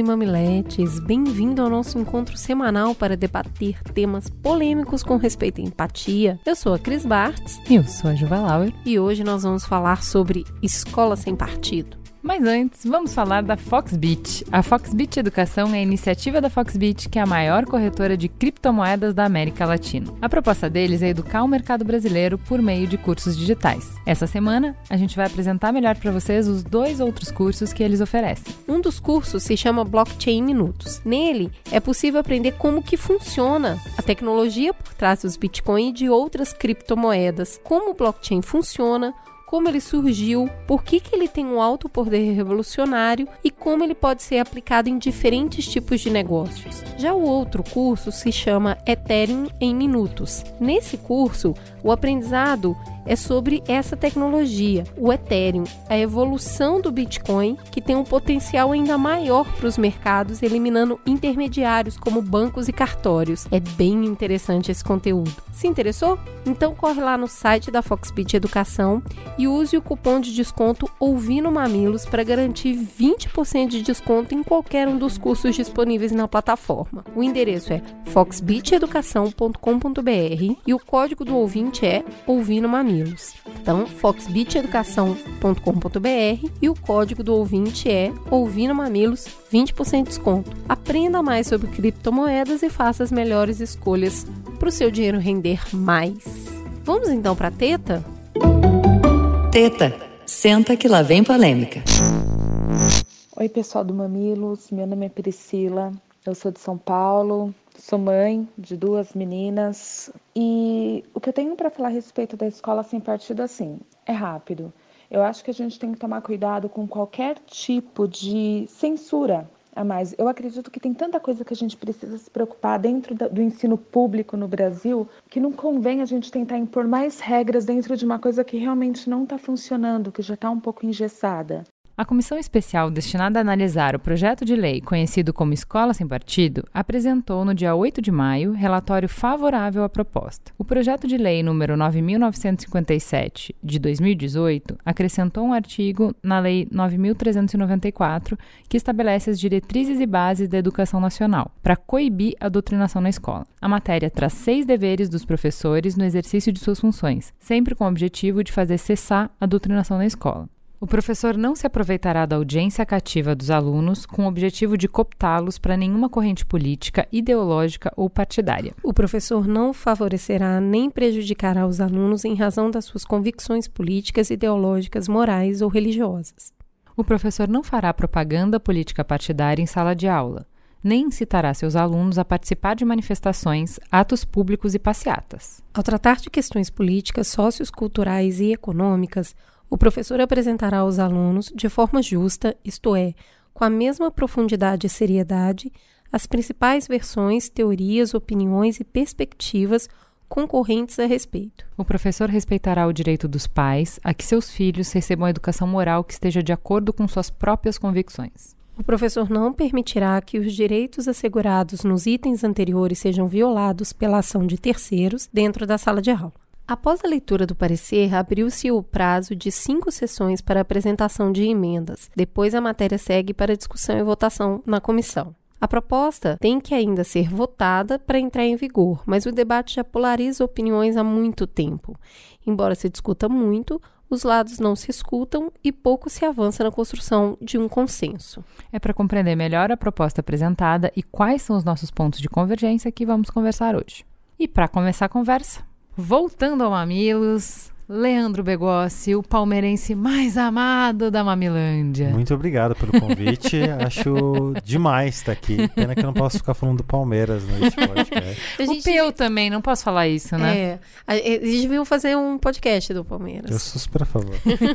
e mamiletes, bem-vindo ao nosso encontro semanal para debater temas polêmicos com respeito à empatia. Eu sou a Cris Bartz. Eu sou a Juva Lauer. E hoje nós vamos falar sobre escola sem partido. Mas antes, vamos falar da Foxbit. A Foxbit Educação é a iniciativa da Foxbit, que é a maior corretora de criptomoedas da América Latina. A proposta deles é educar o mercado brasileiro por meio de cursos digitais. Essa semana, a gente vai apresentar melhor para vocês os dois outros cursos que eles oferecem. Um dos cursos se chama Blockchain Minutos. Nele, é possível aprender como que funciona a tecnologia por trás dos Bitcoin e de outras criptomoedas, como o blockchain funciona, como ele surgiu, por que, que ele tem um alto poder revolucionário e como ele pode ser aplicado em diferentes tipos de negócios. Já o outro curso se chama Ethereum em Minutos. Nesse curso, o aprendizado é sobre essa tecnologia, o Ethereum, a evolução do Bitcoin, que tem um potencial ainda maior para os mercados, eliminando intermediários como bancos e cartórios. É bem interessante esse conteúdo. Se interessou? Então corre lá no site da Foxbit Educação e use o cupom de desconto Ouvindo Mamilos para garantir 20% de desconto em qualquer um dos cursos disponíveis na plataforma. O endereço é foxbiteducação.com.br e o código do ouvinte é Ouvindo Mamilos. Então, foxbiteducação.com.br e o código do ouvinte é Ouvindo Mamilos, 20% de desconto. Aprenda mais sobre criptomoedas e faça as melhores escolhas para o seu dinheiro render mais. Vamos então para a teta? Teta, senta que lá vem polêmica. Oi, pessoal do Mamilos, meu nome é Priscila, eu sou de São Paulo, sou mãe de duas meninas e o que eu tenho para falar a respeito da escola sem partido assim é rápido. Eu acho que a gente tem que tomar cuidado com qualquer tipo de censura a mais. Eu acredito que tem tanta coisa que a gente precisa se preocupar dentro do ensino público no Brasil que não convém a gente tentar impor mais regras dentro de uma coisa que realmente não está funcionando, que já está um pouco engessada. A comissão especial destinada a analisar o projeto de lei conhecido como Escola Sem Partido apresentou no dia 8 de maio relatório favorável à proposta. O projeto de lei número 9957 de 2018 acrescentou um artigo na lei 9394 que estabelece as diretrizes e bases da educação nacional para coibir a doutrinação na escola. A matéria traz seis deveres dos professores no exercício de suas funções, sempre com o objetivo de fazer cessar a doutrinação na escola. O professor não se aproveitará da audiência cativa dos alunos com o objetivo de cooptá-los para nenhuma corrente política, ideológica ou partidária. O professor não favorecerá nem prejudicará os alunos em razão das suas convicções políticas, ideológicas, morais ou religiosas. O professor não fará propaganda política partidária em sala de aula, nem incitará seus alunos a participar de manifestações, atos públicos e passeatas. Ao tratar de questões políticas, socioculturais e econômicas, o professor apresentará aos alunos, de forma justa, isto é, com a mesma profundidade e seriedade, as principais versões, teorias, opiniões e perspectivas concorrentes a respeito. O professor respeitará o direito dos pais a que seus filhos recebam a educação moral que esteja de acordo com suas próprias convicções. O professor não permitirá que os direitos assegurados nos itens anteriores sejam violados pela ação de terceiros dentro da sala de aula. Após a leitura do parecer, abriu-se o prazo de cinco sessões para apresentação de emendas. Depois, a matéria segue para discussão e votação na comissão. A proposta tem que ainda ser votada para entrar em vigor, mas o debate já polariza opiniões há muito tempo. Embora se discuta muito, os lados não se escutam e pouco se avança na construção de um consenso. É para compreender melhor a proposta apresentada e quais são os nossos pontos de convergência que vamos conversar hoje. E para começar a conversa, Voltando ao Mamilos, Leandro Begossi, o palmeirense mais amado da Mamilândia. Muito obrigado pelo convite. Acho demais estar aqui. Pena que eu não posso ficar falando do Palmeiras nesse podcast. Gente... O Peu também, não posso falar isso, né? É. A gente veio fazer um podcast do Palmeiras. Eu sou super a favor.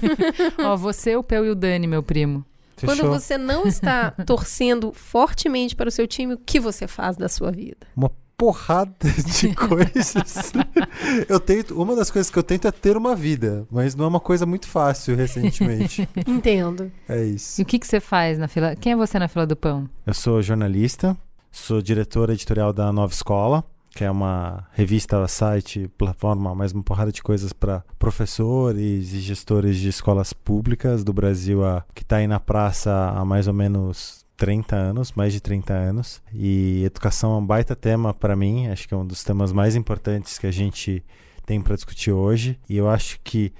Ó, você, o Peu e o Dani, meu primo. Fechou. Quando você não está torcendo fortemente para o seu time, o que você faz da sua vida? Uma porrada de coisas. eu tento, uma das coisas que eu tento é ter uma vida, mas não é uma coisa muito fácil recentemente. Entendo. É isso. E o que, que você faz na fila? Quem é você na fila do pão? Eu sou jornalista, sou diretor editorial da Nova Escola, que é uma revista, site, plataforma, mais uma porrada de coisas para professores e gestores de escolas públicas do Brasil, a, que está aí na praça há mais ou menos 30 anos, mais de 30 anos. E educação é um baita tema para mim, acho que é um dos temas mais importantes que a gente tem para discutir hoje. E eu acho que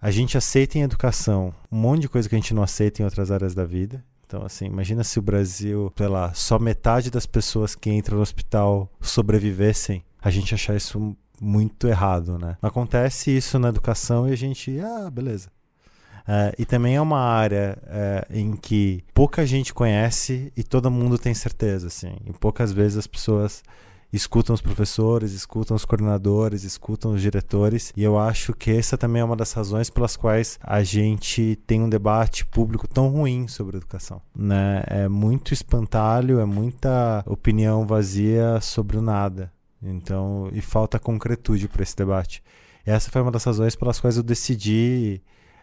a gente aceita em educação um monte de coisa que a gente não aceita em outras áreas da vida. Então, assim, imagina se o Brasil, sei lá, só metade das pessoas que entram no hospital sobrevivessem, a gente achar isso muito errado, né? Acontece isso na educação e a gente, ah, beleza. É, e também é uma área é, em que pouca gente conhece e todo mundo tem certeza, assim. E poucas vezes as pessoas escutam os professores, escutam os coordenadores, escutam os diretores, e eu acho que essa também é uma das razões pelas quais a gente tem um debate público tão ruim sobre educação, né? É muito espantalho, é muita opinião vazia sobre o nada. Então, e falta concretude para esse debate. Essa foi uma das razões pelas quais eu decidi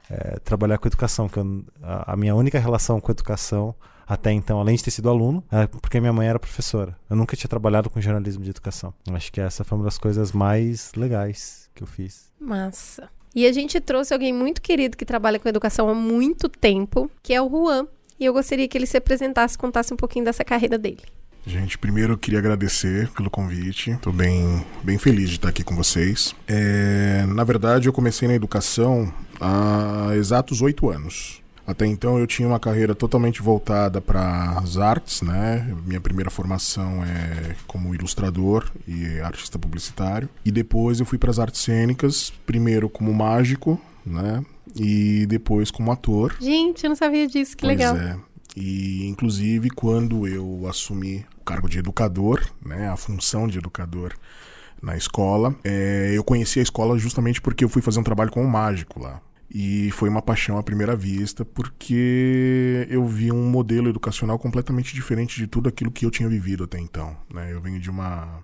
é, trabalhar com educação, que eu, a, a minha única relação com educação até então, além de ter sido aluno, é porque minha mãe era professora. Eu nunca tinha trabalhado com jornalismo de educação. Acho que essa foi uma das coisas mais legais que eu fiz. Massa. E a gente trouxe alguém muito querido que trabalha com educação há muito tempo, que é o Juan. E eu gostaria que ele se apresentasse, contasse um pouquinho dessa carreira dele. Gente, primeiro eu queria agradecer pelo convite. Estou bem, bem feliz de estar aqui com vocês. É, na verdade, eu comecei na educação há exatos oito anos. Até então eu tinha uma carreira totalmente voltada para as artes, né? Minha primeira formação é como ilustrador e artista publicitário. E depois eu fui para as artes cênicas, primeiro como mágico, né? E depois como ator. Gente, eu não sabia disso, que pois legal. É. E inclusive quando eu assumi o cargo de educador, né, a função de educador na escola, é, eu conheci a escola justamente porque eu fui fazer um trabalho com o mágico lá. E foi uma paixão à primeira vista, porque eu vi um modelo educacional completamente diferente de tudo aquilo que eu tinha vivido até então. Né? Eu venho de uma,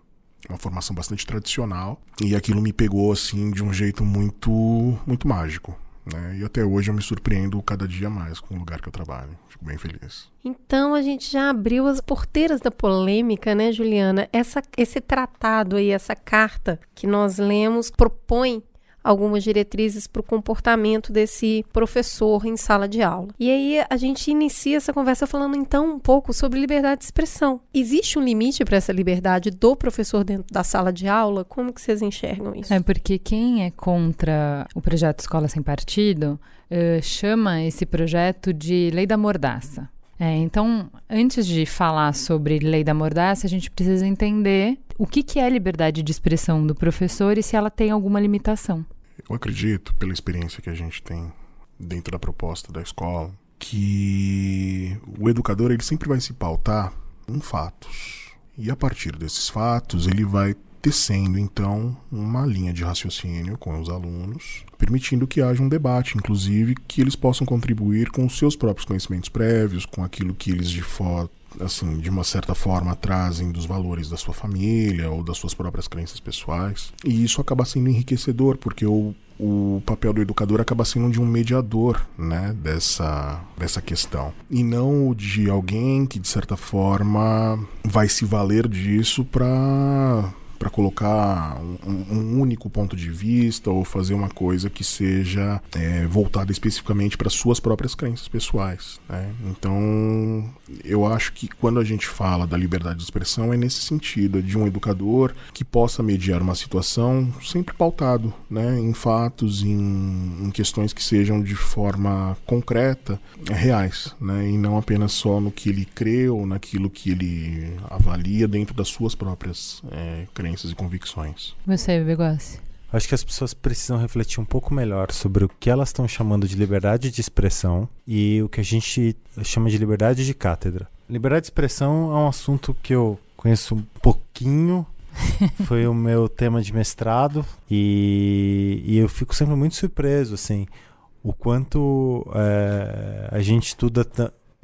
uma formação bastante tradicional e aquilo me pegou assim de um jeito muito, muito mágico. Né? E até hoje eu me surpreendo cada dia mais com o lugar que eu trabalho. Fico bem feliz. Então a gente já abriu as porteiras da polêmica, né, Juliana? Essa, esse tratado aí, essa carta que nós lemos, propõe algumas diretrizes para o comportamento desse professor em sala de aula. E aí a gente inicia essa conversa falando então um pouco sobre liberdade de expressão. Existe um limite para essa liberdade do professor dentro da sala de aula? Como que vocês enxergam isso? É porque quem é contra o projeto Escola Sem Partido uh, chama esse projeto de Lei da Mordaça. É, então, antes de falar sobre lei da mordaça, a gente precisa entender o que, que é liberdade de expressão do professor e se ela tem alguma limitação. Eu acredito, pela experiência que a gente tem dentro da proposta da escola, que o educador ele sempre vai se pautar em fatos. E a partir desses fatos, ele vai tecendo então uma linha de raciocínio com os alunos, permitindo que haja um debate, inclusive que eles possam contribuir com os seus próprios conhecimentos prévios, com aquilo que eles de fora assim, de uma certa forma trazem dos valores da sua família ou das suas próprias crenças pessoais. E isso acaba sendo enriquecedor, porque o, o papel do educador acaba sendo de um mediador, né, dessa, dessa questão. E não de alguém que, de certa forma, vai se valer disso para para colocar um, um, único ponto de vista ou fazer uma coisa que seja é, voltada especificamente para suas próprias crenças pessoais. Né? Então, eu acho que quando a gente fala da liberdade de expressão é nesse sentido, é de um educador que possa mediar uma situação sempre pautado né, em fatos, em, em questões que sejam de forma concreta, reais, né, e não apenas só no que ele crê ou naquilo que ele avalia dentro das suas próprias é, crenças crenças e convicções. Você, Begossi? Acho que as pessoas precisam refletir um pouco melhor sobre o que elas estão chamando de liberdade de expressão e o que a gente chama de liberdade de cátedra. Liberdade de expressão é um assunto que eu conheço um pouquinho. Foi o meu tema de mestrado e, e eu fico sempre muito surpreso, assim, o quanto é, a gente estuda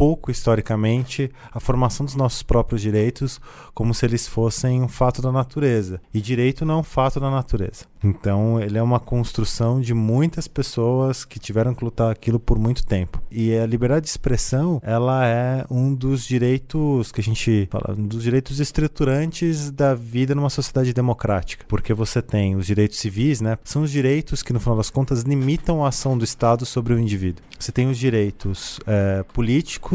pouco historicamente a formação dos nossos próprios direitos como se eles fossem um fato da natureza. E direito não é um fato da natureza. Então, ele é uma construção de muitas pessoas que tiveram que lutar aquilo por muito tempo. E a liberdade de expressão, ela é um dos direitos que a gente fala, um dos direitos estruturantes da vida numa sociedade democrática. Porque você tem os direitos civis, né? São os direitos que, no final das contas, limitam a ação do Estado sobre o indivíduo. Você tem os direitos é, políticos,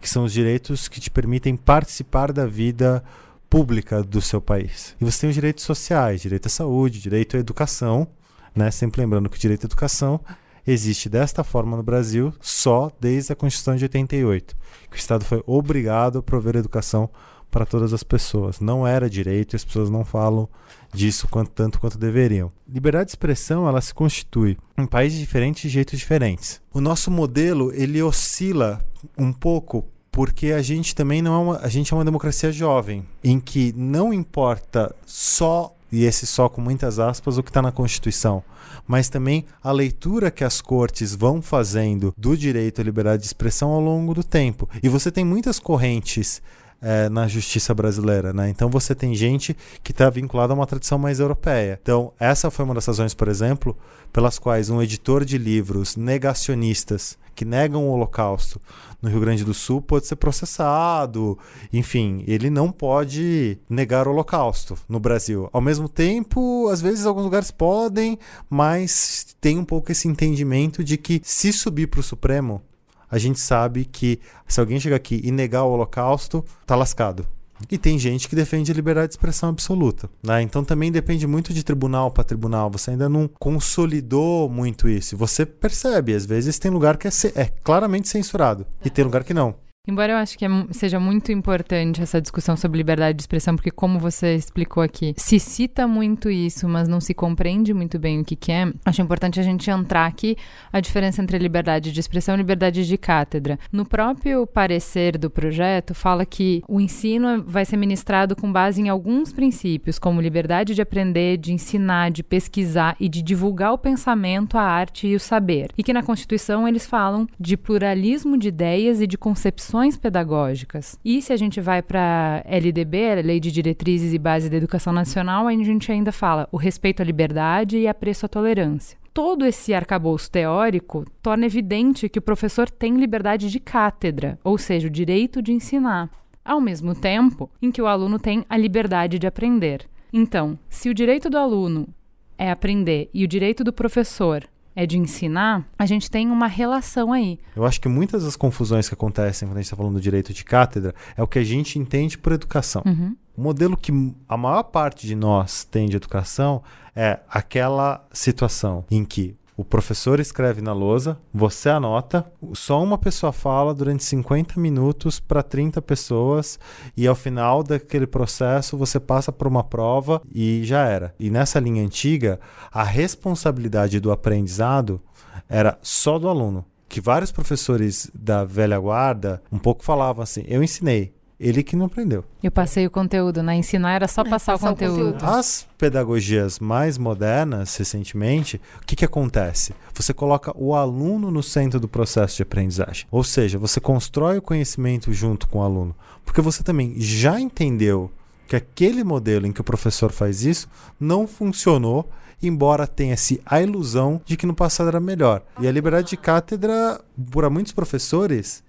que são os direitos que te permitem participar da vida pública do seu país. E você tem os direitos sociais, direito à saúde, direito à educação, né? Sempre lembrando que o direito à educação existe desta forma no Brasil só desde a Constituição de 88, que o Estado foi obrigado a prover educação para todas as pessoas. Não era direito e as pessoas não falam disso quanto, tanto quanto deveriam. Liberdade de expressão ela se constitui em países diferentes de jeitos diferentes. O nosso modelo ele oscila um pouco porque a gente também não é uma, a gente é uma democracia jovem, em que não importa só e esse só com muitas aspas o que está na Constituição, mas também a leitura que as cortes vão fazendo do direito à liberdade de expressão ao longo do tempo. E você tem muitas correntes é, na justiça brasileira, né? Então você tem gente que está vinculada a uma tradição mais europeia. Então essa foi uma das razões, por exemplo, pelas quais um editor de livros negacionistas que negam o Holocausto no Rio Grande do Sul pode ser processado. Enfim, ele não pode negar o Holocausto no Brasil. Ao mesmo tempo, às vezes alguns lugares podem, mas tem um pouco esse entendimento de que se subir para o Supremo, a gente sabe que se alguém chegar aqui e negar o Holocausto, tá lascado. E tem gente que defende a liberdade de expressão absoluta. Né? Então também depende muito de tribunal para tribunal. Você ainda não consolidou muito isso. Você percebe, às vezes tem lugar que é, é claramente censurado e tem lugar que não. Embora eu acho que é, seja muito importante essa discussão sobre liberdade de expressão, porque como você explicou aqui, se cita muito isso, mas não se compreende muito bem o que, que é, acho importante a gente entrar aqui a diferença entre liberdade de expressão e liberdade de cátedra. No próprio parecer do projeto, fala que o ensino vai ser ministrado com base em alguns princípios, como liberdade de aprender, de ensinar, de pesquisar e de divulgar o pensamento, a arte e o saber. E que na Constituição eles falam de pluralismo de ideias e de concepções pedagógicas. E se a gente vai para LDB, a Lei de Diretrizes e Bases da Educação Nacional, a gente ainda fala o respeito à liberdade e apreço à tolerância todo esse arcabouço teórico torna evidente que o professor tem liberdade de cátedra, ou seja, o direito de ensinar, ao mesmo tempo em que o aluno tem a liberdade de aprender. Então, se o direito do aluno é aprender e o direito do professor é de ensinar, a gente tem uma relação aí. Eu acho que muitas das confusões que acontecem quando a gente está falando do direito de cátedra é o que a gente entende por educação. Uhum. O modelo que a maior parte de nós tem de educação é aquela situação em que o professor escreve na lousa, você anota, só uma pessoa fala durante 50 minutos para 30 pessoas e ao final daquele processo você passa por uma prova e já era. E nessa linha antiga, a responsabilidade do aprendizado era só do aluno. Que vários professores da velha guarda um pouco falavam assim: eu ensinei, ele que não aprendeu. Eu passei o conteúdo, né? Ensinar era só é, passar, o, conteúdo. o, conteúdo. As pedagogias mais modernas, recentemente, o que, que acontece? Você coloca o aluno no centro do processo de aprendizagem. Ou seja, você constrói o conhecimento junto com o aluno. Porque você também já entendeu que aquele modelo em que o professor faz isso não funcionou, embora tenha-se a ilusão de que no passado era melhor. E a liberdade de cátedra, para muitos professores,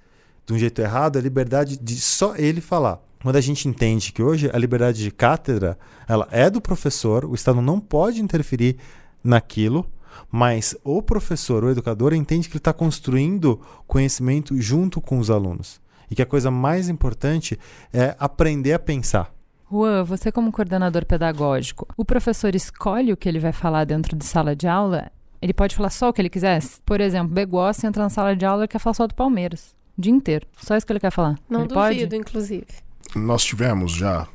de um jeito errado, a liberdade de só ele falar. Quando a gente entende que hoje a liberdade de cátedra ela é do professor, o Estado não pode interferir naquilo, mas o professor, o educador, entende que ele está construindo conhecimento junto com os alunos. E que a coisa mais importante é aprender a pensar. Juan, você como coordenador pedagógico, o professor escolhe o que ele vai falar dentro de sala de aula? Ele pode falar só o que ele quiser? Por exemplo, Begossi entra na sala de aula e quer falar só do Palmeiras o dia inteiro. Só isso que ele quer falar. Não ele duvido, pode? inclusive. Nós tivemos já,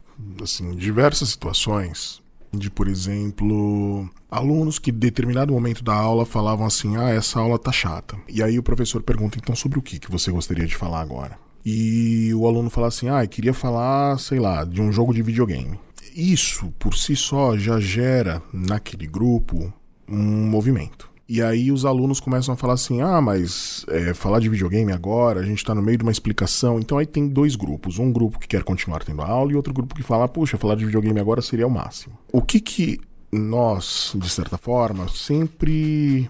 assim, diversas situações de, por exemplo, alunos que em determinado momento da aula falavam assim: "Ah, essa aula tá chata". E aí o professor pergunta: "Então sobre o que que você gostaria de falar agora?". E o aluno fala assim: "Ah, eu queria falar, sei lá, de um jogo de videogame". Isso por si só já gera naquele grupo um movimento. E aí os alunos começam a falar assim: ah, mas é, falar de videogame agora, a gente está no meio de uma explicação. Então aí tem dois grupos. Um grupo que quer continuar tendo aula e outro grupo que fala: puxa, falar de videogame agora seria o máximo. O que que nós, de certa forma, sempre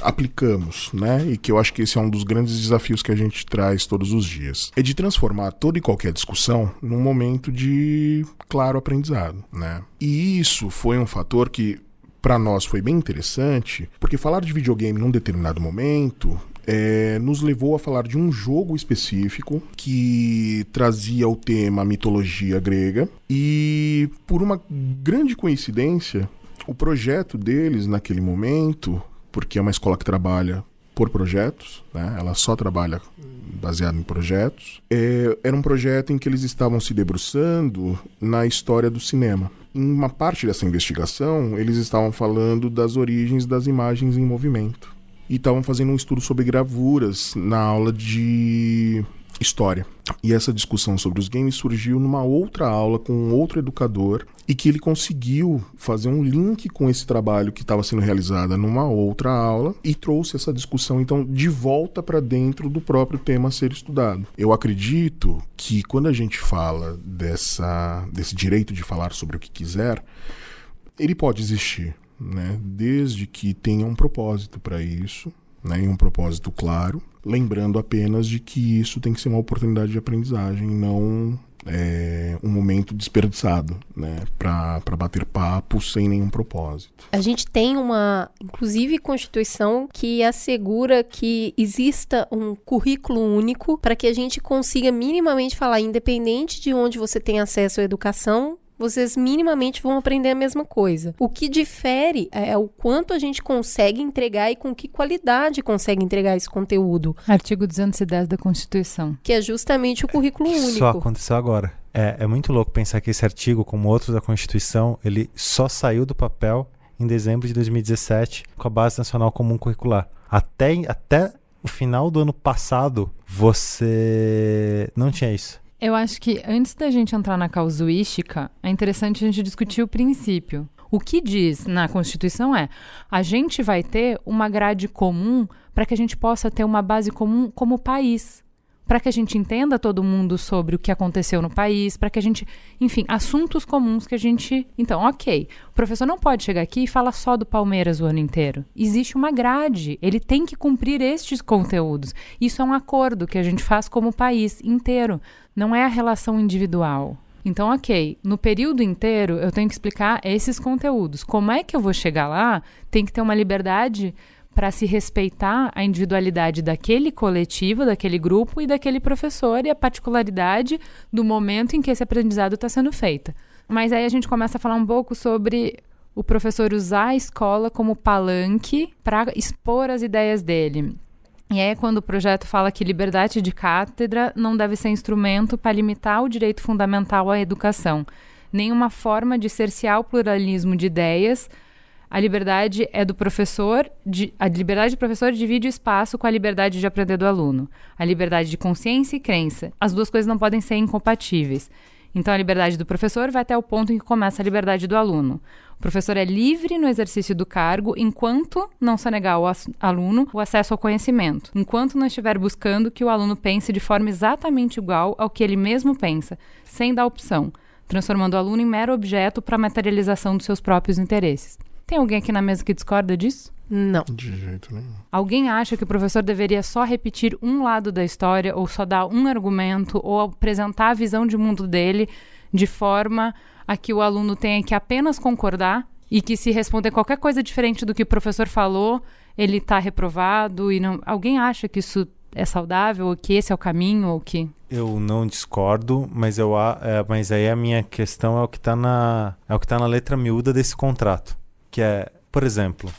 aplicamos, né? E que eu acho que esse é um dos grandes desafios que a gente traz todos os dias. É de transformar toda e qualquer discussão num momento de claro aprendizado, né? E isso foi um fator que para nós foi bem interessante, porque falar de videogame num determinado momento é, nos levou a falar de um jogo específico que trazia o tema mitologia grega e por uma grande coincidência o projeto deles naquele momento porque é uma escola que trabalha por projetos, né? ela só trabalha baseado em projetos. É, era um projeto em que eles estavam se debruçando na história do cinema. Em uma parte dessa investigação, eles estavam falando das origens das imagens em movimento. E estavam fazendo um estudo sobre gravuras na aula de história. E essa discussão sobre os games surgiu numa outra aula com outro educador e que ele conseguiu fazer um link com esse trabalho que estava sendo realizado numa outra aula e trouxe essa discussão então de volta para dentro do próprio tema a ser estudado. Eu acredito que quando a gente fala dessa desse direito de falar sobre o que quiser, ele pode existir, né? Desde que tenha um propósito para isso, né? E um propósito claro lembrando apenas de que isso tem que ser uma oportunidade de aprendizagem, não é, um momento desperdiçado, né, para bater papo sem nenhum propósito. A gente tem uma, inclusive, Constituição que assegura que exista um currículo único para que a gente consiga minimamente falar, independente de onde você tem acesso à educação, vocês minimamente vão aprender a mesma coisa. O que difere é o quanto a gente consegue entregar e com que qualidade consegue entregar esse conteúdo. Artigo 210 da Constituição. Que é justamente o currículo único. Só aconteceu agora. É, é muito louco pensar que esse artigo, como outros da Constituição, ele só saiu do papel em dezembro de 2017 com a Base Nacional Comum Curricular. Até, até o final do ano passado, você não tinha isso. Eu acho que antes da gente entrar na causuística, é interessante a gente discutir o princípio. O que diz na Constituição é: a gente vai ter uma grade comum para que a gente possa ter uma base comum como país para que a gente entenda todo mundo sobre o que aconteceu no país, para que a gente, enfim, assuntos comuns que a gente. Então, ok, o professor não pode chegar aqui e falar só do Palmeiras o ano inteiro. Existe uma grade, ele tem que cumprir estes conteúdos. Isso é um acordo que a gente faz como país inteiro, não é a relação individual. Então, ok, no período inteiro eu tenho que explicar esses conteúdos. Como é que eu vou chegar lá? Tem que ter uma liberdade para se respeitar a individualidade daquele coletivo, daquele grupo e daquele professor e a particularidade do momento em que esse aprendizado está sendo feito. Mas aí a gente começa a falar um pouco sobre o professor usar a escola como palanque para expor as ideias dele. E é quando o projeto fala que liberdade de cátedra não deve ser instrumento para limitar o direito fundamental à educação, nem uma forma de cercear o pluralismo de ideias a liberdade é do professor, de, a liberdade do professor divide o espaço com a liberdade de aprender do aluno. A liberdade de consciência e crença. As duas coisas não podem ser incompatíveis. Então, a liberdade do professor vai até o ponto em que começa a liberdade do aluno. O professor é livre no exercício do cargo enquanto não se negar ao aluno o acesso ao conhecimento, enquanto não estiver buscando que o aluno pense de forma exatamente igual ao que ele mesmo pensa, sem dar opção, transformando o aluno em mero objeto para a materialização dos seus próprios interesses. Tem alguém aqui na mesa que discorda disso? Não. De jeito nenhum. Alguém acha que o professor deveria só repetir um lado da história, ou só dar um argumento, ou apresentar a visão de mundo dele de forma a que o aluno tenha que apenas concordar e que se responder qualquer coisa diferente do que o professor falou, ele está reprovado e não. Alguém acha que isso é saudável, ou que esse é o caminho, ou que eu não discordo, mas eu é, mas aí a minha questão é o que está na é o que tá na letra miúda desse contrato que é, por exemplo,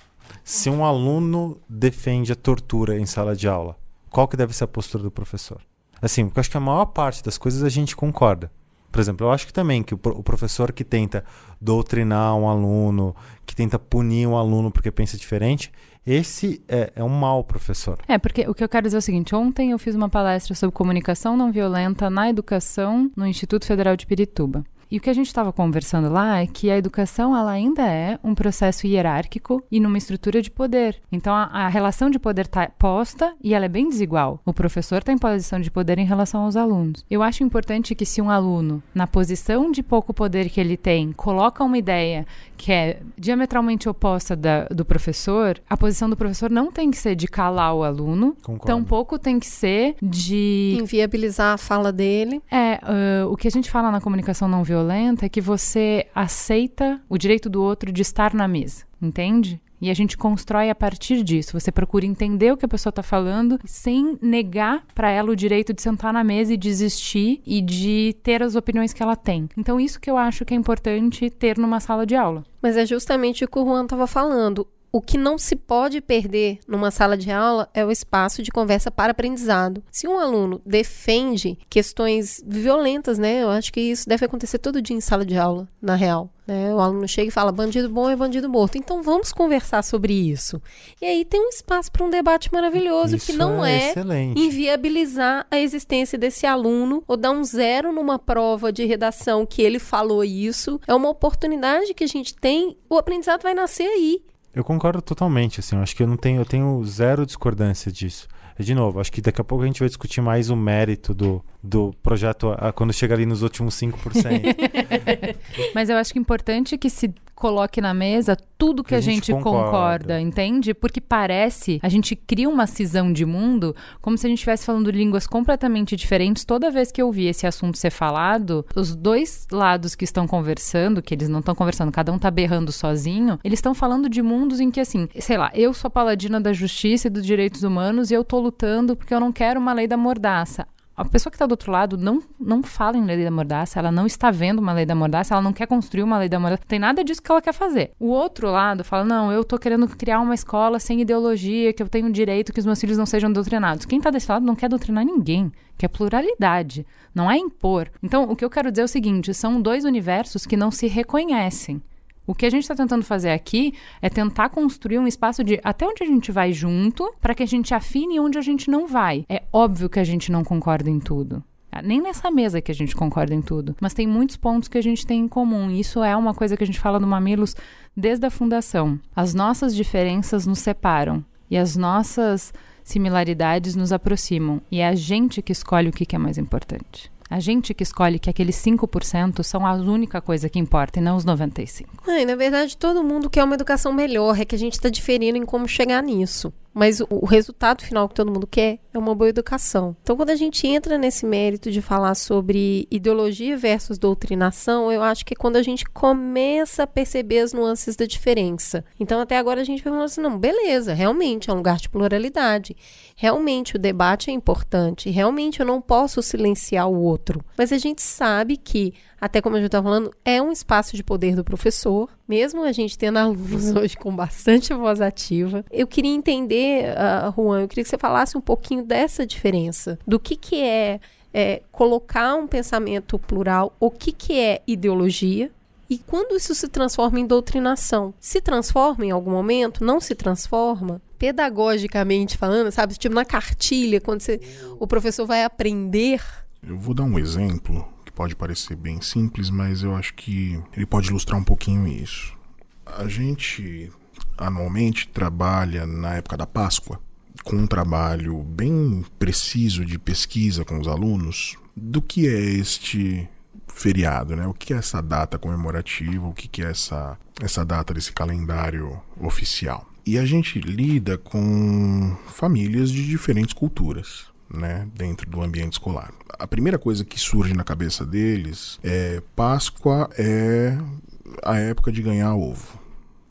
se um aluno defende a tortura em sala de aula, qual que deve ser a postura do professor? Assim, porque eu acho que a maior parte das coisas a gente concorda. Por exemplo, eu acho que também que o, professor que tenta doutrinar um aluno, que tenta punir um aluno porque pensa diferente, esse é, é, um mau professor. É, porque o que eu quero dizer é o seguinte: ontem eu fiz uma palestra sobre comunicação não violenta na educação no Instituto Federal de Pirituba. E o que a gente estava conversando lá é que a educação ela ainda é um processo hierárquico e numa estrutura de poder. Então a, a relação de poder está posta e ela é bem desigual. O professor está em posição de poder em relação aos alunos. Eu acho importante que se um aluno, na posição de pouco poder que ele tem, coloca uma ideia que é diametralmente oposta da, do professor, a posição do professor não tem que ser de calar o aluno, Concordo. tampouco tem que ser de Inviabilizar a fala dele. é, uh, o que a gente fala na comunicação não violenta é que você aceita o direito do outro de estar na mesa, entende? E a gente constrói a partir disso. Você procura entender o que a pessoa está falando sem negar para ela o direito de sentar na mesa e desistir e de ter as opiniões que ela tem. Então, isso que eu acho que é importante ter numa sala de aula. Mas é justamente o que o Juan estava falando. O que não se pode perder numa sala de aula é o espaço de conversa para aprendizado. Se um aluno defende questões violentas, né? Eu acho que isso deve acontecer todo dia em sala de aula, na real. Né? O aluno chega e fala: bandido bom é bandido morto. Então vamos conversar sobre isso. E aí tem um espaço para um debate maravilhoso que Isso não é excelente. inviabilizar a existência desse aluno ou dar um zero numa prova de redação que ele falou isso. É uma oportunidade que a gente tem. O aprendizado vai nascer aí. Eu concordo totalmente, assim, eu acho que eu não tenho, eu tenho zero discordância disso. De novo, acho que daqui a pouco a gente vai discutir mais o mérito do, do projeto a- quando chega ali nos últimos 5%. Mas eu acho que é importante que se coloque na mesa tudo que, a gente, concorda. concorda. entende? Porque parece, a gente cria uma cisão de mundo como se a gente estivesse falando línguas completamente diferentes. Toda vez que eu ouvir esse assunto ser falado, os dois lados que estão conversando, que eles não estão conversando, cada um tá berrando sozinho, eles estão falando de mundos em que, assim, sei lá, eu sou paladina da justiça e dos direitos humanos e eu tô lutando porque eu não quero uma lei da mordaça. A pessoa que está do outro lado não, não fala em lei da mordaça, ela não está vendo uma lei da mordaça, ela não quer construir uma lei da mordaça, tem nada disso que ela quer fazer. O outro lado fala: não, eu tô querendo criar uma escola sem ideologia, que eu tenho direito que os meus filhos não sejam doutrinados. Quem tá desse lado não quer doutrinar ninguém, quer pluralidade, não é impor. Então, o que eu quero dizer é o seguinte: são dois universos que não se reconhecem. O que a gente está tentando fazer aqui é tentar construir um espaço de até onde a gente vai junto para que a gente afine onde a gente não vai. É óbvio que a gente não concorda em tudo. Ah, Nem nessa mesa que a gente concorda em tudo, mas tem muitos pontos que a gente tem em comum. Isso é uma coisa que a gente fala no Mamilos desde a fundação. As nossas diferenças nos separam e as nossas similaridades nos aproximam. E é a gente que escolhe o que é mais importante. A gente que escolhe que aqueles 5% são a única coisa que importa e não os 95%. Ah, e na verdade, todo mundo quer uma educação melhor, é que a gente está diferindo em como chegar nisso. Mas o, o resultado final que todo mundo quer é uma boa educação. Então, quando a gente entra nesse mérito de falar sobre ideologia versus doutrinação, eu acho que é quando a gente começa a perceber as nuances da diferença. Então, até agora a gente vai falando assim: não, beleza, realmente é um lugar de pluralidade. Realmente o debate é importante. Realmente eu não posso silenciar o outro. Mas a gente sabe que até como a gente está falando, é um espaço de poder do professor, mesmo a gente tendo alunos hoje com bastante voz ativa. Eu queria entender, uh, Juan, eu queria que você falasse um pouquinho dessa diferença, do que, que é, é colocar um pensamento plural, o que, que é ideologia, e quando isso se transforma em doutrinação? Se transforma em algum momento? Não se transforma? Pedagogicamente falando, sabe? Tipo na cartilha, quando você, o professor vai aprender. Eu vou dar um exemplo que pode parecer bem simples, mas eu acho que ele pode ilustrar um pouquinho isso. A gente anualmente trabalha na época da Páscoa com um trabalho bem preciso de pesquisa com os alunos do que é este feriado, né? O que é essa data comemorativa, o que é essa, essa data desse calendário oficial. E a gente lida com famílias de diferentes culturas, né, dentro do ambiente escolar. A primeira coisa que surge na cabeça deles é Páscoa é a época de ganhar ovo.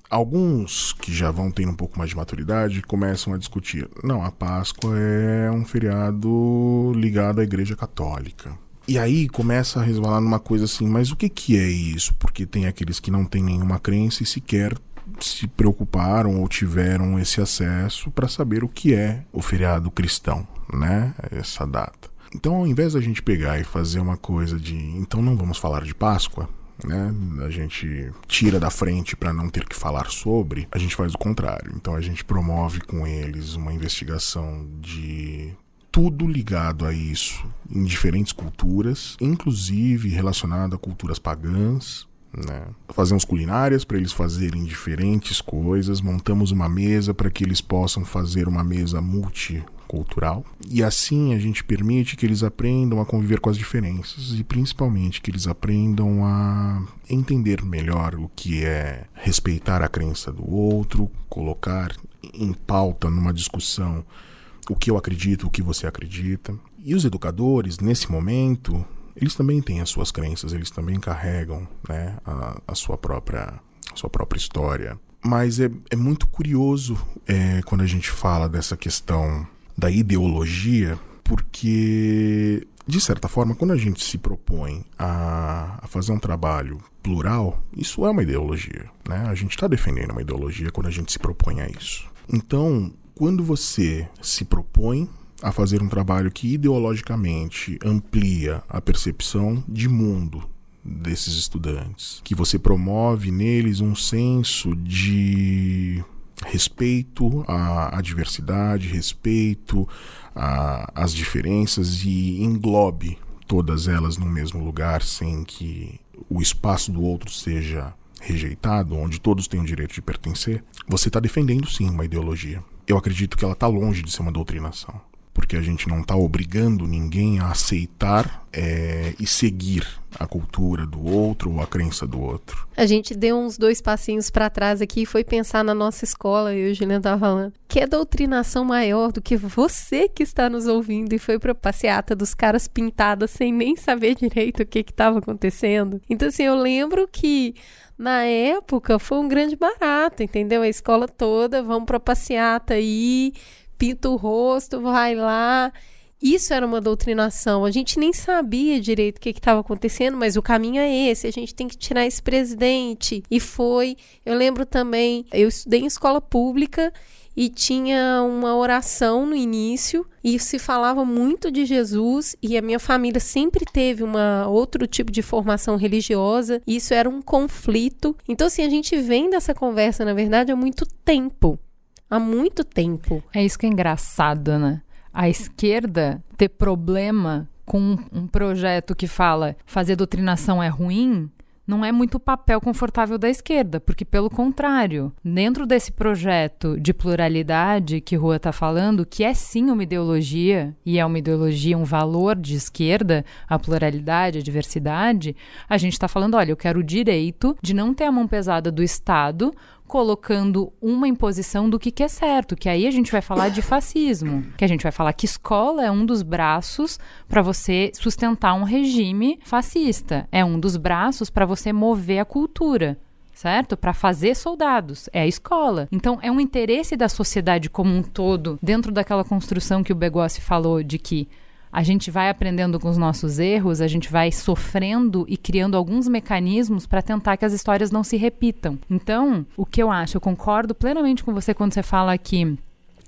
Alguns que já vão tendo um pouco mais de maturidade começam a discutir: não, a Páscoa é um feriado ligado à Igreja Católica. E aí começa a resvalar numa coisa assim, mas o que, que é isso? Porque tem aqueles que não têm nenhuma crença e sequer se preocuparam ou tiveram esse acesso para saber o que é o feriado cristão, né? Essa data. Então, ao invés da gente pegar e fazer uma coisa de, então não vamos falar de Páscoa, né? A gente tira da frente para não ter que falar sobre, a gente faz o contrário. Então a gente promove com eles uma investigação de tudo ligado a isso, em diferentes culturas, inclusive relacionado a culturas pagãs. Né? Fazemos culinárias para eles fazerem diferentes coisas, montamos uma mesa para que eles possam fazer uma mesa multicultural. E assim a gente permite que eles aprendam a conviver com as diferenças e principalmente que eles aprendam a entender melhor o que é respeitar a crença do outro, colocar em pauta numa discussão o que eu acredito, o que você acredita. E os educadores, nesse momento, eles também têm as suas crenças, eles também carregam né, a, a sua própria a sua própria história. Mas é, é muito curioso é, quando a gente fala dessa questão da ideologia, porque, de certa forma, quando a gente se propõe a, a fazer um trabalho plural, isso é uma ideologia. Né? A gente está defendendo uma ideologia quando a gente se propõe a isso. Então, quando você se propõe a fazer um trabalho que ideologicamente amplia a percepção de mundo desses estudantes, que você promove neles um senso de respeito à, à diversidade, respeito às diferenças e englobe todas elas no mesmo lugar sem que o espaço do outro seja rejeitado, onde todos têm o direito de pertencer, você está defendendo sim uma ideologia. Eu acredito que ela está longe de ser uma doutrinação porque a gente não está obrigando ninguém a aceitar é, e seguir a cultura do outro ou a crença do outro. A gente deu uns dois passinhos para trás aqui e foi pensar na nossa escola, e o Juliano estava falando. Que é doutrinação maior do que você que está nos ouvindo e foi para passeata dos caras pintadas sem nem saber direito o que estava acontecendo. Então, assim, eu lembro que na época foi um grande barato, entendeu? A escola toda, vamos para passeata aí pinta o rosto, vai lá. Isso era uma doutrinação. A gente nem sabia direito o que estava acontecendo, mas o caminho é esse. A gente tem que tirar esse presidente. E foi. Eu lembro também, eu estudei em escola pública e tinha uma oração no início e se falava muito de Jesus e a minha família sempre teve uma outro tipo de formação religiosa e isso era um conflito. Então assim, a gente vem dessa conversa, na verdade, há muito tempo há muito tempo. É isso que é engraçado, né? A esquerda ter problema com um projeto que fala fazer doutrinação é ruim, não é muito o papel confortável da esquerda, porque, pelo contrário, dentro desse projeto de pluralidade que Rua está falando, que é sim uma ideologia, e é uma ideologia, um valor de esquerda, a pluralidade, a diversidade, a gente está falando: olha, eu quero o direito de não ter a mão pesada do Estado colocando uma imposição do que, que é certo, que aí a gente vai falar de fascismo, que a gente vai falar que escola é um dos braços para você sustentar um regime fascista, é um dos braços para você mover a cultura certo? Para fazer soldados. É a escola. Então, é um interesse da sociedade como um todo, dentro daquela construção que o Begossi falou de que a gente vai aprendendo com os nossos erros, a gente vai sofrendo e criando alguns mecanismos para tentar que as histórias não se repitam. Então, o que eu acho, eu concordo plenamente com você quando você fala que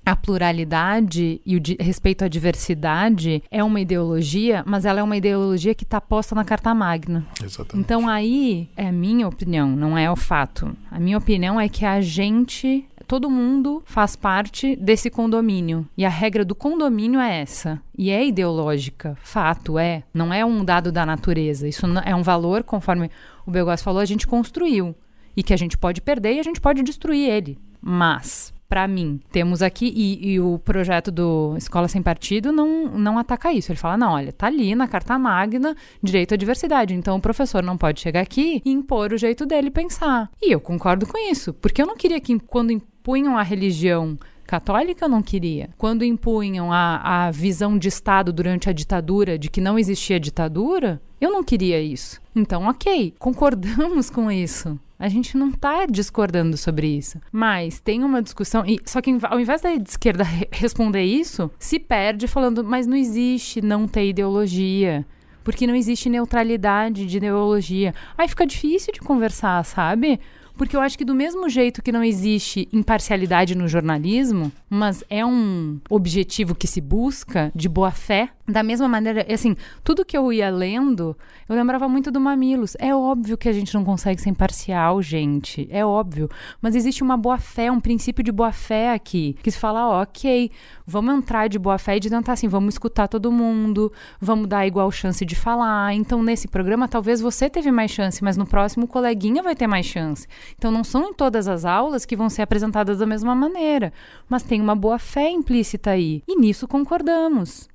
a pluralidade e o respeito à diversidade é uma ideologia, mas ela é uma ideologia que está posta na Carta Magna. Exatamente. Então aí é a minha opinião, não é o fato. A minha opinião é que a gente todo mundo faz parte desse condomínio. E a regra do condomínio é essa. E é ideológica, fato, é. Não é um dado da natureza. Isso é um valor, conforme o Belgás falou, a gente construiu. E que a gente pode perder e a gente pode destruir ele. Mas, para mim, temos aqui, e, e, o projeto do Escola Sem Partido não, não ataca isso. Ele fala: não, olha, tá ali na Carta Magna direito à diversidade. Então o professor não pode chegar aqui e impor o jeito dele pensar. E eu concordo com isso, porque eu não queria que, quando impunham a religião católica, eu não queria. Quando impunham a, a visão de Estado durante a ditadura, de que não existia ditadura, eu não queria isso. Então, ok, concordamos com isso. A gente não está discordando sobre isso. Mas tem uma discussão. E, só que ao invés da esquerda re responder isso, se perde falando, mas não existe não ter ideologia. Porque não existe neutralidade de ideologia. Aí fica difícil de conversar, sabe? Porque eu acho que do mesmo jeito que não existe imparcialidade no jornalismo, mas é um objetivo que se busca de boa fé, Da mesma maneira, assim, tudo que eu ia lendo, eu lembrava muito do Mamilos. É óbvio que a gente não consegue ser imparcial, gente. É óbvio. Mas existe uma boa-fé, um princípio de boa-fé aqui. Que se fala, ó, ok, vamos entrar de boa-fé e de tentar assim, vamos escutar todo mundo, vamos dar igual chance de falar. Então, nesse programa, talvez você teve mais chance, mas no próximo, o coleguinha vai ter mais chance. Então, não são em todas as aulas que vão ser apresentadas da mesma maneira. Mas tem uma boa-fé implícita aí. E nisso concordamos.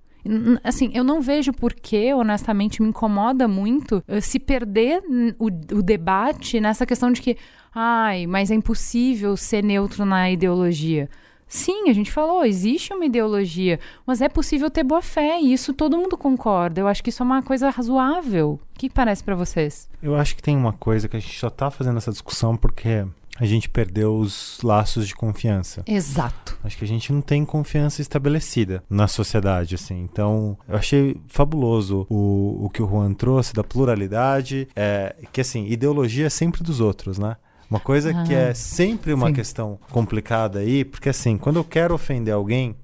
Assim, eu não vejo por que, honestamente, me incomoda muito uh, se perder o, o debate nessa questão de que, ai, mas é impossível ser neutro na ideologia. Sim, a gente falou, existe uma ideologia, mas é possível ter boa fé e isso todo mundo concorda. Eu acho que isso é uma coisa razoável. O que parece para vocês? Eu acho que tem uma coisa que a gente só tá fazendo essa discussão porque a gente perdeu os laços de confiança. Exato. Acho que a gente não tem confiança estabelecida na sociedade, assim. Então, eu achei fabuloso o, o que o Juan trouxe da pluralidade, é, que assim, ideologia é sempre dos outros, né? Uma coisa ah, que é sempre uma sim. questão complicada aí, porque assim, quando eu quero ofender alguém,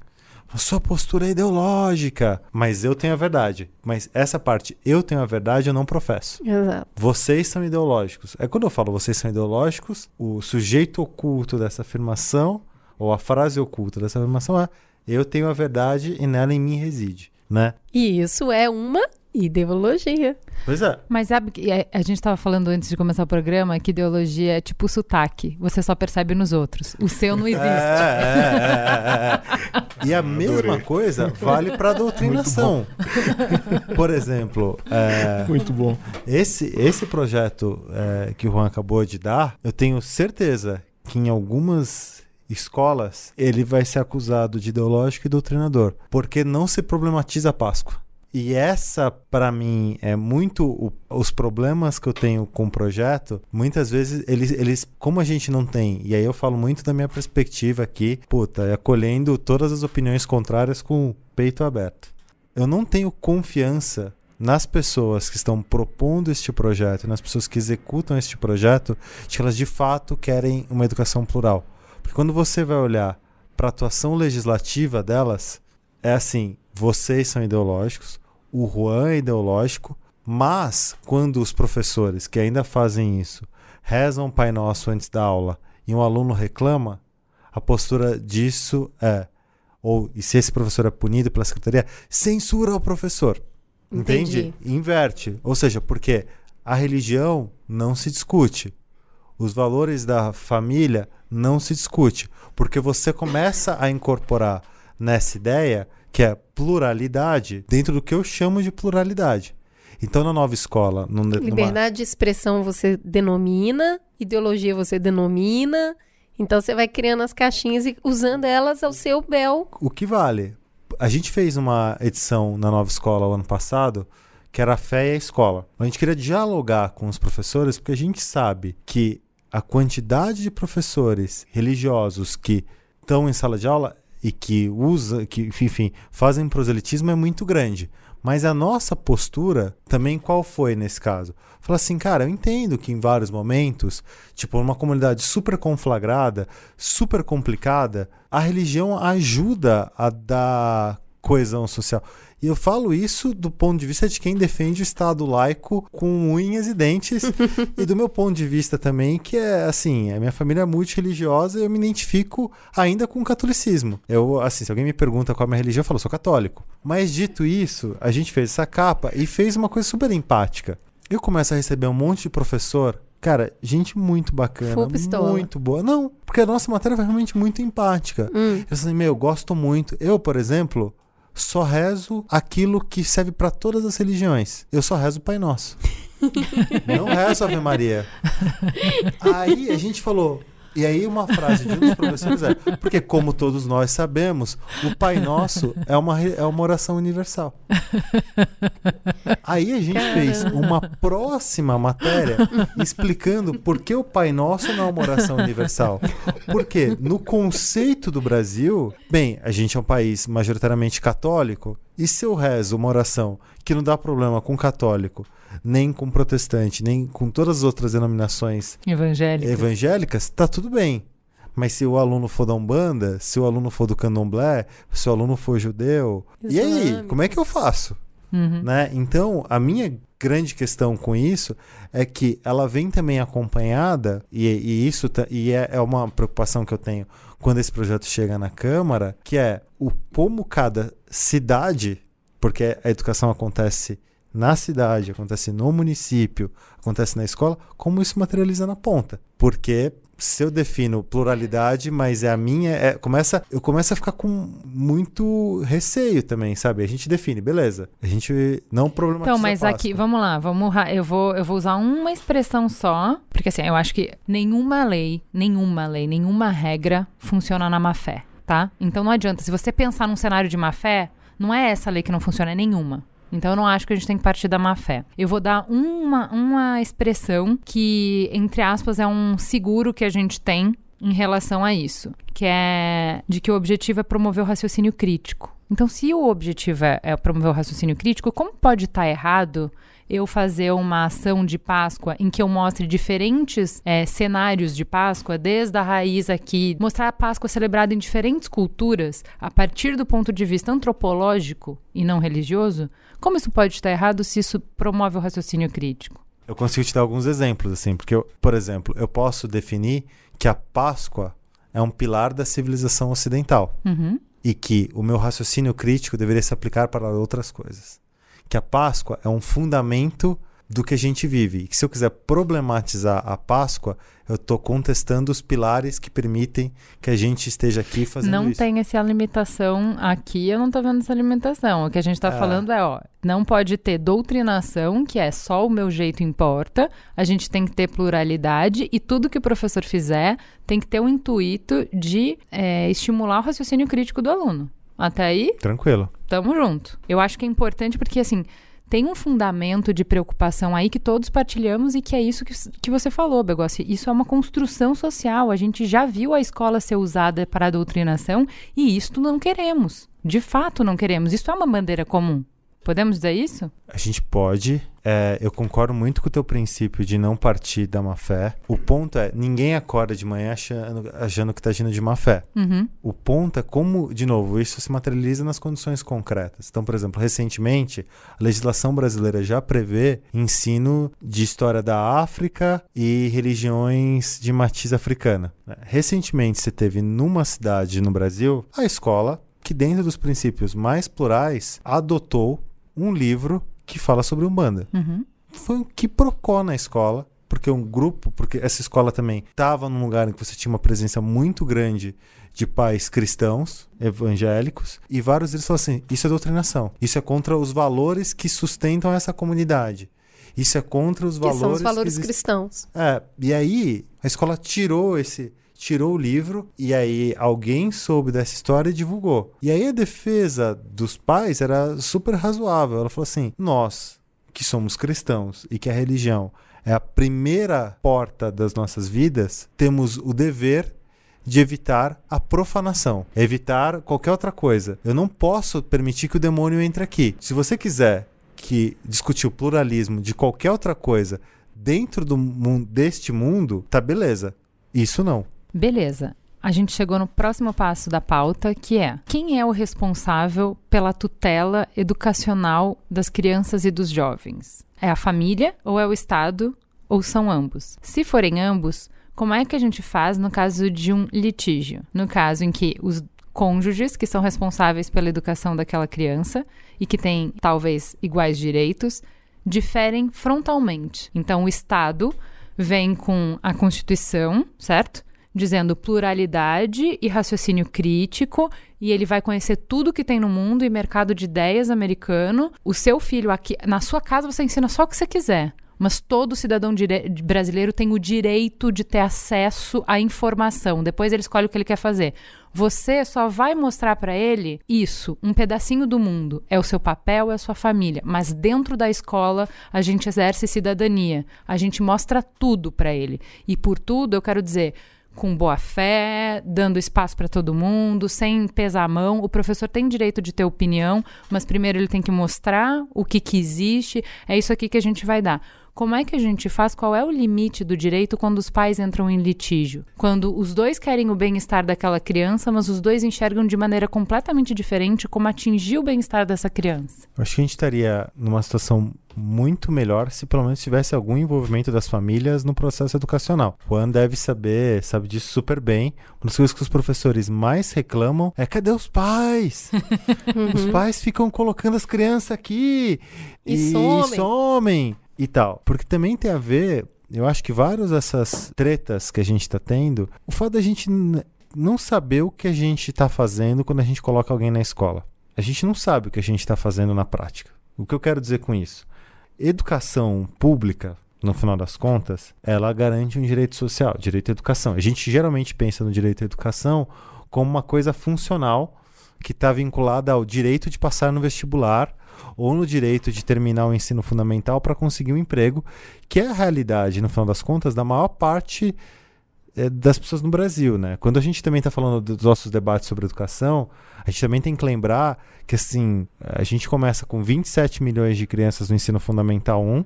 a sua postura é ideológica, mas eu tenho a verdade. Mas essa parte, eu tenho a verdade, eu não professo. Exato. Vocês são ideológicos. É quando eu falo vocês são ideológicos, o sujeito oculto dessa afirmação, ou a frase oculta dessa afirmação é eu tenho a verdade e nela em mim reside, né? E isso é uma Ideologia. Pois é. Mas sabe que é, a gente estava falando antes de começar o programa que ideologia é tipo sotaque. Você só percebe nos outros. O seu não existe. É, é, é, é, e a mesma coisa vale para a doutrinação. Por exemplo, é, muito bom. Esse, esse projeto é, que o Juan acabou de dar, eu tenho certeza que em algumas escolas ele vai ser acusado de ideológico e doutrinador, porque não se problematiza a Páscoa. E essa, para mim, é muito o, os problemas que eu tenho com o projeto. Muitas vezes, eles, eles, como a gente não tem, e aí eu falo muito da minha perspectiva aqui, puta, é acolhendo todas as opiniões contrárias com o peito aberto. Eu não tenho confiança nas pessoas que estão propondo este projeto, nas pessoas que executam este projeto, de que elas de fato querem uma educação plural. Porque quando você vai olhar para a atuação legislativa delas, é assim: vocês são ideológicos, o Juan é ideológico, mas quando os professores que ainda fazem isso rezam Pai Nosso antes da aula e um aluno reclama, a postura disso é, ou e se esse professor é punido pela secretaria, censura o professor. Entendi. Entende? Inverte. Ou seja, porque a religião não se discute. Os valores da família não se discute, porque você começa a incorporar nessa ideia que é pluralidade dentro do que eu chamo de pluralidade. Então, na nova escola. Numa... Liberdade de expressão você denomina, ideologia você denomina. Então, você vai criando as caixinhas e usando elas ao seu bel. O que vale? A gente fez uma edição na nova escola o ano passado que era a fé e a escola. A gente queria dialogar com os professores porque a gente sabe que a quantidade de professores religiosos que estão em sala de aula e que usa, que enfim, fazem proselitismo é muito grande. Mas a nossa postura também qual foi nesse caso? Falar assim, cara, eu entendo que em vários momentos, tipo, numa comunidade super conflagrada, super complicada, a religião ajuda a dar coesão social. E eu falo isso do ponto de vista de quem defende o Estado laico com unhas e dentes, e do meu ponto de vista também, que é assim, a minha família é multireligiosa e eu me identifico ainda com o catolicismo. Eu, assim, se alguém me pergunta qual é a minha religião, eu falo, sou católico. Mas dito isso, a gente fez essa capa e fez uma coisa super empática. Eu começo a receber um monte de professor Cara, gente muito bacana, muito boa. Não, porque a nossa matéria foi realmente muito empática. Hum. Eu assim, meu, eu gosto muito. Eu, por exemplo, só rezo aquilo que serve para todas as religiões. Eu só rezo o Pai Nosso. Não rezo Ave Maria. Aí a gente falou, e aí uma frase de um dos professores é, porque como todos nós sabemos, o Pai Nosso é uma, é uma oração universal. Aí a gente Caramba. fez uma próxima matéria explicando por que o Pai Nosso não é uma oração universal. Porque no conceito do Brasil, bem, a gente é um país majoritariamente católico, e se eu rezo uma oração que não dá problema com católico, nem com protestante, nem com todas as outras denominações evangélicas, evangélicas tá tudo bem. Mas se o aluno for da Umbanda, se o aluno for do Candomblé, se o aluno for judeu, e aí, Islâmico. como é que eu faço? Uhum. né? Então, a minha grande questão com isso é que ela vem também acompanhada, e, e isso e é, é uma preocupação que eu tenho quando esse projeto chega na Câmara, que é o como cada cidade, porque a educação acontece na cidade, acontece no município, acontece na escola, como isso materializa na ponta. Porque se eu defino pluralidade, mas é a minha, é, começa, eu começo a ficar com muito receio também, sabe? A gente define, beleza. A gente não problematiza Então, mas aqui, vamos lá, vamos eu vou eu vou usar uma expressão só, porque assim, eu acho que nenhuma lei, nenhuma lei, nenhuma regra funciona na má fé, tá? Então não adianta, se você pensar num cenário de má fé, não é essa lei que não funciona, é nenhuma. Então eu não acho que a gente tem que partir da má fé. Eu vou dar uma, uma expressão que, entre aspas, é um seguro que a gente tem em relação a isso, que é de que o objetivo é promover o raciocínio crítico. Então, se o objetivo é, é promover o raciocínio crítico, como pode estar errado eu fazer uma ação de Páscoa em que eu mostre diferentes é, cenários de Páscoa, desde a raiz aqui, mostrar a Páscoa celebrada em diferentes culturas, a partir do ponto de vista antropológico e não religioso? Como isso pode estar errado se isso promove o raciocínio crítico? Eu consigo te dar alguns exemplos, assim, porque, eu, por exemplo, eu posso definir que a Páscoa é um pilar da civilização ocidental Uhum. e que o meu raciocínio crítico deveria se aplicar para outras coisas. Que a Páscoa é um fundamento do que a gente vive. E que se eu quiser problematizar a Páscoa, eu estou contestando os pilares que permitem que a gente esteja aqui fazendo Não isso. tem essa limitação aqui, eu não tô vendo essa limitação. O que a gente tá É. falando é, ó, não pode ter doutrinação, que é só o meu jeito importa. A gente tem que ter pluralidade e tudo que o professor fizer tem que ter o intuito de é, estimular o raciocínio crítico do aluno. Até aí, Tranquilo. Tamo junto. Eu acho que é importante porque, assim, tem um fundamento de preocupação aí que todos partilhamos e que é isso que, que você falou, Begossi. Isso é uma construção social. A gente já viu a escola ser usada para a doutrinação e isto não queremos. De fato, não queremos. Isso é uma bandeira comum. Podemos dizer isso? A gente pode. é, eu concordo muito com o teu princípio de não partir da má fé. O ponto é, ninguém acorda de manhã achando, achando que está agindo de má fé. Uhum. O ponto é como, de novo, isso se materializa nas condições concretas. Então, por exemplo, recentemente, a legislação brasileira já prevê ensino de história da África e religiões de matiz africana. né? Recentemente, você teve numa cidade no Brasil a escola que, dentro dos princípios mais plurais, adotou um livro que fala sobre Umbanda Uhum. foi um quiprocó na escola, porque um grupo, porque essa escola também estava num lugar em que você tinha uma presença muito grande de pais cristãos, evangélicos, e vários deles falaram assim: isso é doutrinação, isso é contra os valores que sustentam essa comunidade. Isso é contra os Que valores são os valores cristãos. é, e aí a escola tirou esse, tirou o livro e aí alguém soube dessa história e divulgou. E aí a defesa dos pais era super razoável. Ela falou assim: "Nós, que somos cristãos e que a religião é a primeira porta das nossas vidas, temos o dever de evitar a profanação, evitar qualquer outra coisa. Eu não posso permitir que o demônio entre aqui. Se você quiser que discutir o pluralismo de qualquer outra coisa dentro do mundo deste mundo, tá beleza. Isso não. Beleza. A gente chegou no próximo passo da pauta, que é quem é o responsável pela tutela educacional das crianças e dos jovens? É a família ou é o Estado ou são ambos? Se forem ambos, como é que a gente faz no caso de um litígio? No caso em que os cônjuges que são responsáveis pela educação daquela criança e que têm talvez iguais direitos diferem frontalmente. Então o Estado vem com a Constituição, certo? Dizendo pluralidade e raciocínio crítico, e ele vai conhecer tudo que tem no mundo e mercado de ideias americano. O seu filho aqui, na sua casa você ensina só o que você quiser. Mas todo cidadão brasileiro tem o direito de ter acesso à informação. Depois ele escolhe o que ele quer fazer. Você só vai mostrar para ele isso, um pedacinho do mundo. É o seu papel, é a sua família. Mas dentro da escola, a gente exerce cidadania. A gente mostra tudo para ele. E por tudo, eu quero dizer, com boa fé, dando espaço para todo mundo, sem pesar a mão. O professor tem direito de ter opinião, mas primeiro ele tem que mostrar o que, que existe. É isso aqui que a gente vai dar. como é que a gente faz? Qual é o limite do direito quando os pais entram em litígio? Quando os dois querem o bem-estar daquela criança, mas os dois enxergam de maneira completamente diferente como atingir o bem-estar dessa criança. Eu acho que a gente estaria numa situação muito melhor se pelo menos tivesse algum envolvimento das famílias no processo educacional. O Juan deve saber, sabe disso super bem. Uma das coisas que os professores mais reclamam é cadê os pais? Os pais ficam colocando as crianças aqui E e, somem. somem e tal. Porque também tem a ver, eu acho que várias dessas tretas que a gente tá tendo, o fato da gente não saber o que a gente tá fazendo quando a gente coloca alguém na escola. A gente não sabe o que a gente está fazendo na prática. O que eu quero dizer com isso? Educação pública, no final das contas, ela garante um direito social, direito à educação. A gente geralmente pensa no direito à educação como uma coisa funcional que está vinculada ao direito de passar no vestibular ou no direito de terminar o ensino fundamental para conseguir um emprego, que é a realidade, no final das contas, da maior parte eh, das pessoas no Brasil, né? Quando a gente também está falando dos nossos debates sobre educação, a gente também tem que lembrar que, assim, a gente começa com 27 milhões de crianças no ensino fundamental 1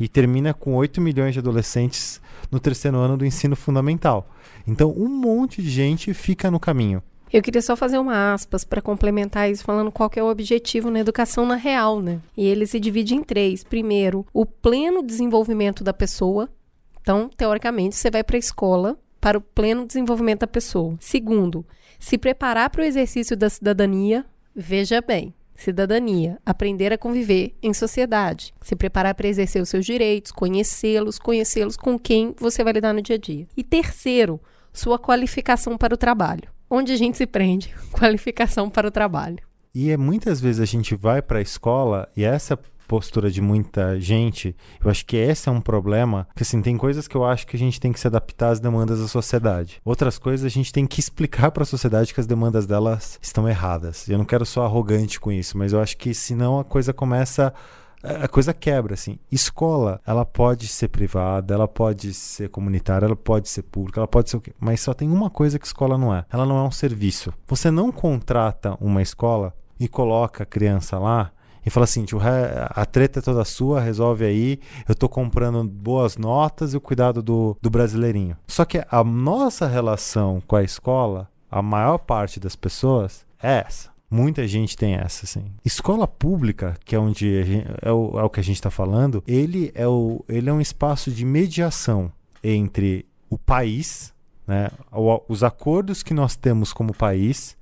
e termina com 8 milhões de adolescentes no terceiro ano do ensino fundamental. Então, um monte de gente fica no caminho. Eu queria só fazer uma aspas para complementar isso, falando qual é o objetivo na educação na real, né? E ele se divide em três. Primeiro, o pleno desenvolvimento da pessoa. Então, teoricamente, você vai para a escola para o pleno desenvolvimento da pessoa. Segundo, se preparar para o exercício da cidadania. Veja bem, cidadania, aprender a conviver em sociedade, se preparar para exercer os seus direitos, conhecê-los, conhecê-los com quem você vai lidar no dia a dia. E terceiro, sua qualificação para o trabalho. Onde a gente se prende? Qualificação para o trabalho. E é, muitas vezes a gente vai para a escola e essa postura de muita gente, eu acho que esse é um problema, que assim, tem coisas que eu acho que a gente tem que se adaptar às demandas da sociedade. Outras coisas a gente tem que explicar para a sociedade que as demandas delas estão erradas. Eu não quero ser arrogante com isso, mas eu acho que senão a coisa começa a coisa quebra, assim. Escola, ela pode ser privada, ela pode ser comunitária, ela pode ser pública, ela pode ser o quê? Mas só tem uma coisa que escola não é. Ela não é um serviço. Você não contrata uma escola e coloca a criança lá e fala assim, tio, a treta é toda sua, resolve aí, eu tô comprando boas notas e o cuidado do, do brasileirinho. Só que a nossa relação com a escola, a maior parte das pessoas, é essa. Muita gente tem essa, assim. Escola pública, que é onde gente, é, o, é o que a gente está falando, ele é, o, ele é um espaço de mediação entre o país, né, os acordos que nós temos como país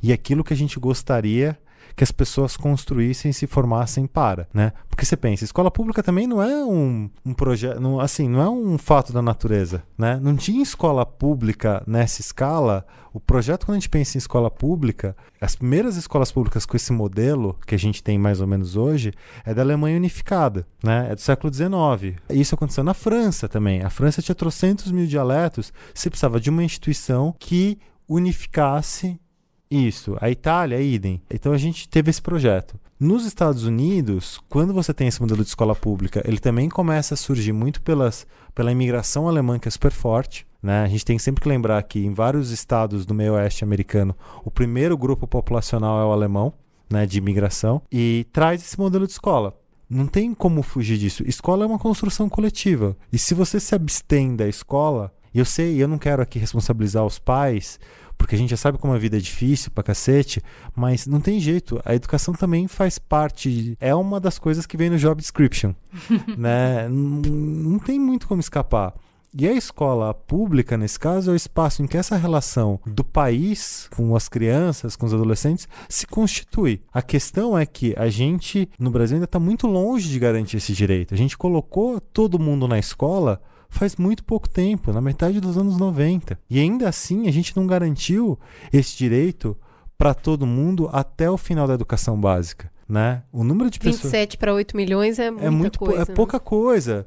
e aquilo que a gente gostaria que as pessoas construíssem e se formassem para, né? Porque você pensa, escola pública também não é um, um projeto, assim, não é um fato da natureza, né? Não tinha escola pública nessa escala. O projeto, quando a gente pensa em escola pública, as primeiras escolas públicas com esse modelo que a gente tem mais ou menos hoje é da Alemanha unificada, né? É do século XIX. Isso aconteceu na França também. A França tinha trocentos mil dialetos. Você precisava de uma instituição que unificasse isso, a Itália, idem. Então a gente teve esse projeto. Nos Estados Unidos, quando você tem esse modelo de escola pública, ele também começa a surgir muito pelas, pela imigração alemã, que é super forte. Né? A gente tem sempre que lembrar que em vários estados do meio oeste americano, o primeiro grupo populacional é o alemão, né, de imigração, e traz esse modelo de escola. Não tem como fugir disso. Escola é uma construção coletiva. E se você se abstém da escola, e eu sei, eu não quero aqui responsabilizar os pais, porque a gente já sabe como a vida é difícil pra cacete, mas não tem jeito. A educação também faz parte, é uma das coisas que vem no job description, né? Não, não tem muito como escapar. E a escola pública, nesse caso, é o espaço em que essa relação do país com as crianças, com os adolescentes, se constitui. A questão é que a gente, no Brasil, ainda está muito longe de garantir esse direito. A gente colocou todo mundo na escola faz muito pouco tempo, na metade dos anos 90. E ainda assim a gente não garantiu esse direito para todo mundo até o final da educação básica, né? O número de 27 pessoas 27 para 8 milhões é muita é muito coisa. é pouca coisa.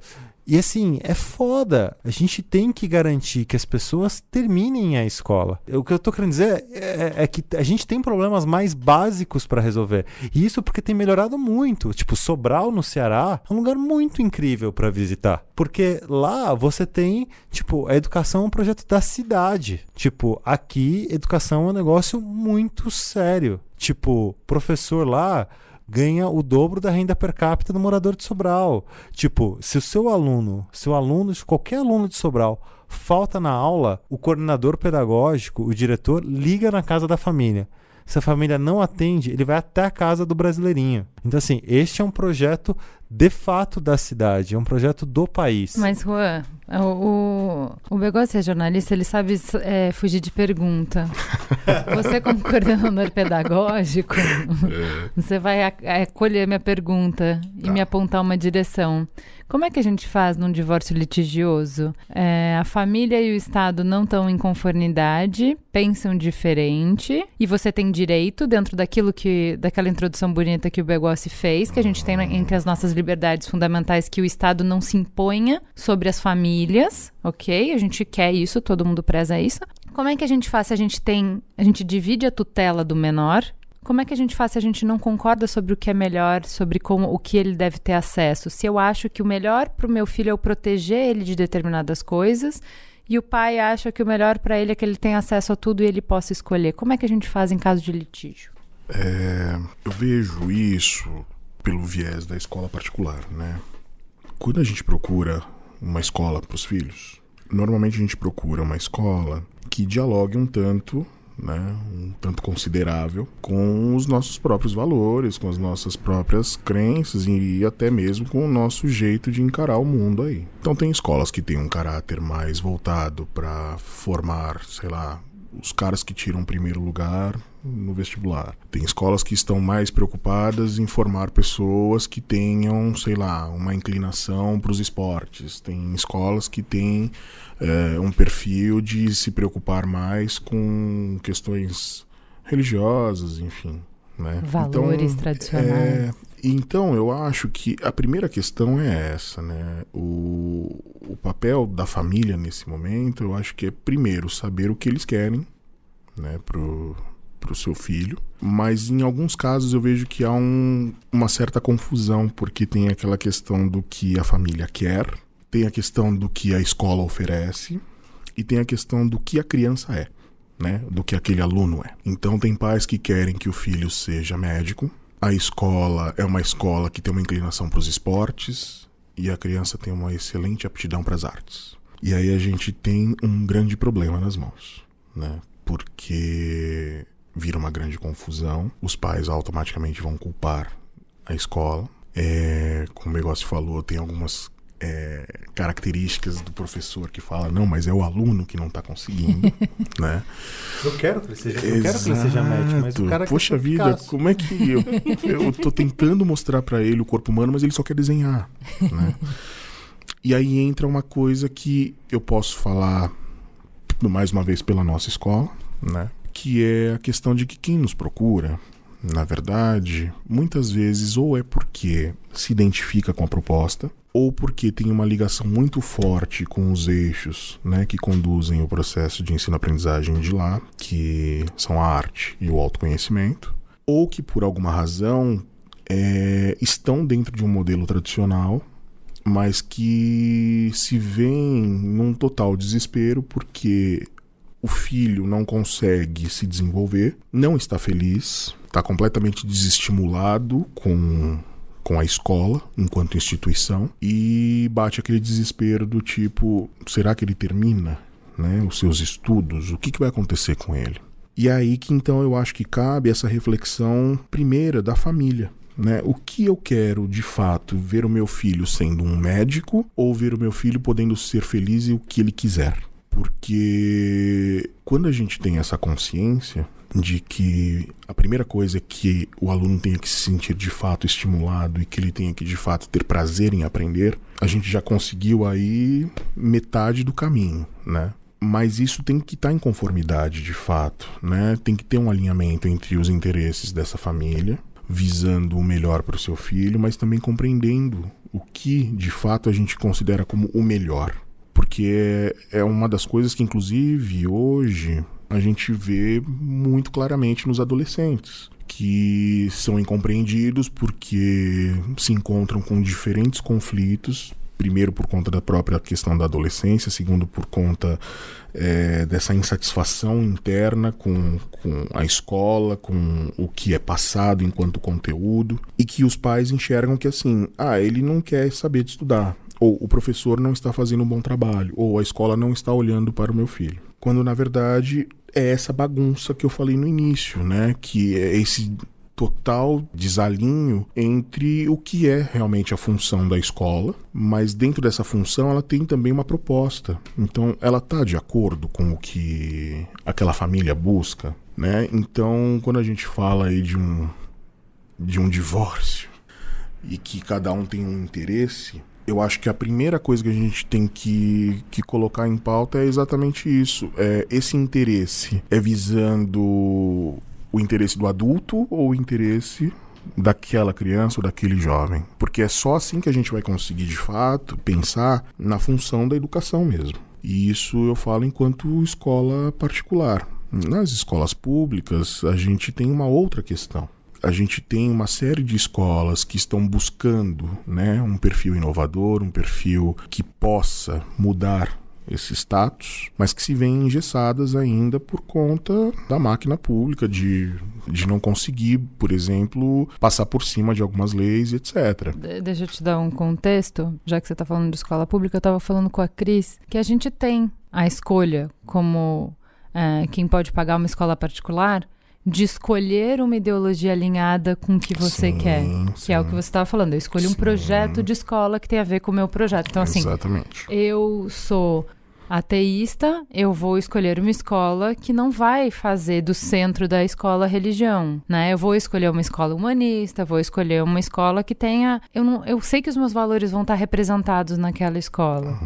E assim, é foda. A gente tem que garantir que as pessoas terminem a escola. O que eu tô querendo dizer é, é que a gente tem problemas mais básicos para resolver. E isso porque tem melhorado muito. Tipo, Sobral no Ceará é um lugar muito incrível para visitar. Porque lá você tem, tipo, a educação é um projeto da cidade. Tipo, aqui, educação é um negócio muito sério. Tipo, professor lá ganha o dobro da renda per capita do morador de Sobral. Tipo, se o seu aluno, seu aluno, qualquer aluno de Sobral falta na aula, o coordenador pedagógico, o diretor, liga na casa da família. Se a família não atende, ele vai até a casa do brasileirinho. Então, assim, este é um projeto de fato da cidade, é um projeto do país. Mas, Juan, o, o, é jornalista, ele sabe é, fugir de pergunta. Você, como coordenador pedagógico, é. você vai acolher minha pergunta e tá. me apontar uma direção. Como é que a gente faz num divórcio litigioso? É, a família e o Estado não estão em conformidade, pensam diferente, e você tem direito, dentro daquilo que. daquela introdução bonita que o Begossi fez, que a gente tem entre as nossas liberdades fundamentais, que o Estado não se imponha sobre as famílias, ok? A gente quer isso, todo mundo preza isso. Como é que a gente faz se a gente tem. A gente divide a tutela do menor como é que a gente faz se a gente não concorda sobre o que é melhor, sobre como o que ele deve ter acesso? Se eu acho que o melhor para o meu filho é eu proteger ele de determinadas coisas e o pai acha que o melhor para ele é que ele tenha acesso a tudo e ele possa escolher, como é que a gente faz em caso de litígio? É, eu vejo isso pelo viés da escola particular, né? Quando a gente procura uma escola para os filhos, normalmente a gente procura uma escola que dialogue um tanto né, um tanto considerável com os nossos próprios valores, com as nossas próprias crenças e até mesmo com o nosso jeito de encarar o mundo aí. Então tem escolas que têm um caráter mais voltado para formar, sei lá, os caras que tiram primeiro lugar no vestibular. Tem escolas que estão mais preocupadas em formar pessoas que tenham, sei lá, uma inclinação para os esportes. Tem escolas que têm é, um perfil de se preocupar mais com questões religiosas, enfim. Né? Valores então, tradicionais. É, então, eu acho que a primeira questão é essa, né? O, o papel da família nesse momento, eu acho que é primeiro saber o que eles querem, né, pro, pro seu filho. Mas em alguns casos eu vejo que há um, uma certa confusão, porque tem aquela questão do que a família quer, tem a questão do que a escola oferece e tem a questão do que a criança é, né? Do que aquele aluno é. Então tem pais que querem que o filho seja médico. A escola é uma escola que tem uma inclinação para os esportes e a criança tem uma excelente aptidão para as artes. E aí a gente tem um grande problema nas mãos, né? Porque vira uma grande confusão, os pais automaticamente vão culpar a escola. É, como o negócio falou, tem algumas é, características do professor que fala, não, mas é o aluno que não está conseguindo, né? Eu quero que ele seja, eu quero que ele seja médico, mas o cara Poxa vida, como é que eu, eu tô tentando mostrar para ele o corpo humano, mas ele só quer desenhar, né? E aí entra uma coisa que eu posso falar mais uma vez pela nossa escola, né? Que é a questão de que quem nos procura, na verdade, muitas vezes ou é porque se identifica com a proposta, ou porque tem uma ligação muito forte com os eixos né, que conduzem o processo de ensino-aprendizagem de lá, que são a arte e o autoconhecimento, ou que por alguma razão é, estão dentro de um modelo tradicional, mas que se veem num total desespero porque o filho não consegue se desenvolver, não está feliz, está completamente desestimulado com com a escola enquanto instituição e bate aquele desespero do tipo, será que ele termina, né, os seus estudos? O que, que vai acontecer com ele? E é aí que então eu acho que cabe essa reflexão primeira da família. Né? O que eu quero de fato ver o meu filho sendo um médico ou ver o meu filho podendo ser feliz e o que ele quiser? Porque quando a gente tem essa consciência, de que a primeira coisa é que o aluno tenha que se sentir de fato estimulado e que ele tenha que de fato ter prazer em aprender, a gente já conseguiu aí metade do caminho, né? Mas isso tem que estar em conformidade de fato, né? Tem que ter um alinhamento entre os interesses dessa família, visando o melhor para o seu filho, mas também compreendendo o que de fato a gente considera como o melhor. Porque é uma das coisas que, inclusive, hoje a gente vê muito claramente nos adolescentes, que são incompreendidos porque se encontram com diferentes conflitos primeiro por conta da própria questão da adolescência, segundo por conta é, dessa insatisfação interna com, com a escola, com o que é passado enquanto conteúdo, e que os pais enxergam que assim, ah, ele não quer saber de estudar, ou o professor não está fazendo um bom trabalho, ou a escola não está olhando para o meu filho. Quando na verdade é essa bagunça que eu falei no início, né? Que é esse total desalinho entre o que é realmente a função da escola, mas dentro dessa função ela tem também uma proposta. Então ela está de acordo com o que aquela família busca, né? Então quando a gente fala aí de um de um divórcio e que cada um tem um interesse, eu acho que a primeira coisa que a gente tem que, que colocar em pauta é exatamente isso. É, esse interesse é visando o interesse do adulto ou o interesse daquela criança ou daquele jovem. Porque é só assim que a gente vai conseguir, de fato, pensar na função da educação mesmo. E isso eu falo enquanto escola particular. Nas escolas públicas, a gente tem uma outra questão. A gente tem uma série de escolas que estão buscando né, um perfil inovador, um perfil que possa mudar esse status, mas que se veem engessadas ainda por conta da máquina pública, de, de não conseguir, por exemplo, passar por cima de algumas leis, etc. De deixa eu te dar um contexto, já que você está falando de escola pública, eu estava falando com a Cris que a gente tem a escolha como é, quem pode pagar uma escola particular de escolher uma ideologia alinhada com o que você Sim, quer. sim. Que é o que você estava falando. Eu escolhi um Sim. projeto de escola que tem a ver com o meu projeto. Então, assim, Exatamente. eu sou ateísta, eu vou escolher uma escola que não vai fazer do centro da escola religião, né? Eu vou escolher uma escola humanista, vou escolher uma escola que tenha, eu não, eu sei que os meus valores vão estar representados naquela escola,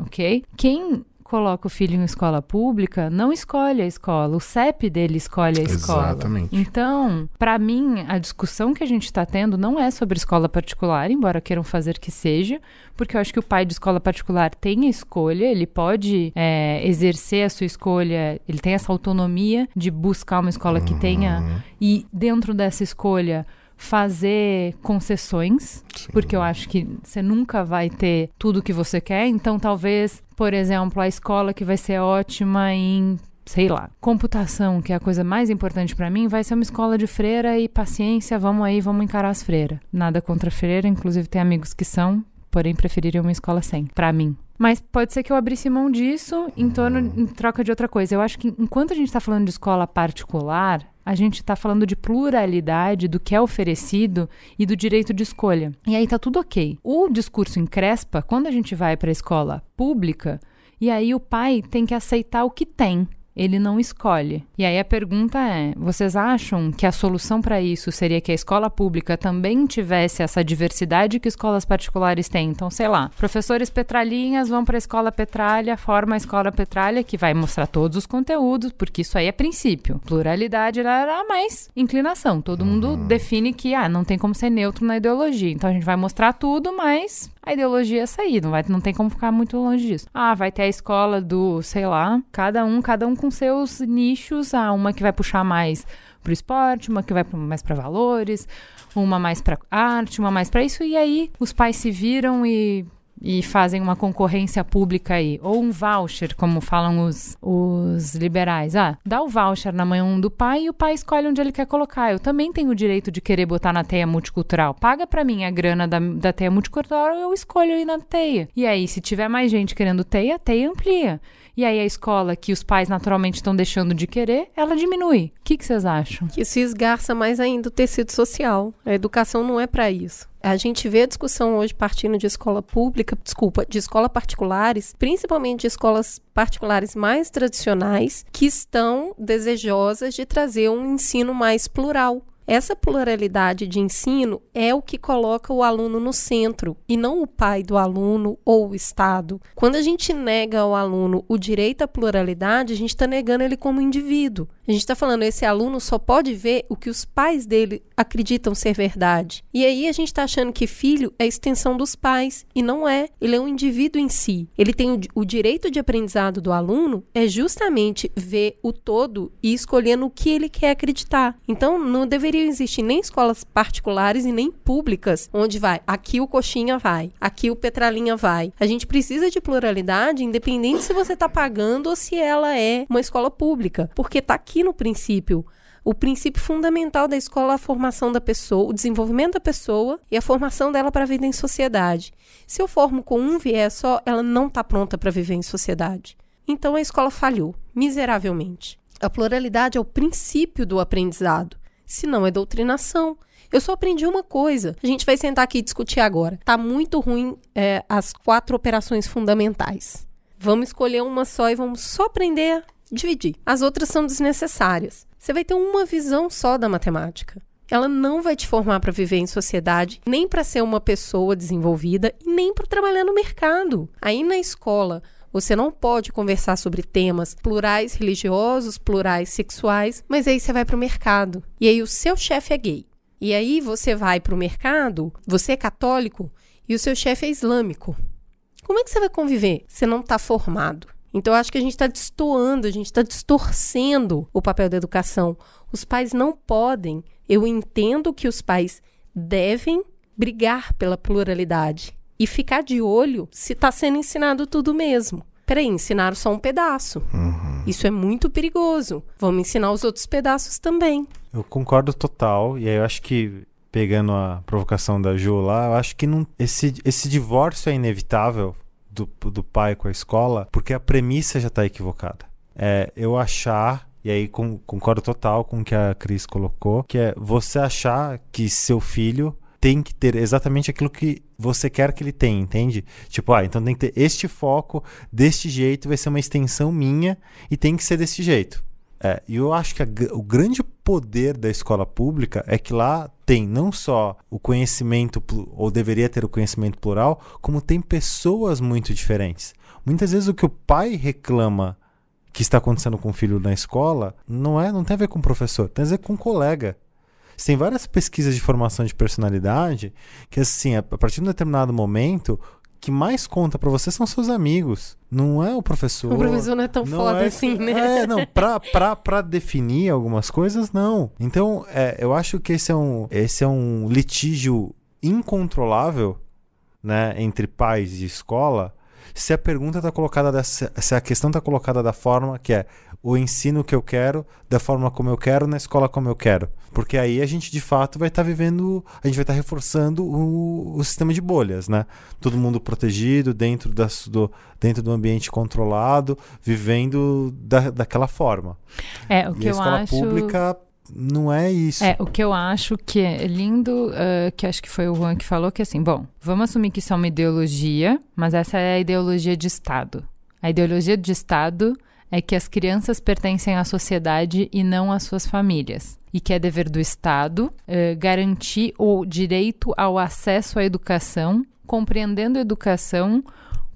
ok? Quem coloca o filho em escola pública não escolhe a escola, o CEP dele escolhe a escola. Exatamente. Então, para mim, a discussão que a gente está tendo não é sobre escola particular, embora queiram fazer que seja, porque eu acho que o pai de escola particular tem a escolha, ele pode é, exercer a sua escolha, ele tem essa autonomia de buscar uma escola que tenha e dentro dessa escolha fazer concessões, porque eu acho que você nunca vai ter tudo o que você quer, então talvez, por exemplo, a escola que vai ser ótima em sei lá, computação, que é a coisa mais importante pra mim, vai ser uma escola de freira e paciência, vamos aí, vamos encarar as freiras. Nada contra freira, inclusive tem amigos que são, porém prefeririam uma escola sem, pra mim. Mas pode ser que eu abrisse mão disso em torno em troca de outra coisa. Eu acho que enquanto a gente está falando de escola particular, a gente está falando de pluralidade do que é oferecido e do direito de escolha. E aí tá tudo ok. O discurso encrespa quando a gente vai para a escola pública e aí o pai tem que aceitar o que tem. Ele não escolhe. E aí a pergunta é: vocês acham que a solução para isso seria que a escola pública também tivesse essa diversidade que escolas particulares têm? Então, sei lá, professores petralhinhas vão para a escola Petralha, forma a escola Petralha que vai mostrar todos os conteúdos, porque isso aí é princípio. Pluralidade era mais inclinação. Todo mundo define que ah, não tem como ser neutro na ideologia. Então a gente vai mostrar tudo, mas a ideologia é sair, não, vai, não tem como ficar muito longe disso. Ah, vai ter a escola do, sei lá, cada um, cada um com seus nichos. Ah, uma que vai puxar mais pro esporte, uma que vai mais para valores, uma mais para arte, uma mais para isso. E aí os pais se viram e e fazem uma concorrência pública aí, ou um voucher, como falam os, os liberais. Ah, dá o voucher na mão do pai e o pai escolhe onde ele quer colocar. Eu também tenho o direito de querer botar na teia multicultural. Paga pra mim a grana da, da teia multicultural, eu escolho ir na teia. E aí, se tiver mais gente querendo teia, a teia amplia. E aí a escola que os pais naturalmente estão deixando de querer, ela diminui. O que que vocês acham? Que isso esgarça mais ainda o tecido social. A educação não é para isso. A gente vê a discussão hoje partindo de escola pública, desculpa, de escola particulares, principalmente de escolas particulares mais tradicionais, que estão desejosas de trazer um ensino mais plural. Essa pluralidade de ensino é o que coloca o aluno no centro e não o pai do aluno ou o Estado. Quando a gente nega ao aluno o direito à pluralidade, a gente está negando ele como indivíduo. A gente está falando, esse aluno só pode ver o que os pais dele acreditam ser verdade. E aí a gente está achando que filho é extensão dos pais, e não é. Ele é um indivíduo em si. Ele tem o, o direito de aprendizado do aluno é justamente ver o todo e escolher no que ele quer acreditar. Então, não deveriam existir nem escolas particulares e nem públicas, onde vai aqui o coxinha vai, aqui o petralinha vai. A gente precisa de pluralidade, independente se você está pagando ou se ela é uma escola pública, porque está aqui no princípio. O princípio fundamental da escola é a formação da pessoa, o desenvolvimento da pessoa e a formação dela para a vida em sociedade. Se eu formo com um viés só, ela não está pronta para viver em sociedade. Então a escola falhou, miseravelmente. A pluralidade é o princípio do aprendizado, se não é doutrinação. Eu só aprendi uma coisa. A gente vai sentar aqui e discutir agora. Tá muito ruim é, as quatro operações fundamentais. Vamos escolher uma só e vamos só aprender dividir. As outras são desnecessárias. Você vai ter uma visão só da matemática. Ela não vai te formar para viver em sociedade, nem para ser uma pessoa desenvolvida nem para trabalhar no mercado. Aí na escola, você não pode conversar sobre temas plurais religiosos, plurais sexuais, mas aí você vai para o mercado. E aí o seu chefe é gay. E aí você vai para o mercado, você é católico e o seu chefe é islâmico. Como é que você vai conviver? Você não está formado. Então, eu acho que a gente está destoando, a gente está distorcendo o papel da educação. Os pais não podem. Eu entendo que os pais devem brigar pela pluralidade e ficar de olho se está sendo ensinado tudo mesmo. Peraí, ensinaram só um pedaço. Uhum. Isso é muito perigoso. Vamos ensinar os outros pedaços também. Eu concordo total, e aí eu acho que, pegando a provocação da Ju lá, eu acho que não, esse, esse divórcio é inevitável do, do pai com a escola, porque a premissa já está equivocada. É eu achar e aí com, concordo total com o que a Cris colocou, que é você achar que seu filho tem que ter exatamente aquilo que você quer que ele tenha, entende? Tipo, ah, então tem que ter este foco, deste jeito, vai ser uma extensão minha e tem que ser desse jeito. É, e eu acho que a, o grande poder da escola pública é que lá tem não só o conhecimento, ou deveria ter o conhecimento plural, como tem pessoas muito diferentes. Muitas vezes o que o pai reclama que está acontecendo com o filho na escola não é, não tem a ver com o professor, tem a ver com o colega. Tem várias pesquisas de formação de personalidade que, assim, a partir de um determinado momento, que mais conta para você são seus amigos. Não é o professor. O professor não é tão não foda é, assim, né? É, não, pra, pra, pra definir algumas coisas, não. Então, é, eu acho que esse é um, esse é um litígio incontrolável, né, entre pais e escola, se a pergunta está colocada dessa, se a questão está colocada da forma que é o ensino que eu quero, da forma como eu quero, na escola como eu quero. Porque aí a gente de fato vai estar tá vivendo, a gente vai estar tá reforçando o, o, sistema de bolhas, né? Todo mundo protegido, dentro, das, do, dentro do ambiente controlado, vivendo da, daquela forma. É, o e que a eu escola acho. pública não é isso. É, o que eu acho que é lindo, uh, que acho que foi o Juan que falou, que assim, bom, vamos assumir que isso é uma ideologia, mas essa é a ideologia de Estado. A ideologia de Estado é que as crianças pertencem à sociedade e não às suas famílias. E que é dever do Estado uh, garantir o direito ao acesso à educação, compreendendo a educação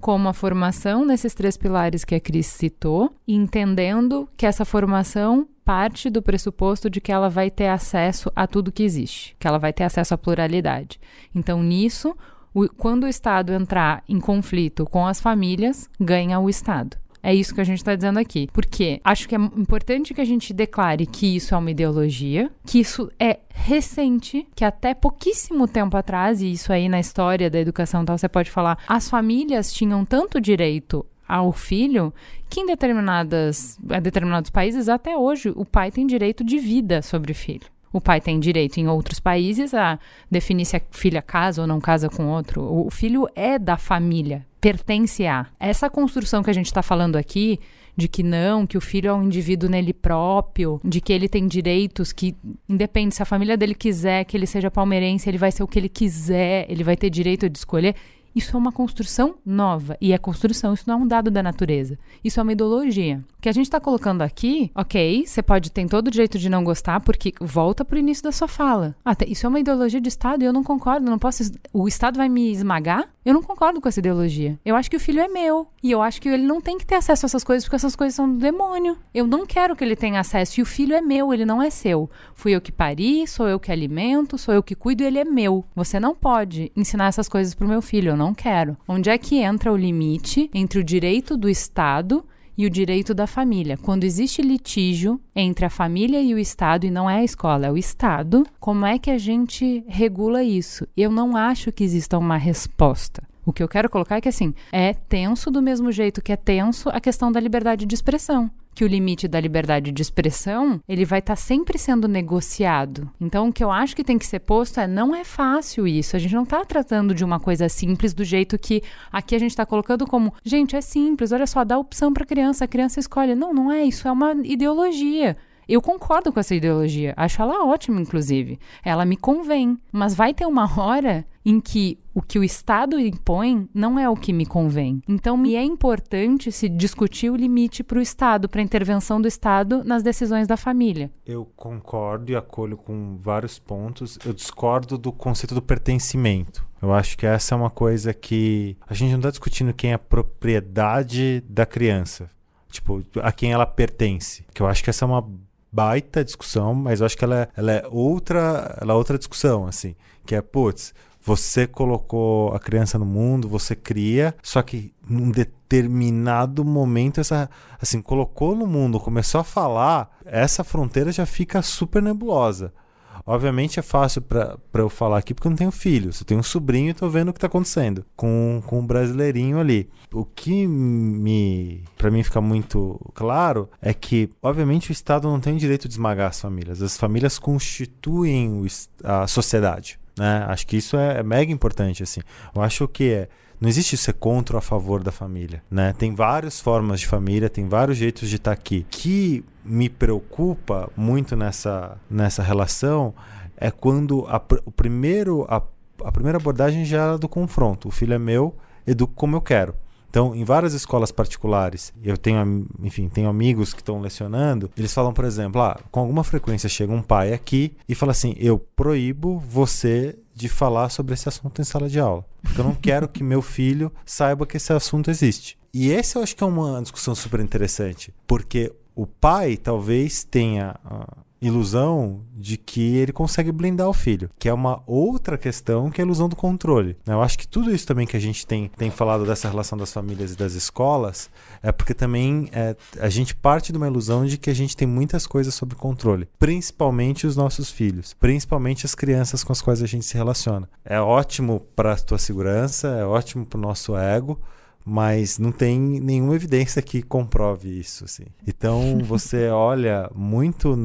como a formação nesses três pilares que a Cris citou, entendendo que essa formação parte do pressuposto de que ela vai ter acesso a tudo que existe, que ela vai ter acesso à pluralidade. Então, nisso, o, quando o Estado entrar em conflito com as famílias, ganha o Estado. É isso que a gente está dizendo aqui. Porque acho que é importante que a gente declare que isso é uma ideologia, que isso é recente, que até pouquíssimo tempo atrás, e isso aí na história da educação tal, você pode falar, as famílias tinham tanto direito ao filho que em determinadas, em determinados países, até hoje, o pai tem direito de vida sobre o filho. O pai tem direito em outros países a definir se a filha casa ou não casa com outro. O filho é da família, pertence a. Essa construção que a gente está falando aqui, de que não, que o filho é um indivíduo nele próprio, de que ele tem direitos, que independe se a família dele quiser que ele seja palmeirense, ele vai ser o que ele quiser, ele vai ter direito de escolher. Isso é uma construção nova. E é construção, isso não é um dado da natureza. Isso é uma ideologia. O que a gente está colocando aqui, ok, você pode ter todo o direito de não gostar, porque volta pro início da sua fala. Ah, isso é uma ideologia de Estado e eu não concordo. Não posso. O Estado vai me esmagar? Eu não concordo com essa ideologia. Eu acho que o filho é meu. E eu acho que ele não tem que ter acesso a essas coisas, porque essas coisas são do demônio. Eu não quero que ele tenha acesso. E o filho é meu, ele não é seu. Fui eu que pari, sou eu que alimento, sou eu que cuido, ele é meu. Você não pode ensinar essas coisas pro meu filho, eu não quero. Onde é que entra o limite entre o direito do Estado e o direito da família. Quando existe litígio entre a família e o Estado, e não é a escola, é o Estado, como é que a gente regula isso? Eu não acho que exista uma resposta. O que eu quero colocar é que, assim, é tenso do mesmo jeito que é tenso a questão da liberdade de expressão que o limite da liberdade de expressão ele vai estar tá sempre sendo negociado. Então, o que eu acho que tem que ser posto é não é fácil isso. A gente não está tratando de uma coisa simples do jeito que aqui a gente está colocando como, gente, é simples. Olha só, dá opção para criança, a criança escolhe. Não, não é isso. É uma ideologia. Eu concordo com essa ideologia, acho ela ótima, inclusive. Ela me convém. Mas vai ter uma hora em que o que o Estado impõe não é o que me convém. Então, me é importante se discutir o limite para o Estado, para a intervenção do Estado nas decisões da família. Eu concordo e acolho com vários pontos. Eu discordo do conceito do pertencimento. Eu acho que essa é uma coisa que a gente não está discutindo quem é a propriedade da criança. Tipo, a quem ela pertence. Que eu acho que essa é uma baita discussão, mas eu acho que ela é, ela é outra, ela é outra discussão, assim, que é, putz, você colocou a criança no mundo, você cria, só que num determinado momento essa assim, colocou no mundo, começou a falar, essa fronteira já fica super nebulosa. Obviamente é fácil para eu falar aqui porque eu não tenho filho. Eu tenho um sobrinho e estou vendo o que está acontecendo com, com um brasileirinho ali. O que me para mim fica muito claro é que, obviamente, o Estado não tem o direito de esmagar as famílias. As famílias constituem o, a sociedade. Né? Acho que isso é, é mega importante. assim. Eu acho que é não existe ser contra ou a favor da família, né? Tem várias formas de família, tem vários jeitos de estar aqui. Que me preocupa muito nessa, nessa relação é quando a, o primeiro, a, a primeira abordagem já é do confronto. O filho é meu, educo como eu quero. Então, em várias escolas particulares, eu tenho, enfim, tenho amigos que estão lecionando, eles falam, por exemplo, ah, com alguma frequência chega um pai aqui e fala assim: "Eu proíbo você de falar sobre esse assunto em sala de aula, porque eu não quero que meu filho saiba que esse assunto existe". E esse eu acho que é uma discussão super interessante, porque o pai talvez tenha ilusão de que ele consegue blindar o filho, que é uma outra questão que é a ilusão do controle. Eu acho que tudo isso também que a gente tem, tem falado dessa relação das famílias e das escolas é porque também é, a gente parte de uma ilusão de que a gente tem muitas coisas sob controle, principalmente os nossos filhos, principalmente as crianças com as quais a gente se relaciona. É ótimo para a tua segurança, é ótimo para o nosso ego, mas não tem nenhuma evidência que comprove isso. Assim. Então, você olha muito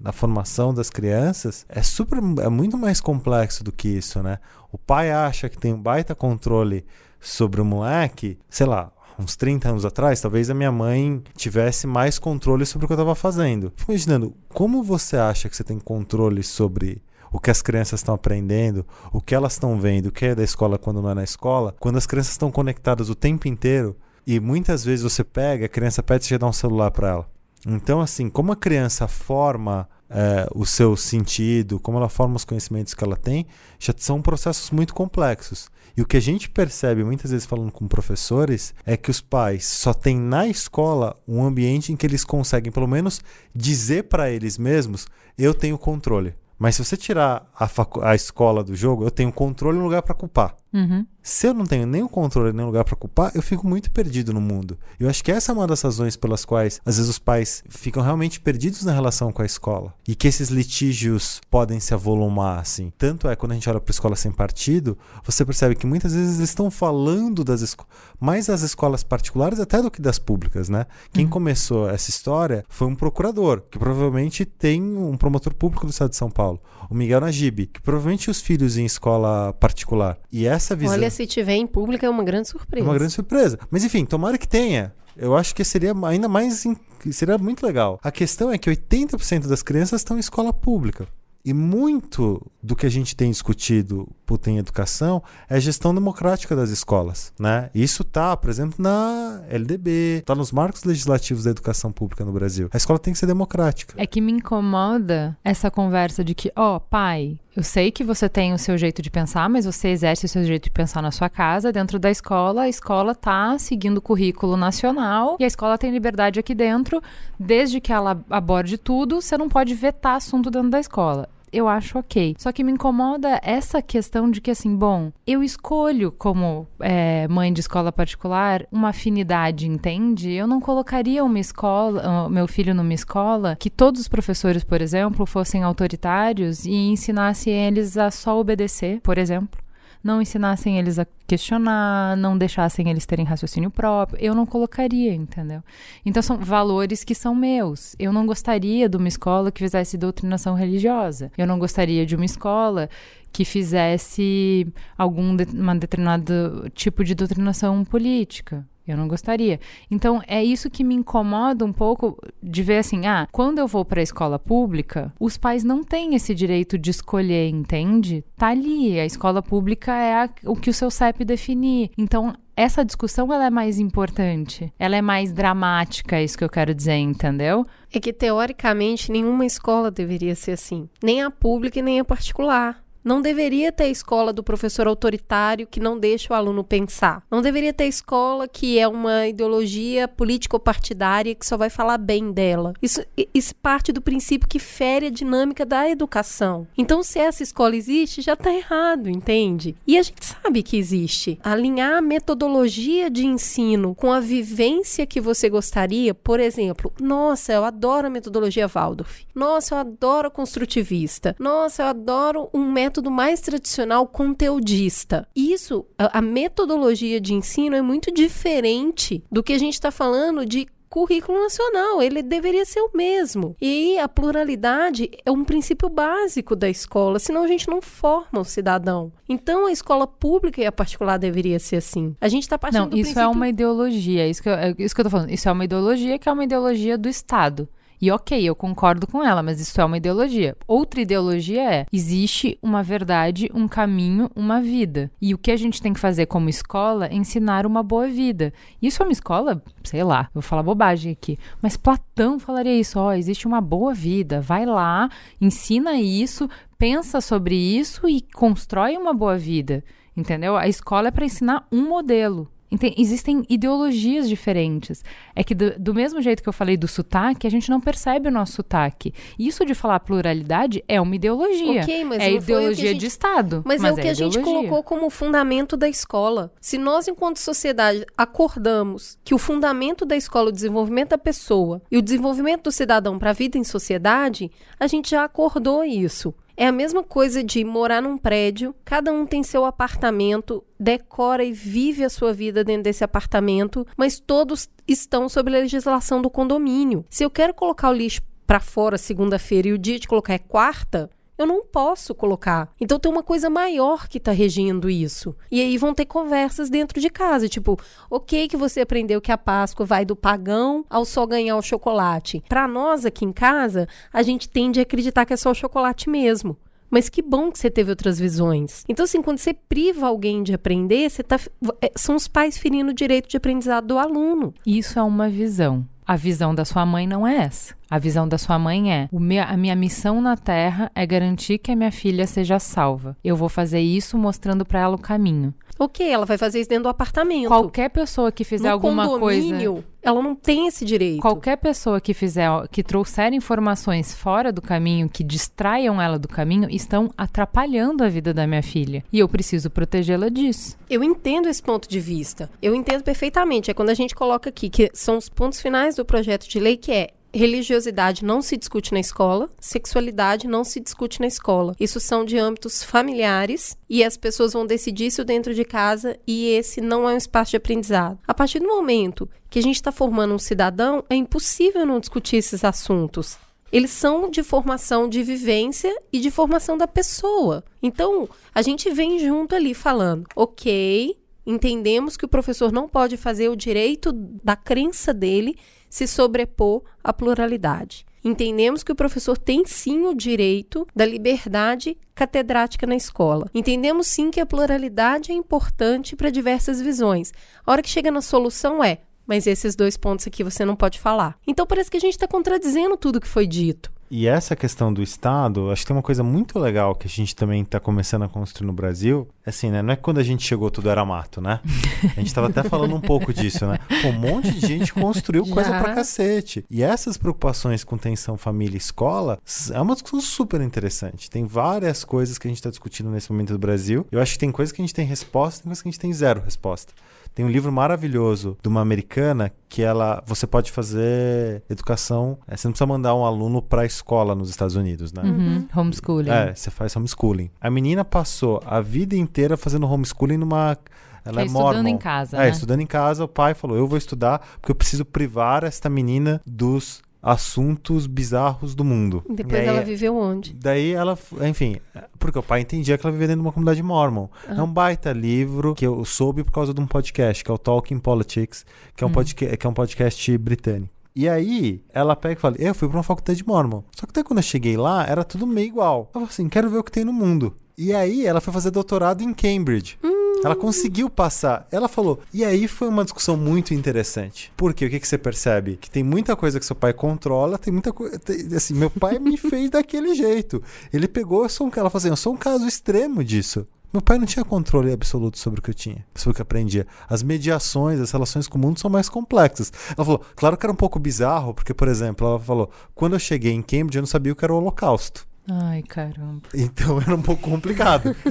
na formação das crianças, é super, é muito mais complexo do que isso, né? O pai acha que tem um baita controle sobre o moleque, sei lá, uns 30 anos atrás, talvez a minha mãe tivesse mais controle sobre o que eu estava fazendo. Fico imaginando, como você acha que você tem controle sobre o que as crianças estão aprendendo, o que elas estão vendo, o que é da escola quando não é na escola, quando as crianças estão conectadas o tempo inteiro e muitas vezes você pega, a criança pede você dar um celular para ela. Então, assim, como a criança forma é, o seu sentido, como ela forma os conhecimentos que ela tem, já são processos muito complexos. E o que a gente percebe muitas vezes falando com professores é que os pais só têm na escola um ambiente em que eles conseguem, pelo menos, dizer para eles mesmos: eu tenho controle. Mas se você tirar a, a escola do jogo, eu tenho controle um lugar para culpar. Uhum. Se eu não tenho nem o controle nem lugar para culpar, eu fico muito perdido no mundo. Eu acho que essa é uma das razões pelas quais às vezes os pais ficam realmente perdidos na relação com a escola e que esses litígios podem se avolumar assim. Tanto é quando a gente olha para escola sem partido, você percebe que muitas vezes eles estão falando das mais das escolas particulares até do que das públicas, né? Quem uhum. começou essa história foi um procurador, que provavelmente tem um promotor público do estado de São Paulo, o Miguel Najib, que provavelmente os filhos em escola particular. E essa essa visão. Olha, se tiver em público é uma grande surpresa. É uma grande surpresa. Mas enfim, tomara que tenha. Eu acho que seria ainda mais. Seria muito legal. A questão é que 80% das crianças estão em escola pública. E muito do que a gente tem discutido disputem educação é a gestão democrática das escolas, né? Isso tá, por exemplo, na LDB, tá nos marcos legislativos da educação pública no Brasil. A escola tem que ser democrática. É que me incomoda essa conversa de que, ó, oh, pai, eu sei que você tem o seu jeito de pensar, mas você exerce o seu jeito de pensar na sua casa, dentro da escola. A escola tá seguindo o currículo nacional e a escola tem liberdade aqui dentro, desde que ela aborde tudo, você não pode vetar assunto dentro da escola eu acho ok. Só que me incomoda essa questão de que, assim, bom, eu escolho como é, mãe de escola particular uma afinidade, entende? Eu não colocaria uma escola, meu filho numa escola que todos os professores, por exemplo, fossem autoritários e ensinassem eles a só obedecer, por exemplo não ensinassem eles a questionar, não deixassem eles terem raciocínio próprio, eu não colocaria, entendeu? Então são valores que são meus. Eu não gostaria de uma escola que fizesse doutrinação religiosa. Eu não gostaria de uma escola que fizesse algum de, uma determinado tipo de doutrinação política. Eu não gostaria. Então, é isso que me incomoda um pouco de ver assim: ah, quando eu vou para a escola pública, os pais não têm esse direito de escolher, entende? Tá ali. A escola pública é a, o que o seu CEP definir. Então, essa discussão ela é mais importante, ela é mais dramática, é isso que eu quero dizer, entendeu? É que teoricamente nenhuma escola deveria ser assim, nem a pública e nem a particular. Não deveria ter escola do professor autoritário que não deixa o aluno pensar. Não deveria ter escola que é uma ideologia político-partidária que só vai falar bem dela. Isso, isso parte do princípio que fere a dinâmica da educação. Então, se essa escola existe, já está errado, entende? E a gente sabe que existe. Alinhar a metodologia de ensino com a vivência que você gostaria, por exemplo, nossa, eu adoro a metodologia Waldorf. Nossa, eu adoro a construtivista. Nossa, eu adoro um método método mais tradicional conteudista. Isso, a, a metodologia de ensino é muito diferente do que a gente está falando de currículo nacional, ele deveria ser o mesmo. E a pluralidade é um princípio básico da escola, senão a gente não forma o cidadão. Então a escola pública e a particular deveria ser assim. A gente está partindo Não, isso princípio... é uma ideologia, isso que, eu, é isso que eu tô falando. Isso é uma ideologia que é uma ideologia do Estado. E ok, eu concordo com ela, mas isso é uma ideologia. Outra ideologia é: existe uma verdade, um caminho, uma vida. E o que a gente tem que fazer como escola é ensinar uma boa vida. Isso é uma escola, sei lá, vou falar bobagem aqui, mas Platão falaria isso: ó, oh, existe uma boa vida, vai lá, ensina isso, pensa sobre isso e constrói uma boa vida. Entendeu? A escola é para ensinar um modelo. Existem ideologias diferentes. É que do, do, mesmo jeito que eu falei do sotaque, a gente não percebe o nosso sotaque. Isso de falar pluralidade é uma ideologia. Okay, mas é ideologia gente... de Estado. Mas, mas é o que é a gente colocou como fundamento da escola. Se nós, enquanto sociedade, acordamos que o fundamento da escola é o desenvolvimento da pessoa e o desenvolvimento do cidadão para a vida em sociedade, a gente já acordou isso. É a mesma coisa de morar num prédio, cada um tem seu apartamento, decora e vive a sua vida dentro desse apartamento, mas todos estão sob a legislação do condomínio. Se eu quero colocar o lixo para fora segunda-feira e o dia de colocar é quarta, eu não posso colocar. Então tem uma coisa maior que está regindo isso. E aí vão ter conversas dentro de casa, tipo, ok que você aprendeu que a Páscoa vai do pagão ao só ganhar o chocolate. Para nós aqui em casa, a gente tende a acreditar que é só o chocolate mesmo. Mas que bom que você teve outras visões. Então, assim, quando você priva alguém de aprender, você tá, é, são os pais ferindo o direito de aprendizado do aluno. Isso é uma visão. A visão da sua mãe não é essa. A visão da sua mãe é: meu, a minha missão na Terra é garantir que a minha filha seja salva. Eu vou fazer isso mostrando para ela o caminho. Ok, ela vai fazer isso dentro do apartamento. Qualquer pessoa que fizer no alguma coisa. Ela não tem esse direito. Qualquer pessoa que fizer, que trouxer informações fora do caminho, que distraiam ela do caminho, estão atrapalhando a vida da minha filha. E eu preciso protegê-la disso. Eu entendo esse ponto de vista. Eu entendo perfeitamente. É quando a gente coloca aqui que são os pontos finais do projeto de lei, que é religiosidade não se discute na escola, sexualidade não se discute na escola. Isso são de âmbitos familiares e as pessoas vão decidir isso dentro de casa e esse não é um espaço de aprendizado. A partir do momento que a gente está formando um cidadão, é impossível não discutir esses assuntos. Eles são de formação de vivência e de formação da pessoa. Então, a gente vem junto ali falando, ok, entendemos que o professor não pode fazer o direito da crença dele se sobrepor à pluralidade. Entendemos que o professor tem sim o direito da liberdade catedrática na escola. Entendemos sim que a pluralidade é importante para diversas visões. A hora que chega na solução é mas esses dois pontos aqui você não pode falar. Então parece que a gente está contradizendo tudo que foi dito. E essa questão do Estado, acho que tem uma coisa muito legal que a gente também está começando a construir no Brasil. Assim, né? Não é que quando a gente chegou tudo era mato, né? A gente estava até falando um pouco disso, né? Um monte de gente construiu coisa pra cacete. E essas preocupações com tensão família e escola é uma discussão super interessante. Tem várias coisas que a gente está discutindo nesse momento do Brasil. Eu acho que tem coisas que a gente tem resposta, tem coisas que a gente tem zero resposta. Tem um livro maravilhoso de uma americana que ela você pode fazer educação. É, você não precisa mandar um aluno para a escola nos Estados Unidos, né? Uhum. Homeschooling. É, você faz homeschooling. A menina passou a vida inteira fazendo homeschooling numa ela é, é estudando mormon. em casa. É, né? estudando em casa, o pai falou: Eu vou estudar porque eu preciso privar esta menina dos assuntos bizarros do mundo. Depois E aí- ela viveu onde? Daí ela, enfim, porque o pai entendia que ela vivia dentro de uma comunidade mormon. É um baita livro que eu soube por causa de um podcast, que é o Talking Politics, que é um, podca que é um podcast britânico. E aí, ela pega e fala: Eu fui pra uma faculdade mormon. Só que até quando eu cheguei lá, era tudo meio igual. Eu falei assim: quero ver o que tem no mundo. E aí, ela foi fazer doutorado em Cambridge. Ela conseguiu passar. Ela falou. E aí foi uma discussão muito interessante. Porque o que, que você percebe? Que tem muita coisa que seu pai controla, tem muita coisa. Assim, meu pai me fez daquele jeito. Ele pegou, eu sou um, ela falou assim, eu sou um caso extremo disso. Meu pai não tinha controle absoluto sobre o que eu tinha, sobre o que eu aprendia. As mediações, as relações com o mundo são mais complexas. Ela falou, claro que era um pouco bizarro, porque, por exemplo, ela falou, quando eu cheguei em Cambridge, eu não sabia o que era o Holocausto. Ai, caramba. Então era um pouco complicado.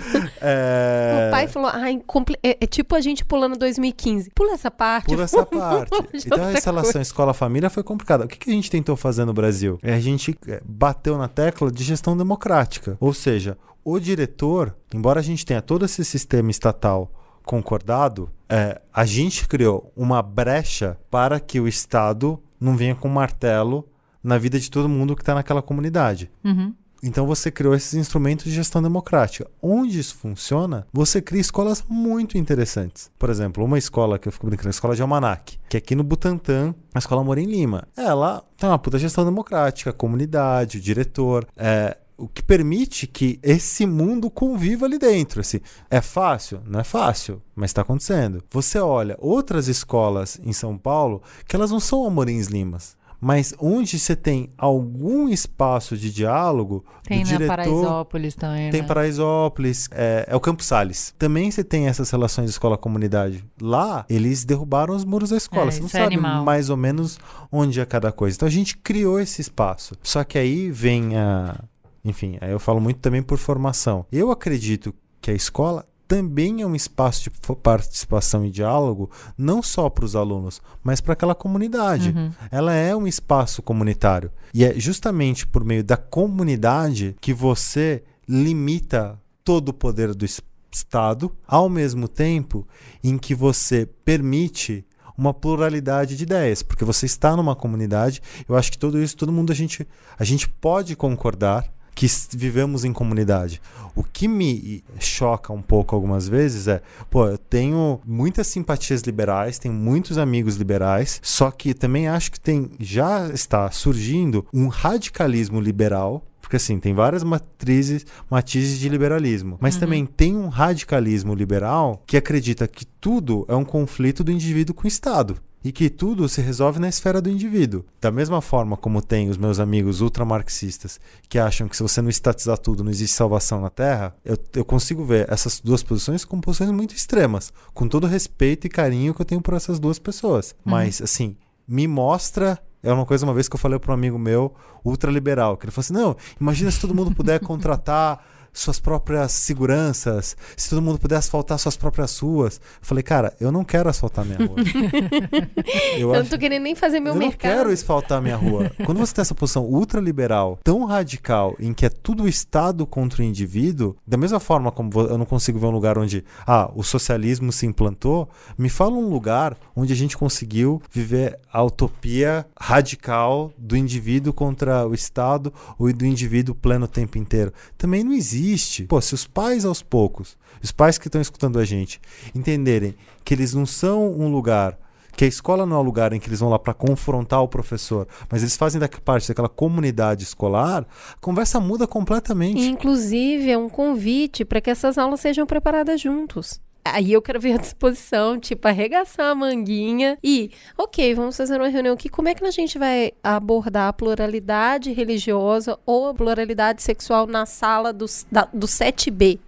É... O pai falou, ai, compli- é, é tipo a gente pulando 2015. Pula essa parte. Por essa parte. Então essa relação escola-família foi complicada. O que, que a gente tentou fazer no Brasil? É, a gente é, bateu na tecla de gestão democrática. Ou seja, o diretor, embora a gente tenha todo esse sistema estatal concordado, é, a gente criou uma brecha para que o Estado não venha com martelo na vida de todo mundo que está naquela comunidade. Uhum. Então você criou esses instrumentos de gestão democrática. Onde isso funciona, você cria escolas muito interessantes. Por exemplo, uma escola que eu fico brincando, a escola de Almanac, que é aqui no Butantã, a escola mora em Lima. Ela tem uma puta gestão democrática, comunidade, o diretor, é, o que permite que esse mundo conviva ali dentro. Assim, é fácil? Não é fácil, mas está acontecendo. Você olha outras escolas em São Paulo que elas não são Amorins Limas. Mas onde você tem algum espaço de diálogo Tem do na diretor, Paraisópolis também, tem né? Paraisópolis, é, é o Campos Sales. Também você tem essas relações escola-comunidade. Lá, eles derrubaram os muros da escola. É, você não é sabe animal. mais ou menos onde é cada coisa. Então a gente criou esse espaço. Só que aí vem a. Enfim, aí eu falo muito também por formação. Eu acredito que a escola também é um espaço de participação e diálogo, não só para os alunos, mas para aquela comunidade. Uhum. Ela é um espaço comunitário. E é justamente por meio da comunidade que você limita todo o poder do es- Estado, ao mesmo tempo em que você permite uma pluralidade de ideias, porque você está numa comunidade. Eu acho que tudo isso, todo mundo a gente, a gente pode concordar que vivemos em comunidade. O que me choca um pouco algumas vezes é, pô, eu tenho muitas simpatias liberais, tenho muitos amigos liberais, só que também acho que tem já está surgindo um radicalismo liberal porque assim, tem várias matrizes, matizes de liberalismo. Mas também tem um radicalismo liberal que acredita que tudo é um conflito do indivíduo com o Estado. E que tudo se resolve na esfera do indivíduo. Da mesma forma como tem os meus amigos ultramarxistas que acham que se você não estatizar tudo, não existe salvação na Terra, eu, eu consigo ver essas duas posições como posições muito extremas. Com todo o respeito e carinho que eu tenho por essas duas pessoas. Mas, assim, me mostra. É uma coisa, uma vez que eu falei para um amigo meu, ultraliberal, que ele falou assim: não, imagina se todo mundo puder contratar suas próprias seguranças, se todo mundo puder asfaltar suas próprias ruas. Eu falei, cara, eu não quero asfaltar minha rua. Eu não acho- tô querendo nem fazer meu eu mercado. não quero asfaltar minha rua. Quando você tem essa posição ultraliberal, tão radical, em que é tudo o Estado contra o indivíduo, da mesma forma como eu não consigo ver um lugar onde ah, o socialismo se implantou, me fala um lugar onde a gente conseguiu viver a utopia radical do indivíduo contra o Estado ou do indivíduo pleno o tempo inteiro. Também não existe. Pô, se os pais aos poucos, os pais que estão escutando a gente, entenderem que eles não são um lugar que a escola não é o lugar em que eles vão lá para confrontar o professor, mas eles fazem da parte daquela comunidade escolar, a conversa muda completamente. Inclusive, é um convite para que essas aulas sejam preparadas juntos. Aí eu quero ver a disposição, tipo, arregaçar a manguinha e, ok, vamos fazer uma reunião aqui. Como é que a gente vai abordar a pluralidade religiosa ou a pluralidade sexual na sala do, da, do 7B?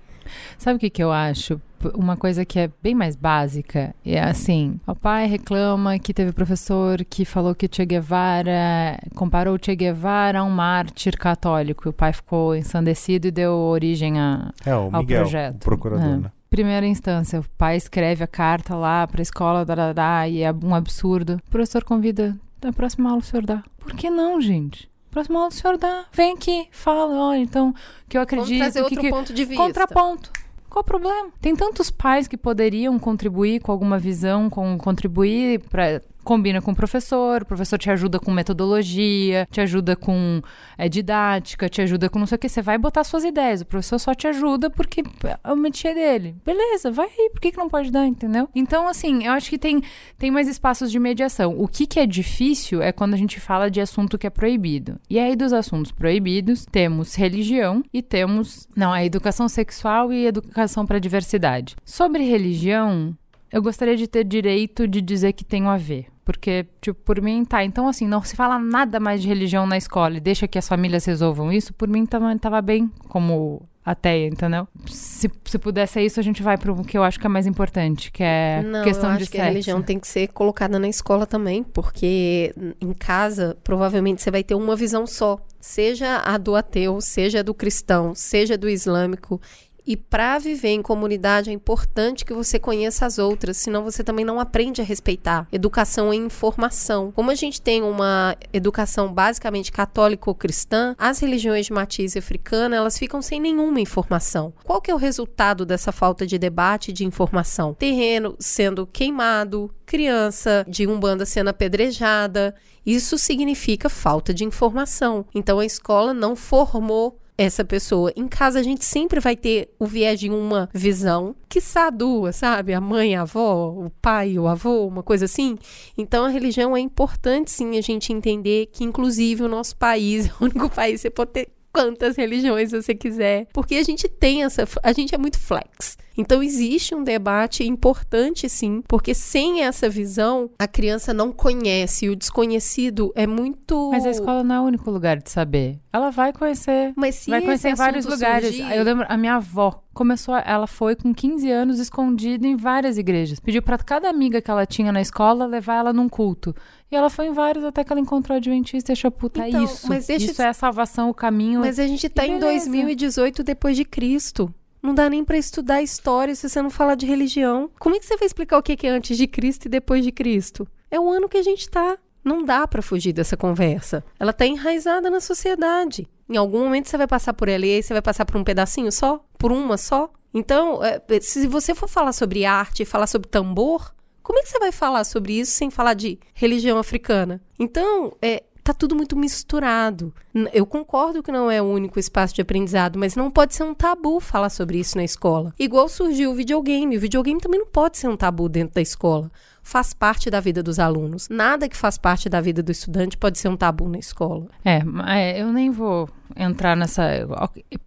Sabe o que, que eu acho? Uma coisa que é bem mais básica é assim: o pai reclama que teve professor que falou que Che Guevara comparou Che Guevara a um mártir católico. E o pai ficou ensandecido e deu origem a, é, o ao Miguel, projeto. O procurador, É. né? Primeira instância, o pai escreve a carta lá pra escola, dá, dá, dá, e é um absurdo. O professor convida, na próxima aula o senhor dá. Por que não, gente? Próxima aula o senhor dá. Vem aqui, fala, olha, então, o que eu acredito. Vamos trazer que, outro que... ponto de vista. Contraponto. Qual o problema? Tem tantos pais que poderiam contribuir com alguma visão, com contribuir para combina com o professor, o professor te ajuda com metodologia, te ajuda com é, didática, te ajuda com não sei o que. Você vai botar suas ideias, o professor só te ajuda porque é o métier dele. Beleza, vai aí, por que, que não pode dar, entendeu? Então, assim, eu acho que tem, tem mais espaços de mediação. O que, que é difícil é quando a gente fala de assunto que é proibido. E aí, dos assuntos proibidos, temos religião e temos. Não, a educação sexual e educação para diversidade. Sobre religião, eu gostaria de ter direito de dizer que tenho a ver. Porque, tipo, por mim, tá. Então, assim, não se fala nada mais de religião na escola e deixa que as famílias resolvam isso, por mim tava, tava bem como ateia, entendeu? Se, se pudesse ser isso, a gente vai pro que eu acho que é mais importante, que é Não, questão eu acho de que sexo. a religião tem que ser colocada na escola também, porque em casa, provavelmente, você vai ter uma visão só. Seja a do ateu, seja a do cristão, seja do islâmico. E para viver em comunidade é importante que você conheça as outras, senão você também não aprende a respeitar. Educação é informação. Como a gente tem uma educação basicamente católica ou cristã, as religiões de matiz africana, elas ficam sem nenhuma informação. Qual que é o resultado dessa falta de debate de informação? Terreno sendo queimado, criança de umbanda sendo apedrejada. Isso significa falta de informação. Então a escola não formou essa pessoa. Em casa a gente sempre vai ter o viés de uma visão, que duas, sabe? A mãe, a avó, o pai, o avô, uma coisa assim. Então a religião é importante sim a gente entender que inclusive o nosso país é o único país que você pode ter quantas religiões você quiser, porque a gente tem essa, a gente é muito flex. Então existe um debate importante sim, porque sem essa visão a criança não conhece, e o desconhecido é muito Mas a escola não é o único lugar de saber. Ela vai conhecer. Mas vai conhecer em vários lugares. surgir- Eu lembro, a minha avó começou, ela foi com 15 anos escondida em várias igrejas. Pediu pra cada amiga que ela tinha na escola levar ela num culto. E ela foi em vários até que ela encontrou a Adventista e achou, puta, Então, é isso. mas deixa isso é a salvação, o caminho. Mas a gente tá E em beleza. 2018 depois de Cristo. Não dá nem pra estudar história se você não falar de religião. Como é que você vai explicar o que é antes de Cristo e depois de Cristo? É o ano que a gente tá. Não dá pra fugir dessa conversa. Ela tá enraizada na sociedade. Em algum momento você vai passar por ela e aí você vai passar por um pedacinho só? Por uma só? Então, é, se você for falar sobre arte, falar sobre tambor, como é que você vai falar sobre isso sem falar de religião africana? Então, é, tá tudo muito misturado. Eu concordo que não é o único espaço de aprendizado, mas não pode ser um tabu falar sobre isso na escola. Igual surgiu o videogame. O videogame também não pode ser um tabu dentro da escola. Faz parte da vida dos alunos. Nada que faz parte da vida do estudante pode ser um tabu na escola. É, é, eu nem vou entrar nessa.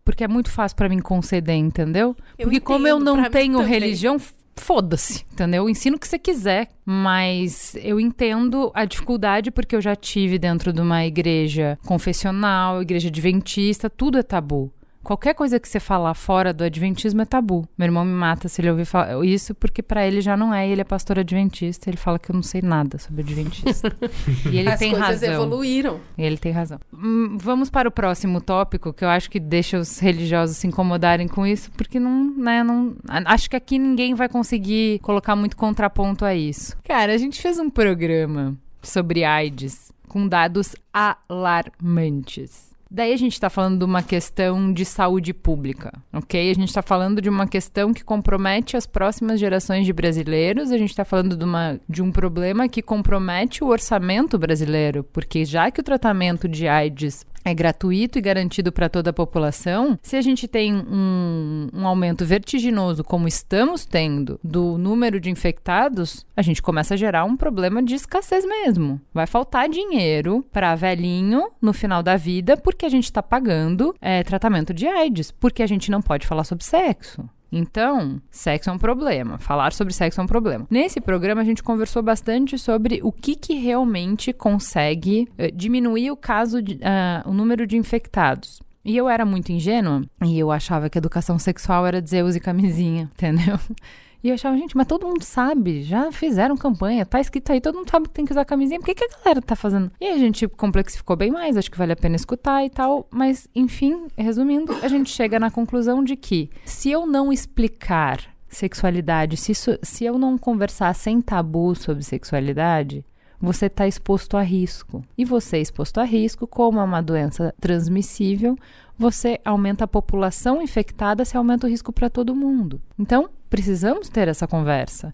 Porque é muito fácil pra mim conceder, entendeu? Eu Porque como eu entendo, não tenho religião, foda-se, entendeu? Eu ensino o que você quiser, mas eu entendo a dificuldade porque eu já tive dentro de uma igreja confessional, igreja adventista, tudo é tabu. Qualquer coisa que você falar fora do adventismo é tabu. Meu irmão me mata se ele ouvir falar isso, porque pra ele já não é. Ele é pastor adventista. Ele fala que eu não sei nada sobre adventista. e ele As tem coisas razão. evoluíram. Ele tem razão. Hum, vamos para o próximo tópico, que eu acho que deixa os religiosos se incomodarem com isso, porque não, né, não. Acho que aqui ninguém vai conseguir colocar muito contraponto a isso. Cara, a gente fez um programa sobre AIDS com dados alarmantes. Daí a gente está falando de uma questão de saúde pública, ok? A gente está falando de uma questão que compromete as próximas gerações de brasileiros, a gente está falando de, uma, de um problema que compromete o orçamento brasileiro, porque já que o tratamento de AIDS é gratuito e garantido para toda a população, se a gente tem um, um, aumento vertiginoso, como estamos tendo, do número de infectados, a gente começa a gerar um problema de escassez mesmo. Vai faltar dinheiro para velhinho no final da vida porque a gente está pagando é, tratamento de AIDS, porque a gente não pode falar sobre sexo. Então, sexo é um problema. Falar sobre sexo é um problema. Nesse programa, a gente conversou bastante sobre o que, que realmente consegue uh, diminuir o caso, de, uh, o número de infectados. E eu era muito ingênua e eu achava que educação sexual era dizer use camisinha, entendeu? E eu achava, gente, mas todo mundo sabe, já fizeram campanha, tá escrito aí, todo mundo sabe que tem que usar camisinha, por que, que a galera tá fazendo? E a gente complexificou bem mais, acho que vale a pena escutar e tal, mas enfim, resumindo, a gente chega na conclusão de que se eu não explicar sexualidade, se, isso, se eu não conversar sem tabu sobre sexualidade, você está exposto a risco. E você exposto a risco, como é uma doença transmissível, você aumenta a população infectada, se aumenta o risco para todo mundo. Então, precisamos ter essa conversa.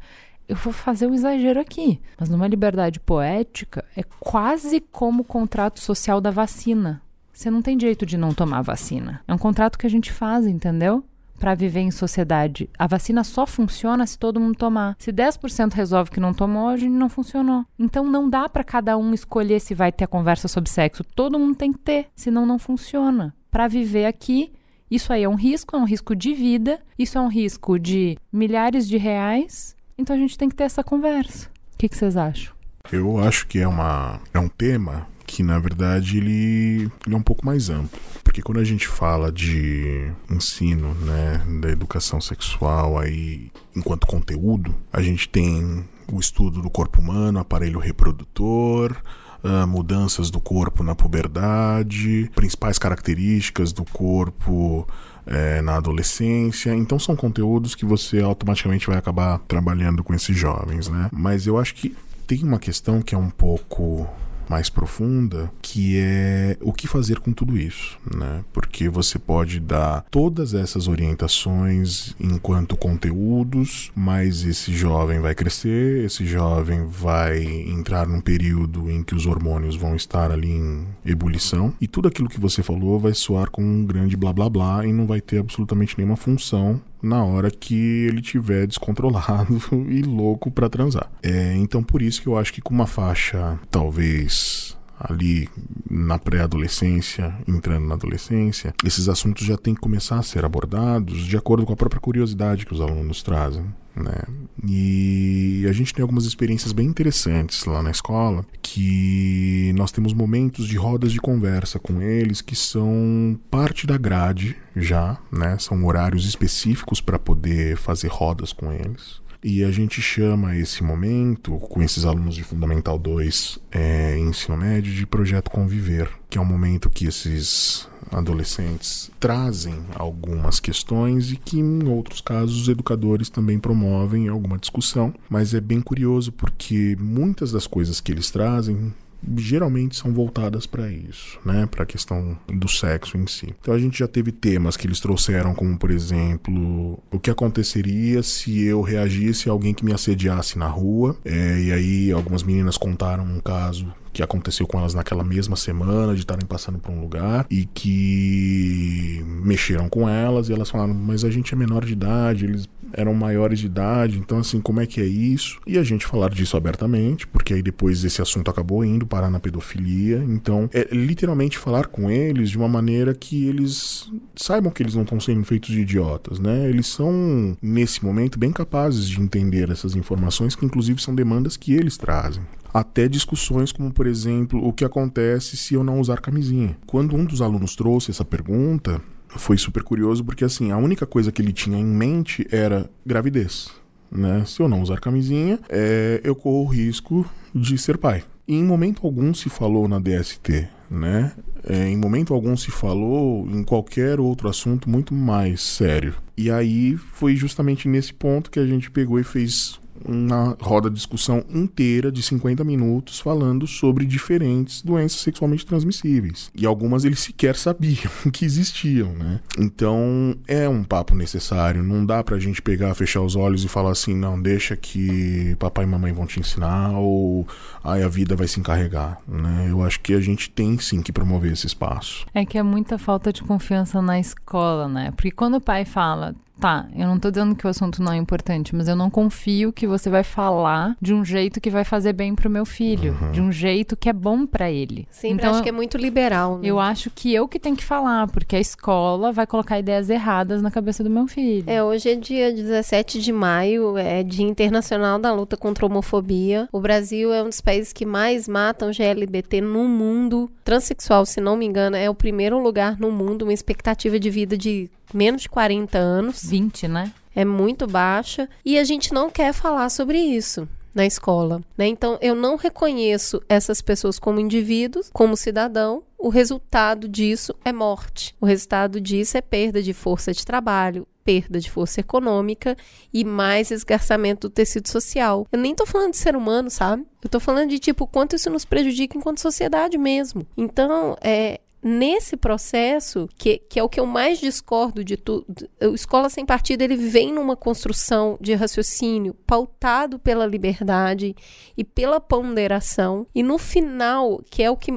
Eu vou fazer um exagero aqui, mas numa liberdade poética é quase como o contrato social da vacina. Você não tem direito de não tomar vacina. É um contrato que a gente faz, entendeu? Para viver em sociedade. A vacina só funciona se todo mundo tomar. Se 10% resolve que não tomou, a gente não funcionou. Então não dá para cada um escolher se vai ter a conversa sobre sexo. Todo mundo tem que ter, senão não funciona. Para viver aqui, isso aí é um risco, é um risco de vida, isso é um risco de milhares de reais. Então a gente tem que ter essa conversa. O que, vocês acham? Eu acho que é, uma, é um tema que na verdade ele, ele, é um pouco mais amplo. Porque quando a gente fala de ensino, né, da educação sexual aí enquanto conteúdo, a gente tem o estudo do corpo humano, aparelho reprodutor, uh, mudanças do corpo na puberdade, principais características do corpo é, na adolescência. Então são conteúdos que você automaticamente vai acabar trabalhando com esses jovens, né? Mas eu acho que tem uma questão que é um pouco mais profunda, que é o que fazer com tudo isso, né? Porque você pode dar todas essas orientações enquanto conteúdos, mas esse jovem vai crescer, esse jovem vai entrar num período em que os hormônios vão estar ali em ebulição e tudo aquilo que você falou vai soar com um grande blá blá blá e não vai ter absolutamente nenhuma função na hora que ele tiver descontrolado e louco para transar. É, então por isso que eu acho que com uma faixa talvez ali na pré-adolescência, entrando na adolescência, esses assuntos já têm que começar a ser abordados de acordo com a própria curiosidade que os alunos trazem. Né? E a gente tem algumas experiências bem interessantes lá na escola, que nós temos momentos de rodas de conversa com eles que são parte da grade já, né? São horários específicos para poder fazer rodas com eles. E a gente chama esse momento, com esses alunos de Fundamental 2 é, ensino médio, de Projeto Conviver, que é um momento que esses adolescentes trazem algumas questões e que, em outros casos, os educadores também promovem alguma discussão. Mas é bem curioso porque muitas das coisas que eles trazem geralmente são voltadas para isso, né, para a questão do sexo em si. Então a gente já teve temas que eles trouxeram, como por exemplo, o que aconteceria se eu reagisse a alguém que me assediasse na rua. É, e aí algumas meninas contaram um caso que aconteceu com elas naquela mesma semana, de estarem passando por um lugar e que mexeram com elas e elas falaram: Mas a gente é menor de idade, eles eram maiores de idade, então assim, como é que é isso? E a gente falar disso abertamente, porque aí depois esse assunto acabou indo parar na pedofilia. Então, é literalmente falar com eles de uma maneira que eles saibam que eles não estão sendo feitos de idiotas, né? Eles são, nesse momento, bem capazes de entender essas informações, que inclusive são demandas que eles trazem até discussões como, por exemplo, o que acontece se eu não usar camisinha. Quando um dos alunos trouxe essa pergunta, foi super curioso porque assim, a única coisa que ele tinha em mente era gravidez. Né? Se eu não usar camisinha, é, eu corro o risco de ser pai. E em momento algum se falou na DST, né? É, em momento algum se falou em qualquer outro assunto muito mais sério. E aí foi justamente nesse ponto que a gente pegou e fez uma roda de discussão inteira de 50 minutos falando sobre diferentes doenças sexualmente transmissíveis. E algumas eles sequer sabiam que existiam, né? Então é um papo necessário. Não dá pra gente pegar, fechar os olhos e falar assim, não, deixa que papai e mamãe vão te ensinar ou aí a vida vai se encarregar, né? Eu acho que a gente tem sim que promover esse espaço. É que é muita falta de confiança na escola, né? Porque quando o pai fala, tá, eu não tô dizendo que o assunto não é importante, mas eu não confio que você vai falar de um jeito que vai fazer bem pro meu filho, Uhum. de um jeito que é bom pra ele. Sempre então, acho que é muito liberal. Né? eu acho que eu que tenho que falar, porque a escola vai colocar ideias erradas na cabeça do meu filho. É, hoje é dia 17 de maio, é Dia Internacional da Luta contra a Homofobia. O Brasil é um dos países que mais matam GLBT no mundo. Transsexual, se não me engano, é o primeiro lugar no mundo, uma expectativa de vida de menos de 40 anos. 20, né? é muito baixa e a gente não quer falar sobre isso na escola, né? Então eu não reconheço essas pessoas como indivíduos, como cidadão. O resultado disso é morte. O resultado disso é perda de força de trabalho, perda de força econômica e mais esgarçamento do tecido social. Eu nem tô falando de ser humano, sabe? Eu tô falando de tipo quanto isso nos prejudica enquanto sociedade mesmo. Então, é nesse processo, que, que é o que eu mais discordo de tudo, o Escola Sem Partido, ele vem numa construção de raciocínio pautado pela liberdade e pela ponderação, e no final, que é o que...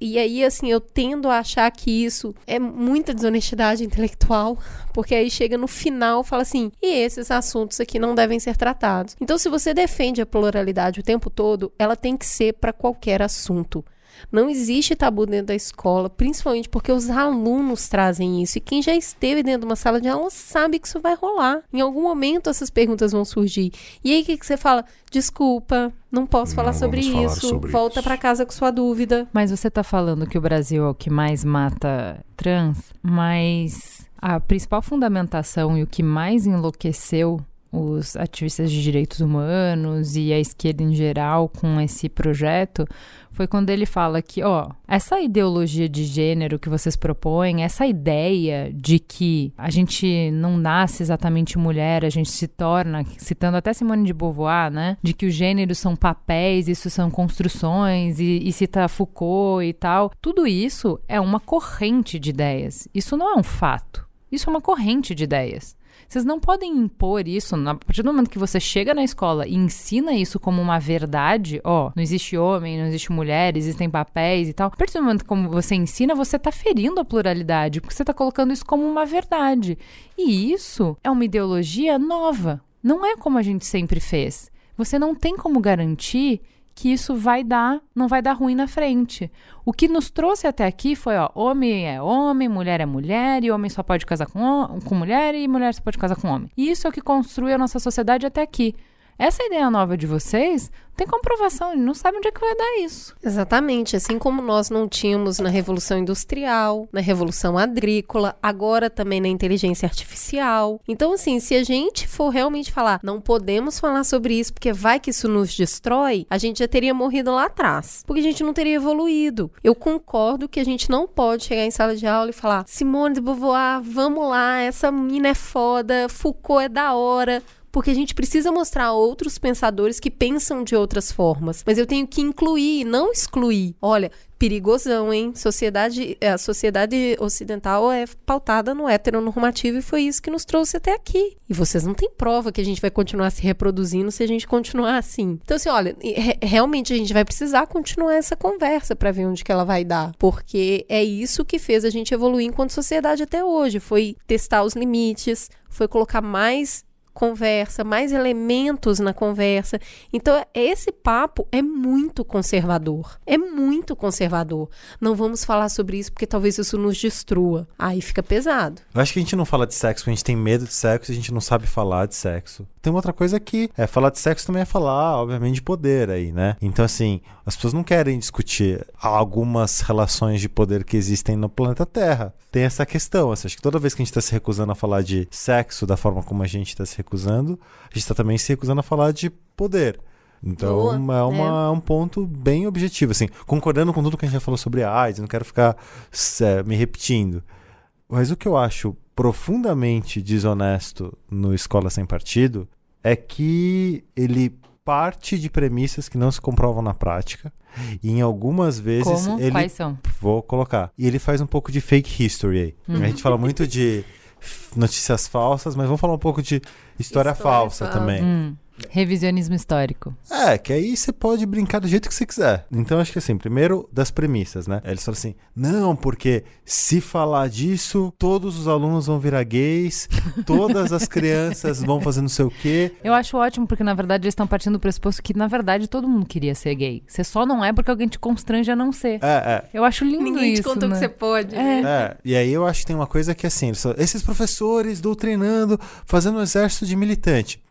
E aí, assim, eu tendo a achar que isso é muita desonestidade intelectual, porque aí chega no final e fala assim: e esses assuntos aqui não devem ser tratados. Então, se você defende a pluralidade o tempo todo, ela tem que ser para qualquer assunto. Não existe tabu dentro da escola, principalmente porque os alunos trazem isso. E quem já esteve dentro de uma sala de aula sabe que isso vai rolar. Em algum momento essas perguntas vão surgir. E aí o que, que você fala? Desculpa, não posso Não falar sobre falar isso. sobre Volta isso." para casa com sua dúvida. Mas você tá falando que o Brasil é o que mais mata trans, mas a principal fundamentação e o que mais enlouqueceu os ativistas de direitos humanos e a esquerda em geral com esse projeto foi quando ele fala que, ó, essa ideologia de gênero que vocês propõem, essa ideia de que a gente não nasce exatamente mulher, a gente se torna, citando até Simone de Beauvoir, né, de que os gêneros são papéis, isso são construções e, e cita Foucault e tal, tudo isso é uma corrente de ideias. Isso não é um fato. Isso é uma corrente de ideias. Vocês não podem impor isso, a partir do momento que você chega na escola e ensina isso como uma verdade, ó, não existe homem, não existe mulher, existem papéis e tal. A partir do momento que você ensina, você tá ferindo a pluralidade, porque você tá colocando isso como uma verdade. E isso é uma ideologia nova. Não é como a gente sempre fez. Você não tem como garantir que isso vai dar, não vai dar ruim na frente. O que nos trouxe até aqui foi, ó, homem é homem, mulher é mulher, e homem só pode casar com, com mulher e mulher só pode casar com homem. E isso é o que construi a nossa sociedade até aqui. Essa ideia nova de vocês tem comprovação, eles não sabem onde é que vai dar isso. Exatamente, assim como nós não tínhamos na Revolução Industrial, na Revolução Agrícola, agora também na inteligência artificial. Então, assim, se a gente for realmente falar, não podemos falar sobre isso porque vai que isso nos destrói, a gente já teria morrido lá atrás, porque a gente não teria evoluído. Eu concordo que a gente não pode chegar em sala de aula e falar, Simone de Beauvoir, vamos lá, essa mina é foda, Foucault é da hora, porque a gente precisa mostrar a outros pensadores que pensam de outras formas. Mas eu tenho que incluir, não excluir. Olha, perigosão, hein? Sociedade, a sociedade ocidental é pautada no heteronormativo e foi isso que nos trouxe até aqui. E vocês não têm prova que a gente vai continuar se reproduzindo se a gente continuar assim. Então, assim, olha, re- realmente a gente vai precisar continuar essa conversa para ver onde que ela vai dar. Porque é isso que fez a gente evoluir enquanto sociedade até hoje. Foi testar os limites, foi colocar mais conversa, mais elementos na conversa. Então, esse papo é muito conservador. É muito conservador. Não vamos falar sobre isso porque talvez isso nos destrua. Aí fica pesado. Eu acho que a gente não fala de sexo a gente tem medo de sexo e a gente não sabe falar de sexo. Tem uma outra coisa que é falar de sexo também é falar, obviamente, de poder aí, né? Então, assim, as pessoas não querem discutir algumas relações de poder que existem no planeta Terra. Tem essa questão. Assim, acho que toda vez que a gente está se recusando a falar de sexo da forma como a gente está se recusando, a gente está também se recusando a falar de poder. Então Boa, é uma, um ponto bem objetivo, assim, concordando com tudo que a gente já falou sobre a AIDS, não quero ficar é, me repetindo. Mas o que eu acho profundamente desonesto no Escola Sem Partido é que ele parte de premissas que não se comprovam na prática. E em algumas vezes Como? ele Quais são? vou colocar. E ele faz um pouco de fake history aí. Hum. A gente fala muito de notícias falsas, mas vamos falar um pouco de história, História falsa, falsa. também. Hum, revisionismo histórico. É, que aí você pode brincar do jeito que você quiser. Então, acho que assim, primeiro das premissas, né? Eles falam assim: não, porque se falar disso, todos os alunos vão virar gays, todas as crianças vão fazer não sei o quê. Eu acho ótimo, porque na verdade eles estão partindo do pressuposto que, na verdade, todo mundo queria ser gay. Você só não é porque alguém te constrange a não ser. É, é. Eu acho lindo Ninguém isso. te contou né? que você pode. É. É, e aí eu acho que tem uma coisa que assim, eles falam, esses professores doutrinando, fazendo um exército de militante.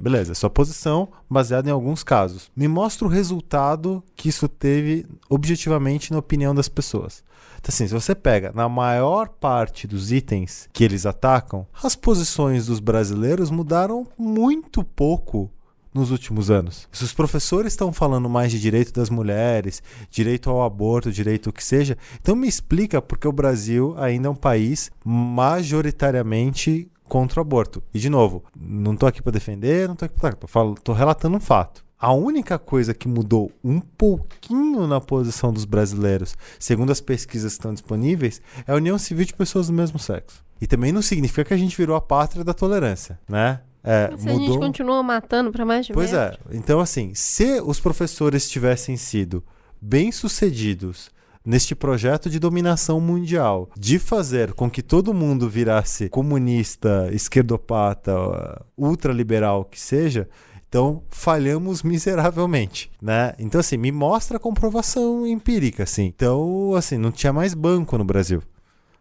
Beleza, sua posição baseada em alguns casos. Me mostra o resultado que isso teve objetivamente na opinião das pessoas. Então, assim, se você pega na maior parte dos itens que eles atacam, as posições dos brasileiros mudaram muito pouco nos últimos anos. Se os professores estão falando mais de direito das mulheres, direito ao aborto, direito o que seja, então me explica porque o Brasil ainda é um país majoritariamente contra o aborto. E de novo, não tô aqui para defender, não tô aqui para, falo, tô relatando um fato. A única coisa que mudou um pouquinho na posição dos brasileiros, segundo as pesquisas que estão disponíveis, é a união civil de pessoas do mesmo sexo. E também não significa que a gente virou a pátria da tolerância, né? É, Se a gente continua matando pra mais de Pois metro. é. Então, assim, se os professores tivessem sido bem-sucedidos neste projeto de dominação mundial, de fazer com que todo mundo virasse comunista, esquerdopata, ultraliberal que seja, então falhamos miseravelmente, né? Então, assim, me mostra a comprovação empírica, assim. Então, assim, não tinha mais banco no Brasil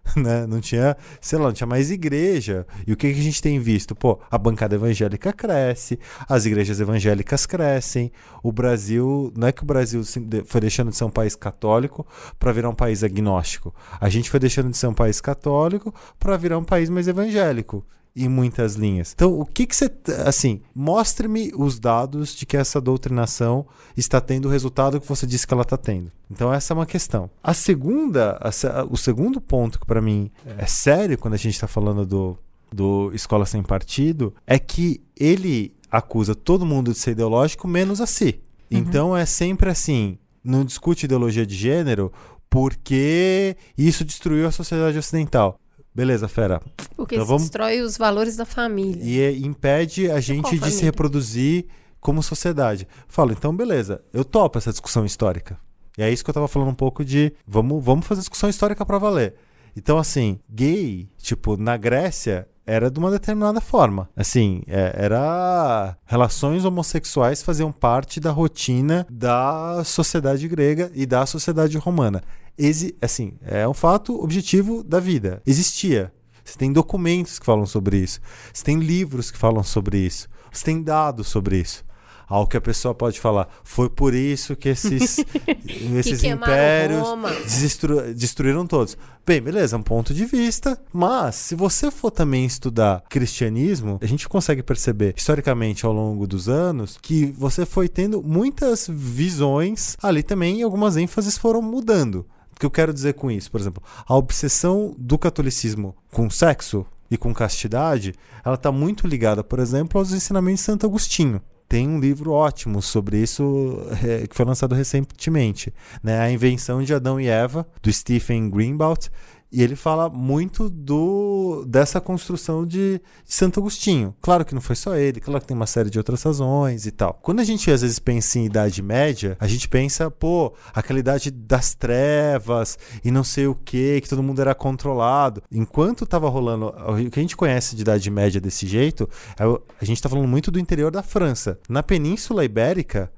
né? Não tinha, sei lá, não tinha mais igreja. E o que, que a gente tem visto? Pô, a bancada evangélica cresce, as igrejas evangélicas crescem. O Brasil, não é que o Brasil foi deixando de ser um país católico para virar um país agnóstico. A gente foi deixando de ser um país católico para virar um país mais evangélico. Em muitas linhas. Então, o que que você. Assim, mostre-me os dados de que essa doutrinação está tendo o resultado que você disse que ela está tendo. Então, essa é uma questão. A segunda, a o segundo ponto que para mim é sério quando a gente está falando do, do Escola Sem Partido é que ele acusa todo mundo de ser ideológico, menos a si. Então, é sempre assim: não discute ideologia de gênero porque isso destruiu a sociedade ocidental. Beleza, fera. Porque Então vamos- destrói os valores da família. E é- impede a gente de se reproduzir como sociedade. Falo, então beleza, eu topo essa discussão histórica. E é isso que eu tava falando um pouco de vamos, vamos fazer discussão histórica pra valer. Então, assim, gay, tipo, na Grécia era de uma determinada forma. Assim, é- era. Relações homossexuais faziam parte da rotina da sociedade grega e da sociedade romana. Exi assim, é um fato objetivo da vida. Existia. Você tem documentos que falam sobre isso. Você tem livros que falam sobre isso. Você tem dados sobre isso. Algo que a pessoa pode falar. Foi por isso que esses, esses queimaram impérios destru- destruíram todos. Bem, beleza, é um ponto de vista. Mas, se você for também estudar cristianismo, a gente consegue perceber, historicamente, ao longo dos anos, que você foi tendo muitas visões ali também e algumas ênfases foram mudando. Que eu quero dizer com isso? Por exemplo, a obsessão do catolicismo com sexo e com castidade, ela está muito ligada, por exemplo, aos ensinamentos de Santo Agostinho. Tem um livro ótimo sobre isso eh, que foi lançado recentemente, né? A Invenção de Adão e Eva, do Stephen Greenblatt, e ele fala muito do dessa construção de, de Santo Agostinho. Claro que não foi só ele, claro que tem uma série de outras razões e tal. Quando a gente às vezes pensa em Idade Média, a gente pensa, pô, aquela idade das trevas e não sei o que, que todo mundo era controlado. Enquanto tava rolando o que a gente conhece de Idade Média desse jeito, é a gente tá falando muito do interior da França. Na Península Ibérica,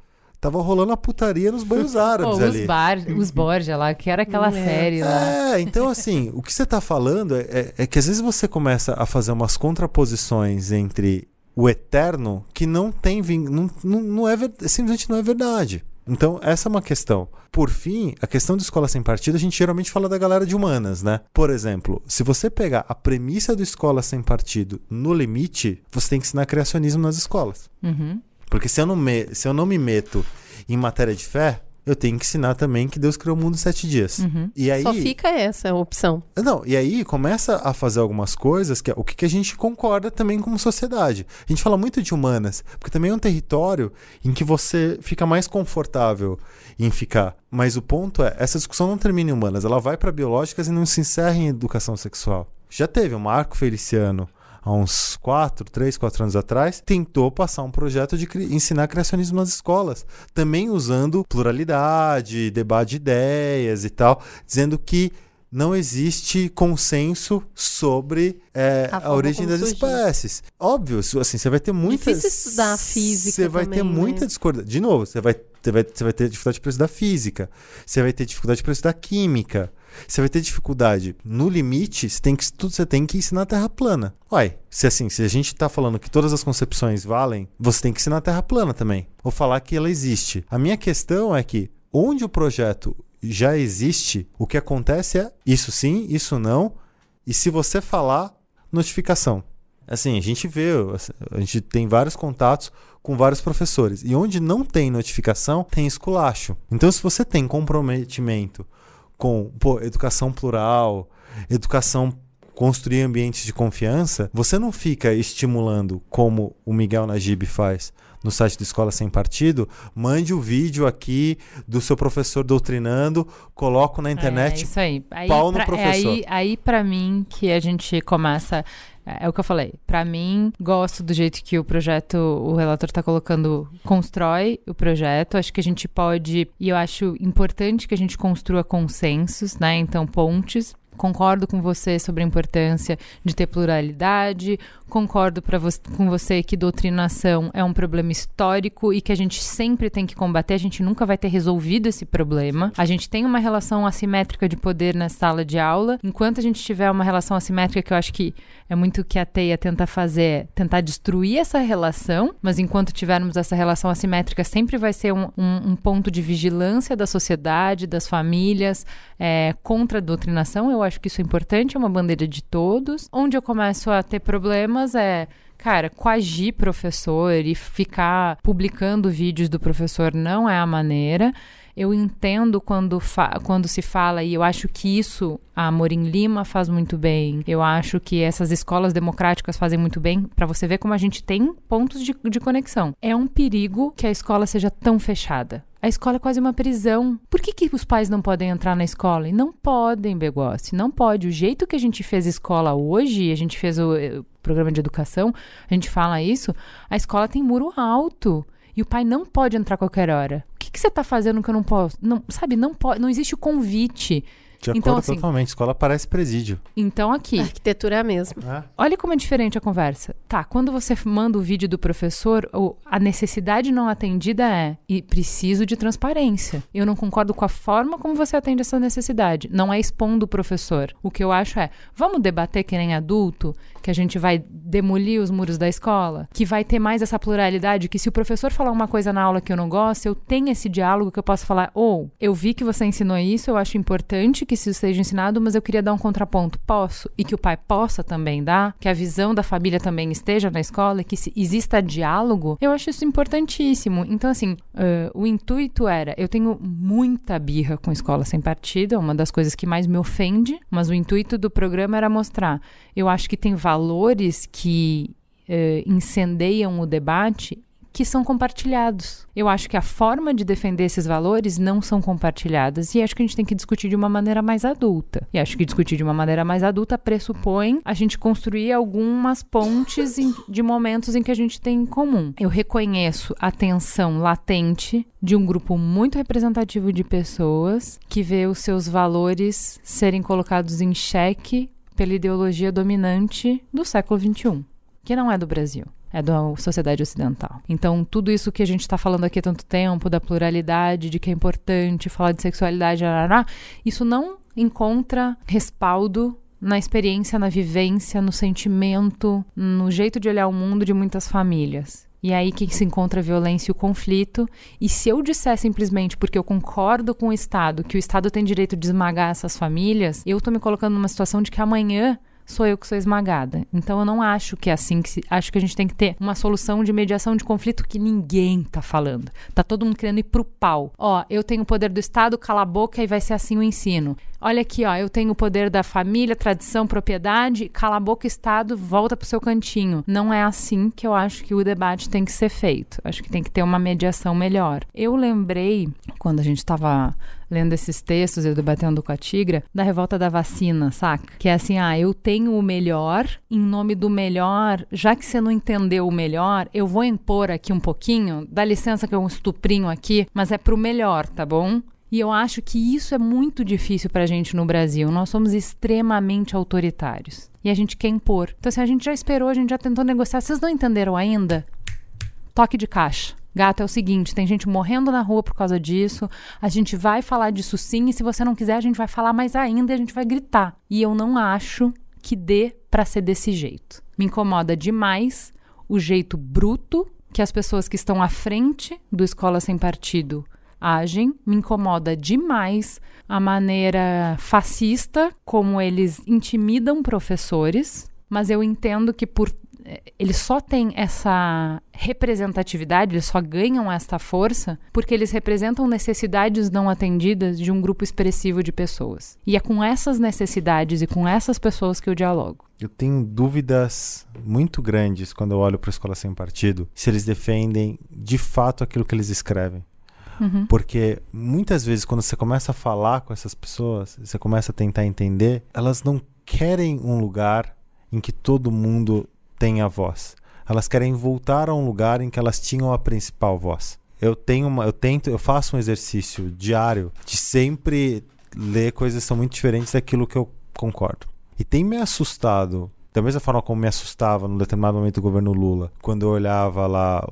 tava rolando a putaria nos banhos Pô, árabes ali. os, bar, os Borgia lá, que era aquela série lá. É, então assim, o que você está falando é, é- é que às vezes você começa a fazer umas contraposições entre o eterno que não tem ving... não, não, não é ver- simplesmente não é verdade. Então, essa é uma questão. Por fim, a questão de escola sem partido, a gente geralmente fala da galera de humanas, né? Por exemplo, se você pegar a premissa do escola sem partido no limite, você tem que ensinar criacionismo nas escolas. Uhum. Porque se eu não, me, se eu não me meto em matéria de fé, eu tenho que ensinar também que Deus criou o mundo em sete dias. Uhum. E aí, Só fica essa opção. não, e aí começa a fazer algumas coisas que é o que, que a gente concorda também como sociedade. A gente fala muito de humanas, porque também é um território em que você fica mais confortável em ficar. Mas o ponto é, essa discussão não termina em humanas, ela vai para biológicas e não se encerra em educação sexual. Já teve o Marco Feliciano há uns 4, 3, 4 anos atrás, tentou passar um projeto de ensinar criacionismo nas escolas, também usando pluralidade, debate de ideias e tal, dizendo que não existe consenso sobre é, A a, origem das surgiu. espécies. Óbvio, assim, você vai ter muita... Difícil estudar física Você vai ter também, né? muita discordância. De novo, você vai, você, vai, você vai ter dificuldade para estudar física, você vai ter dificuldade para estudar química, você vai ter dificuldade. No limite, você tem que, tudo você tem que ensinar a terra plana. Uai, se assim, se a gente tá falando que todas as concepções valem, você tem que ensinar a terra plana também. Ou falar que ela existe. A minha questão é que onde o projeto já existe, o que acontece é isso sim, isso não. E se você falar, notificação. Assim, a gente vê, a gente tem vários contatos com vários professores. E onde não tem notificação, tem esculacho. Então, se você tem comprometimento com pô, educação plural, educação construir ambientes de confiança, você não fica estimulando como o Miguel Najib faz no site do Escola Sem Partido, mande o vídeo aqui do seu professor doutrinando, coloco na É internet. isso aí. aí pau no pra- é professor. aí, aí para mim que a gente começa é o que eu falei. Pra mim, gosto do jeito que o projeto, o relator tá colocando, constrói o projeto. Acho que a gente pode, e eu acho importante que a gente construa consensos, né? Então, pontes. Concordo com você sobre a importância de ter pluralidade. Concordo vo com você que doutrinação é um problema histórico e que a gente sempre tem que combater. A gente nunca vai ter resolvido esse problema. A gente tem uma relação assimétrica de poder na sala de aula. Enquanto a gente tiver uma relação assimétrica, que eu acho que é muito o que a Teia tenta fazer, é tentar destruir essa relação, mas enquanto tivermos essa relação assimétrica, sempre vai ser um, um- um ponto de vigilância da sociedade, das famílias, é, contra a doutrinação. Eu acho que isso é importante, é uma bandeira de todos. Onde eu começo a ter problemas é. Cara, coagir professor e ficar publicando vídeos do professor não é a maneira. Eu entendo quando, quando se fala, e eu acho que isso a Morim Lima faz muito bem. Eu acho que essas escolas democráticas fazem muito bem, para você ver como a gente tem pontos de, de conexão. É um perigo que a escola seja tão fechada. A escola é quase uma prisão. Por que, que os pais não podem entrar na escola? E não podem, Begossi, não pode. O jeito que a gente fez escola hoje, a gente fez o, eh, o programa de educação, a gente fala isso, a escola tem muro alto. E o pai não pode entrar a qualquer hora. O que, que você está fazendo que eu não posso? Não, sabe, não pode, não existe o convite. De acordo Então, assim- totalmente. Escola parece presídio. Então, aqui, A arquitetura é a mesma. né? Olha como é diferente a conversa. Tá, quando você manda o vídeo do professor, a necessidade não atendida é e preciso de transparência. Eu não concordo com a forma como você atende essa necessidade. Não é expondo o professor. O que eu acho é, vamos debater que nem adulto, que a gente vai demolir os muros da escola, que vai ter mais essa pluralidade, que se o professor falar uma coisa na aula que eu não gosto, eu tenho esse diálogo que eu posso falar, ou eu vi que você ensinou isso, eu acho importante que isso seja ensinado, mas eu queria dar um contraponto. Posso? E que o pai possa também dar, que a visão da família também esteja na escola, que se exista diálogo, eu acho isso importantíssimo. Então, assim, ãh, o intuito era, eu tenho muita birra com escola sem partido, é uma das coisas que mais me ofende, mas o intuito do programa era mostrar. Eu acho que tem valores que eh, incendeiam o debate que são compartilhados. Eu acho que a forma de defender esses valores não são compartilhadas e acho que a gente tem que discutir de uma maneira mais adulta. E acho que discutir de uma maneira mais adulta pressupõe a gente construir algumas pontes em- de momentos em que a gente tem em comum. Eu reconheço a tensão latente de um grupo muito representativo de pessoas que vê os seus valores serem colocados em xeque pela ideologia dominante do século XXI, que não é do Brasil. É da sociedade ocidental. Então, tudo isso que a gente está falando aqui há tanto tempo, da pluralidade, de que é importante falar de sexualidade, isso não encontra respaldo na experiência, na vivência, no sentimento, no jeito de olhar o mundo de muitas famílias. E aí que se encontra a violência e o conflito. E se eu disser simplesmente porque eu concordo com o Estado, que o Estado tem direito de esmagar essas famílias, eu estou me colocando numa situação de que amanhã sou eu que sou esmagada. Então eu não acho que é assim que se, acho que a gente tem que ter uma solução de mediação de conflito que ninguém tá falando. Tá todo mundo querendo ir pro pau. Ó, eu tenho o poder do Estado, cala a boca e vai ser assim o ensino. Olha aqui, ó, eu tenho o poder da família, tradição, propriedade, cala a boca, Estado, volta pro seu cantinho. Não é assim que eu acho que o debate tem que ser feito. Acho que tem que ter uma mediação melhor. Eu lembrei, quando a gente estava lendo esses textos, eu debatendo com a Tigra, da revolta da vacina, saca? Que é assim, ah, eu tenho o melhor, em nome do melhor, já que você não entendeu o melhor, eu vou impor aqui um pouquinho, dá licença que eu um estuprinho aqui, mas é pro melhor, tá bom? E eu acho que isso é muito difícil para a gente no Brasil. Nós somos extremamente autoritários. E a gente quer impor. Então, se a gente já esperou, a gente já tentou negociar. Vocês não entenderam ainda? Toque de caixa. Gato, é o seguinte: tem gente morrendo na rua por causa disso. A gente vai falar disso sim. E se você não quiser, a gente vai falar mais ainda e a gente vai gritar. E eu não acho que dê para ser desse jeito. Me incomoda demais o jeito bruto que as pessoas que estão à frente do Escola Sem Partido agem. Me incomoda demais a maneira fascista como eles intimidam professores, mas eu entendo que por eles só têm essa representatividade, eles só ganham esta força porque eles representam necessidades não atendidas de um grupo expressivo de pessoas. E é com essas necessidades e com essas pessoas que eu dialogo. Eu tenho dúvidas muito grandes quando eu olho para a escola sem partido, se eles defendem de fato aquilo que eles escrevem. Uhum. Porque muitas vezes, quando você começa a falar com essas pessoas, você começa a tentar entender, elas não querem um lugar em que todo mundo tenha voz. Elas querem voltar a um lugar em que elas tinham a principal voz. Eu tenho uma, eu tento, eu faço um exercício diário de sempre ler coisas que são muito diferentes daquilo que eu concordo. E tem me assustado da mesma forma como me assustava no determinado momento do governo Lula, quando eu olhava lá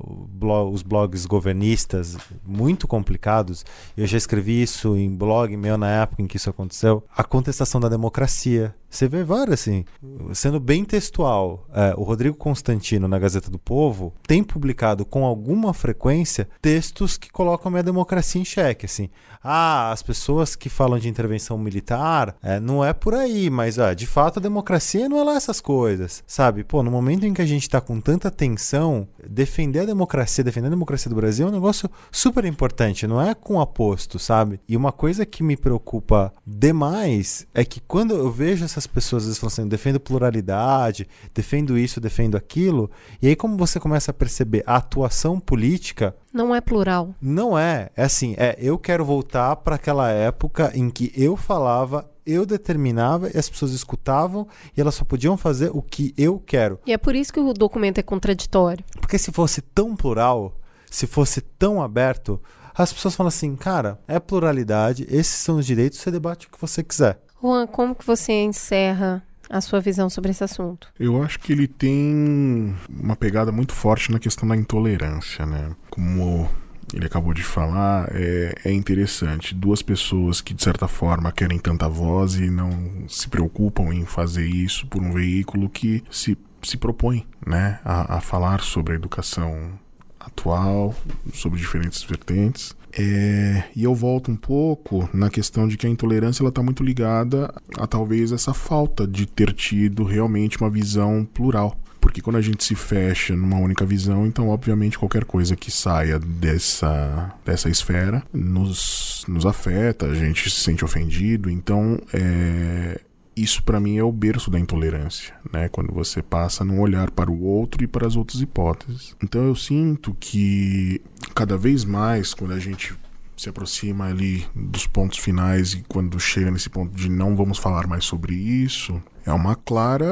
os blogs governistas muito complicados, eu já escrevi isso em blog meu na época em que isso aconteceu, a contestação da democracia. Você vê várias, assim, sendo bem textual. É, o Rodrigo Constantino, na Gazeta do Povo, tem publicado com alguma frequência textos que colocam a minha democracia em xeque, assim. Ah, as pessoas que falam de intervenção militar, é, não é por aí, mas ah, de fato a democracia não é lá essas coisas, sabe? Pô, no momento em que a gente tá com tanta tensão, defender a democracia, defender a democracia do Brasil é um negócio super importante, não é com aposto, sabe? E uma coisa que me preocupa demais é que quando eu vejo essas pessoas às vezes falando assim, defendo pluralidade, defendo isso, defendo aquilo, e aí como você começa a perceber a atuação política não é plural. Não é. É assim, é eu quero voltar para aquela época em que eu falava, eu determinava e as pessoas escutavam e elas só podiam fazer o que eu quero. E é por isso que o documento é contraditório. Porque se fosse tão plural, se fosse tão aberto, as pessoas falam assim, cara, é pluralidade, esses são os direitos, você debate o que você quiser. Juan, como que você encerra a sua visão sobre esse assunto? Eu acho que ele tem uma pegada muito forte na questão da intolerância, né? Como ele acabou de falar, é, é, interessante. Duas pessoas que, de certa forma, querem tanta voz e não se preocupam em fazer isso por um veículo que se, se propõe né, a, a falar sobre a educação atual, sobre diferentes vertentes. É, e eu volto um pouco na questão de que a intolerância está muito ligada a talvez essa falta de ter tido realmente uma visão plural. Porque quando a gente se fecha numa única visão, então obviamente qualquer coisa que saia dessa, dessa esfera nos, nos afeta, a gente se sente ofendido. Então é, isso para mim é o berço da intolerância, né? Quando você passa a não olhar para o outro e para as outras hipóteses. Então eu sinto que cada vez mais quando a gente se aproxima ali dos pontos finais e quando chega nesse ponto de não vamos falar mais sobre isso, é uma clara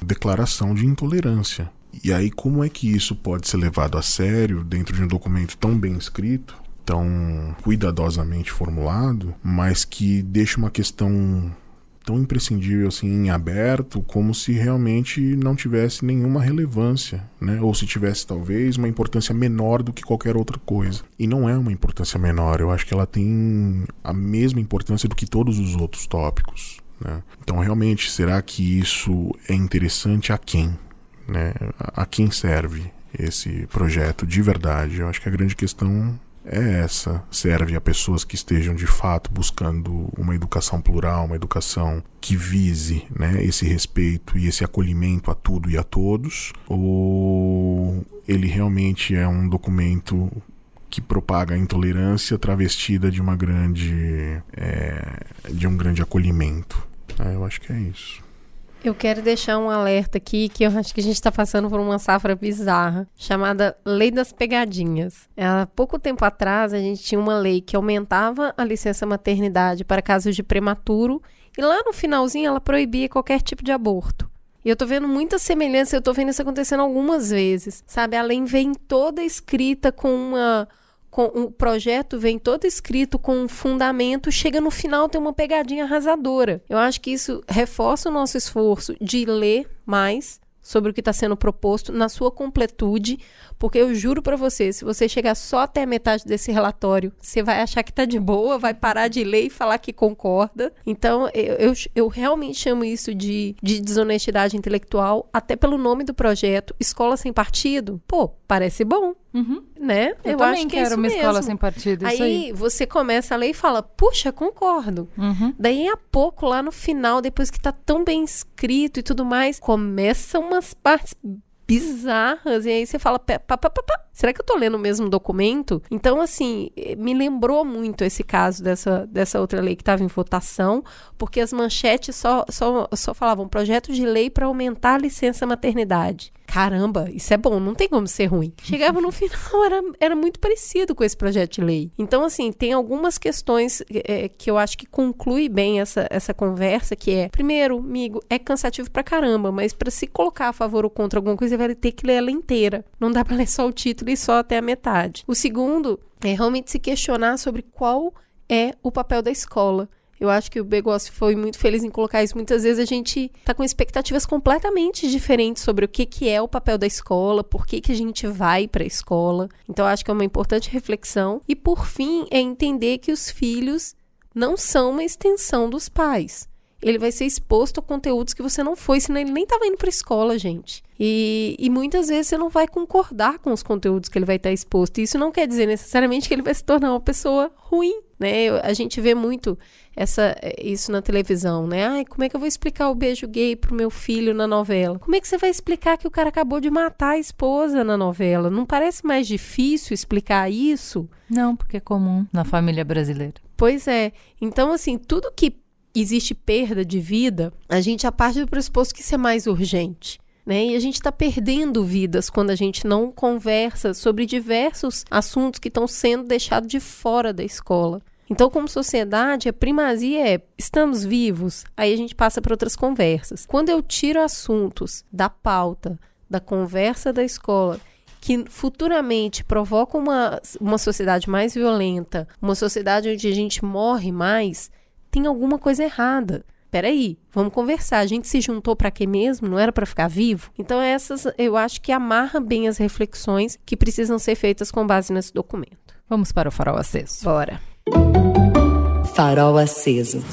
declaração de intolerância. E aí como é que isso pode ser levado a sério dentro de um documento tão bem escrito? tão cuidadosamente formulado, mas que deixa uma questão tão imprescindível assim em aberto como se realmente não tivesse nenhuma relevância, né? Ou se tivesse talvez uma importância menor do que qualquer outra coisa. E não é uma importância menor, eu acho que ela tem a mesma importância do que todos os outros tópicos, né? Então realmente será que isso é interessante a quem, né? A quem serve esse projeto de verdade? Eu acho que a grande questão é essa: serve a pessoas que estejam de fato buscando uma educação plural, uma educação que vise né, esse respeito e esse acolhimento a tudo e a todos, ou ele realmente é um documento que propaga a intolerância travestida de uma grande é, de um grande acolhimento. É, eu acho que é isso. Eu quero deixar um alerta aqui que eu acho que a gente está passando por uma safra bizarra, chamada Lei das Pegadinhas. Há pouco tempo atrás, a gente tinha uma lei que aumentava a licença maternidade para casos de prematuro e lá no finalzinho ela proibia qualquer tipo de aborto. E eu tô vendo muita semelhança, eu tô vendo isso acontecendo algumas vezes. Sabe, a lei vem toda escrita com uma com o projeto vem todo escrito com um fundamento, chega no final tem uma pegadinha arrasadora. Eu acho que isso reforça o nosso esforço de ler mais sobre o que está sendo proposto na sua completude, porque eu juro para você, se você chegar só até a metade desse relatório, você vai achar que está de boa, vai parar de ler e falar que concorda. Então, eu, eu, eu realmente chamo isso de, de desonestidade intelectual, até pelo nome do projeto, Escola Sem Partido. Pô, parece bom. Uhum. Né? Eu, eu também acho que quero é uma mesmo. escola sem partido. Aí, aí. você começa a ler e fala, puxa, concordo. Uhum. Daí a pouco, lá no final, depois que tá tão bem escrito e tudo mais, começam umas partes bizarras. E aí você fala, pá, pá, pá, pá, pá, será que eu tô lendo o mesmo documento? Então, assim, eh, me lembrou muito esse caso dessa, dessa outra lei que estava em votação, porque as manchetes só, só, só falavam projeto de lei para aumentar a licença maternidade. Caramba, isso é bom, não tem como ser ruim. Chegava no final, era, era muito parecido com esse projeto de lei. Então, assim, tem algumas questões eh, que eu acho que conclui bem essa, essa conversa, que é, primeiro, amigo, é cansativo pra caramba, mas para se colocar a favor ou contra alguma coisa, você vai ter que ler ela inteira. Não dá pra ler só o título e só até a metade. O segundo é realmente se questionar sobre qual é o papel da escola. Eu acho que o Begossi foi muito feliz em colocar isso. Muitas vezes a gente tá com expectativas completamente diferentes sobre o que, que é o papel da escola, por que, que a gente vai para a escola. Então, acho que é uma importante reflexão. E, por fim, é entender que os filhos não são uma extensão dos pais. Ele vai ser exposto a conteúdos que você não foi, senão ele nem estava indo para a escola, gente. E, e muitas vezes você não vai concordar com os conteúdos que ele vai estar exposto. E isso não quer dizer necessariamente que ele vai se tornar uma pessoa ruim, né? A gente vê muito essa, isso na televisão, né? Ai, como é que eu vou explicar o beijo gay pro meu filho na novela? Como é que você vai explicar que o cara acabou de matar a esposa na novela? Não parece mais difícil explicar isso? Não, porque é comum na família brasileira. Pois é. Então, assim, tudo que existe perda de vida, a gente parte do pressuposto que isso é mais urgente. Né? E a gente está perdendo vidas quando a gente não conversa sobre diversos assuntos que estão sendo deixados de fora da escola. Então, como sociedade, a primazia é estamos vivos, aí a gente passa para outras conversas. Quando eu tiro assuntos da pauta, da conversa da escola, que futuramente provocam uma, uma sociedade mais violenta, uma sociedade onde a gente morre mais, tem alguma coisa errada. Peraí, vamos conversar. A gente se juntou para quê mesmo? Não era para ficar vivo? Então, essas eu acho que amarra bem as reflexões que precisam ser feitas com base nesse documento. Vamos para o farol aceso. Bora. Farol aceso.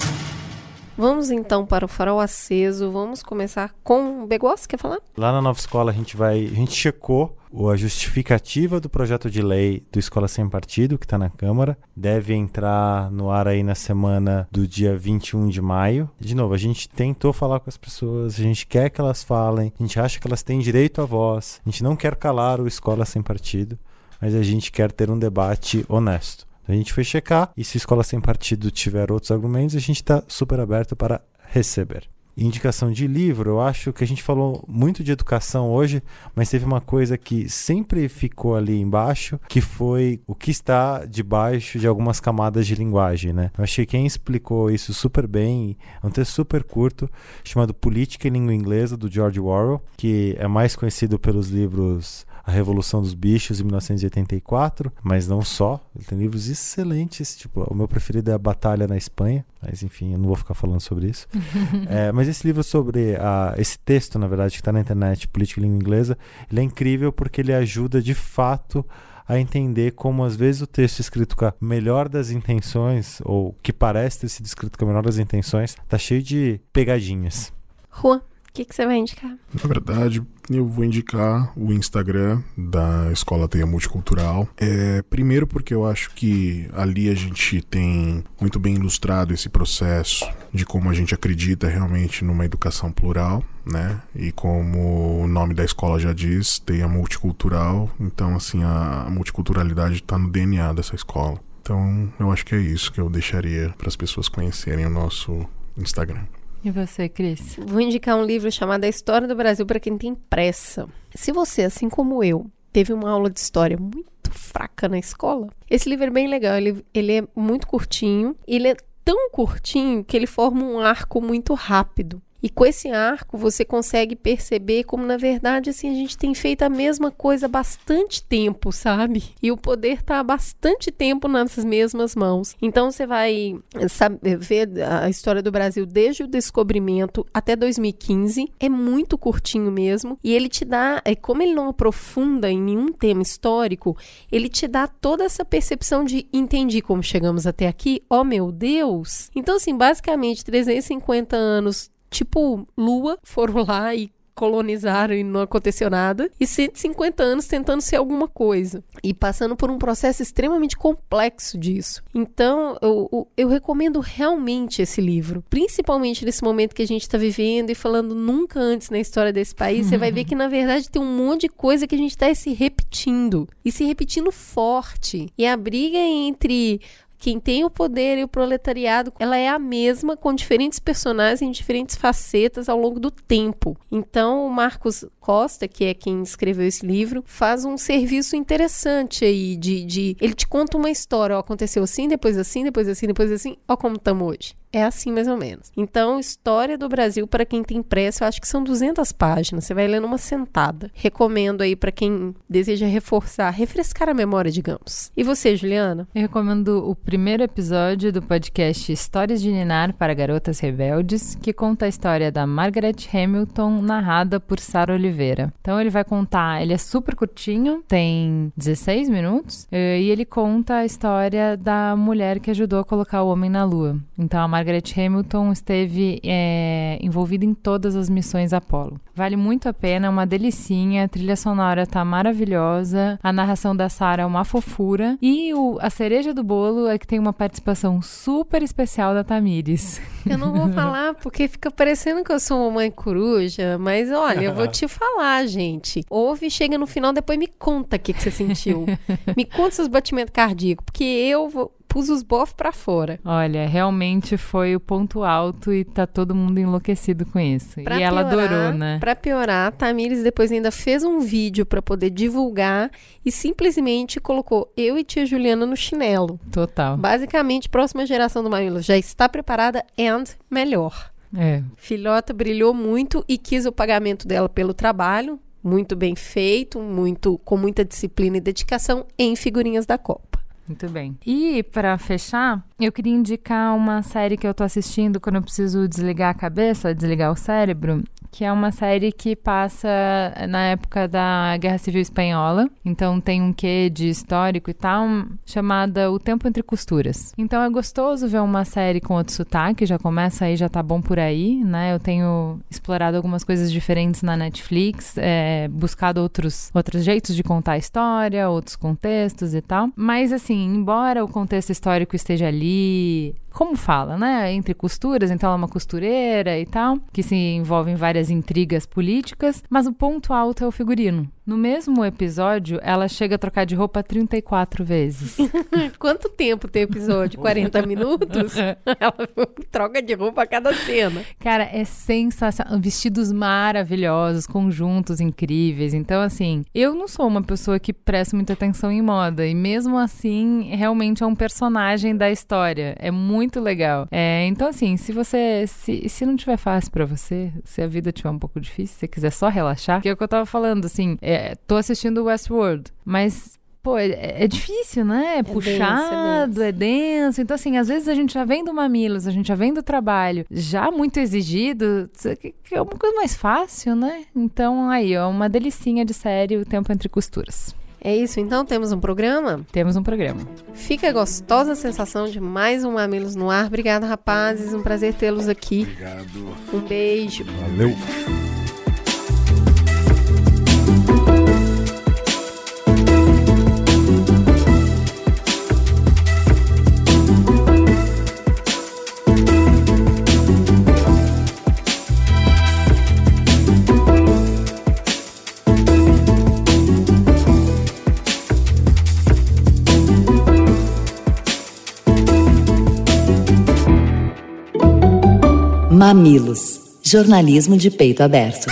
Vamos então para o farol aceso. Vamos começar com o Begos, quer falar? Lá na nova escola a gente vai. A gente checou a justificativa do projeto de lei do Escola Sem Partido, que está na Câmara. Deve entrar no ar aí na semana do dia 21 de maio. De novo, a gente tentou falar com as pessoas, a gente quer que elas falem, a gente acha que elas têm direito à voz, a gente não quer calar o Escola Sem Partido, mas a gente quer ter um debate honesto. A gente foi checar e se Escola Sem Partido tiver outros argumentos, a gente está super aberto para receber. Indicação de livro, eu acho que a gente falou muito de educação hoje, mas teve uma coisa que sempre ficou ali embaixo, que foi o que está debaixo de algumas camadas de linguagem, né? Eu achei que quem explicou isso super bem, é um texto super curto, chamado Política em Língua Inglesa, do George Orwell, que é mais conhecido pelos livros a Revolução dos Bichos, em 1984, mas não só. Ele tem livros excelentes, tipo, o meu preferido é A Batalha na Espanha, mas enfim, eu não vou ficar falando sobre isso. É, mas esse livro sobre a, esse texto, na verdade, que está na internet, Política em Língua Inglesa, ele é incrível porque ele ajuda de fato a entender como às vezes o texto escrito com a melhor das intenções, ou que parece ter sido escrito com a melhor das intenções, tá cheio de pegadinhas. Juan, que, que você vai indicar? Na verdade, eu vou indicar o Instagram da Escola Teia Multicultural. É, primeiro porque eu acho que ali a gente tem muito bem ilustrado esse processo de como a gente acredita realmente numa educação plural, né? E como o nome da escola já diz, Teia Multicultural. Então, assim, a multiculturalidade está no DNA dessa escola. Então, eu acho que é isso que eu deixaria para as pessoas conhecerem o nosso Instagram. E você, Cris? Vou indicar um livro chamado A História do Brasil para quem tem pressa. Se você, assim como eu, teve uma aula de história muito fraca na escola, esse livro é bem legal. Ele, ele é muito curtinho. Ele é tão curtinho que ele forma um arco muito rápido. E com esse arco você consegue perceber como na verdade assim a gente tem feito a mesma coisa há bastante tempo, sabe? E o poder está há bastante tempo nas mesmas mãos. Então você vai sabe, ver a história do Brasil desde o descobrimento até 2015, é muito curtinho mesmo, e ele te dá, é como ele não aprofunda em nenhum tema histórico, ele te dá toda essa percepção de entendi como chegamos até aqui, oh meu Deus. Então assim, basicamente 350 anos tipo Lua, foram lá e colonizaram e não aconteceu nada, e 150 anos tentando ser alguma coisa e passando por um processo extremamente complexo disso. Então, eu, eu, eu recomendo realmente esse livro, principalmente nesse momento que a gente está vivendo e falando nunca antes na história desse país. Você vai ver que, na verdade, tem um monte de coisa que a gente está se repetindo e se repetindo forte. E a briga entre quem tem o poder e o proletariado, ela é a mesma com diferentes personagens em diferentes facetas ao longo do tempo. Então, o Marcos Costa, que é quem escreveu esse livro, faz um serviço interessante aí de, de ele te conta uma história, ó, aconteceu assim, depois assim, depois assim, depois assim, ó como estamos hoje. É assim mais ou menos. Então, História do Brasil para quem tem pressa, eu acho que são 200 páginas. Você vai ler numa sentada. Recomendo aí para quem deseja reforçar, refrescar a memória, digamos. E você, Juliana? Eu recomendo o primeiro episódio do podcast Histórias de Ninar para Garotas Rebeldes, que conta a história da Margaret Hamilton, narrada por Sara Oliveira. Então, ele vai contar, ele é super curtinho, tem 16 minutos, eh, e ele conta a história da mulher que ajudou a colocar o homem na lua. Então, a Margaret Hamilton esteve é, envolvida em todas as missões Apollo. Vale muito a pena, é uma delicinha, a trilha sonora tá maravilhosa, a narração da Sarah é uma fofura e o, a cereja do bolo é que tem uma participação super especial da Tamires. Eu não vou falar porque fica parecendo que eu sou uma mãe coruja, mas olha, eu vou te falar, gente. Ouve, chega no final, depois me conta o que, que você sentiu. me conta seus batimentos cardíacos, porque eu vou, pus os bofs pra fora. Olha, realmente foi o ponto alto e tá todo mundo enlouquecido com isso. Pra e ela piorar, adorou, né? Pra piorar, a Tamires depois ainda fez um vídeo pra poder divulgar e simplesmente colocou eu e tia Juliana no chinelo. Total. Basicamente, próxima geração do Mamilo já está preparada and melhor. É. Filhota brilhou muito e quis o pagamento dela pelo trabalho, muito bem feito, muito com muita disciplina e dedicação em figurinhas da Copa. Muito bem. E para fechar, eu queria indicar uma série que eu tô assistindo quando eu preciso desligar a cabeça, desligar o cérebro, que é uma série que passa na época da Guerra Civil Espanhola. Então tem um quê de histórico e tal, chamada O Tempo Entre Costuras. Então é gostoso ver uma série com outro sotaque, já começa aí, já tá bom por aí, né? Eu tenho explorado algumas coisas diferentes na Netflix, é, buscado outros, outros jeitos de contar a história, outros contextos e tal. Mas assim, embora o contexto histórico esteja ali, como fala, né? Entre costuras, então ela é uma costureira e tal, que se envolve em várias intrigas políticas, mas o ponto alto é o figurino. No mesmo episódio, ela chega a trocar de roupa 34 vezes. Quanto tempo tem episódio? 40 minutos? Ela troca de roupa a cada cena. Cara, é sensacional. Vestidos maravilhosos, conjuntos incríveis. Então, assim, eu não sou uma pessoa que presta muita atenção em moda. E mesmo assim, realmente é um personagem da história. É muito legal. É, então, assim, se você. Se, se não tiver fácil para você, se a vida tiver um pouco difícil, se você quiser só relaxar, que é o que eu tava falando, assim, é, tô assistindo Westworld, mas pô, é, é difícil, né? É, puxado, denso, é denso. Então, assim, às vezes a gente já vem do Mamilos, a gente já vem do trabalho, já muito exigido, que é uma coisa mais fácil, né? Então, aí, ó, uma delicinha de série, o tempo entre costuras. É isso, então temos um programa? Temos um programa. Fica a gostosa sensação de mais um Mamilos no ar. Obrigada, rapazes. Um prazer tê-los aqui. Obrigado. Um beijo. Valeu. Mamilos. Jornalismo de peito aberto.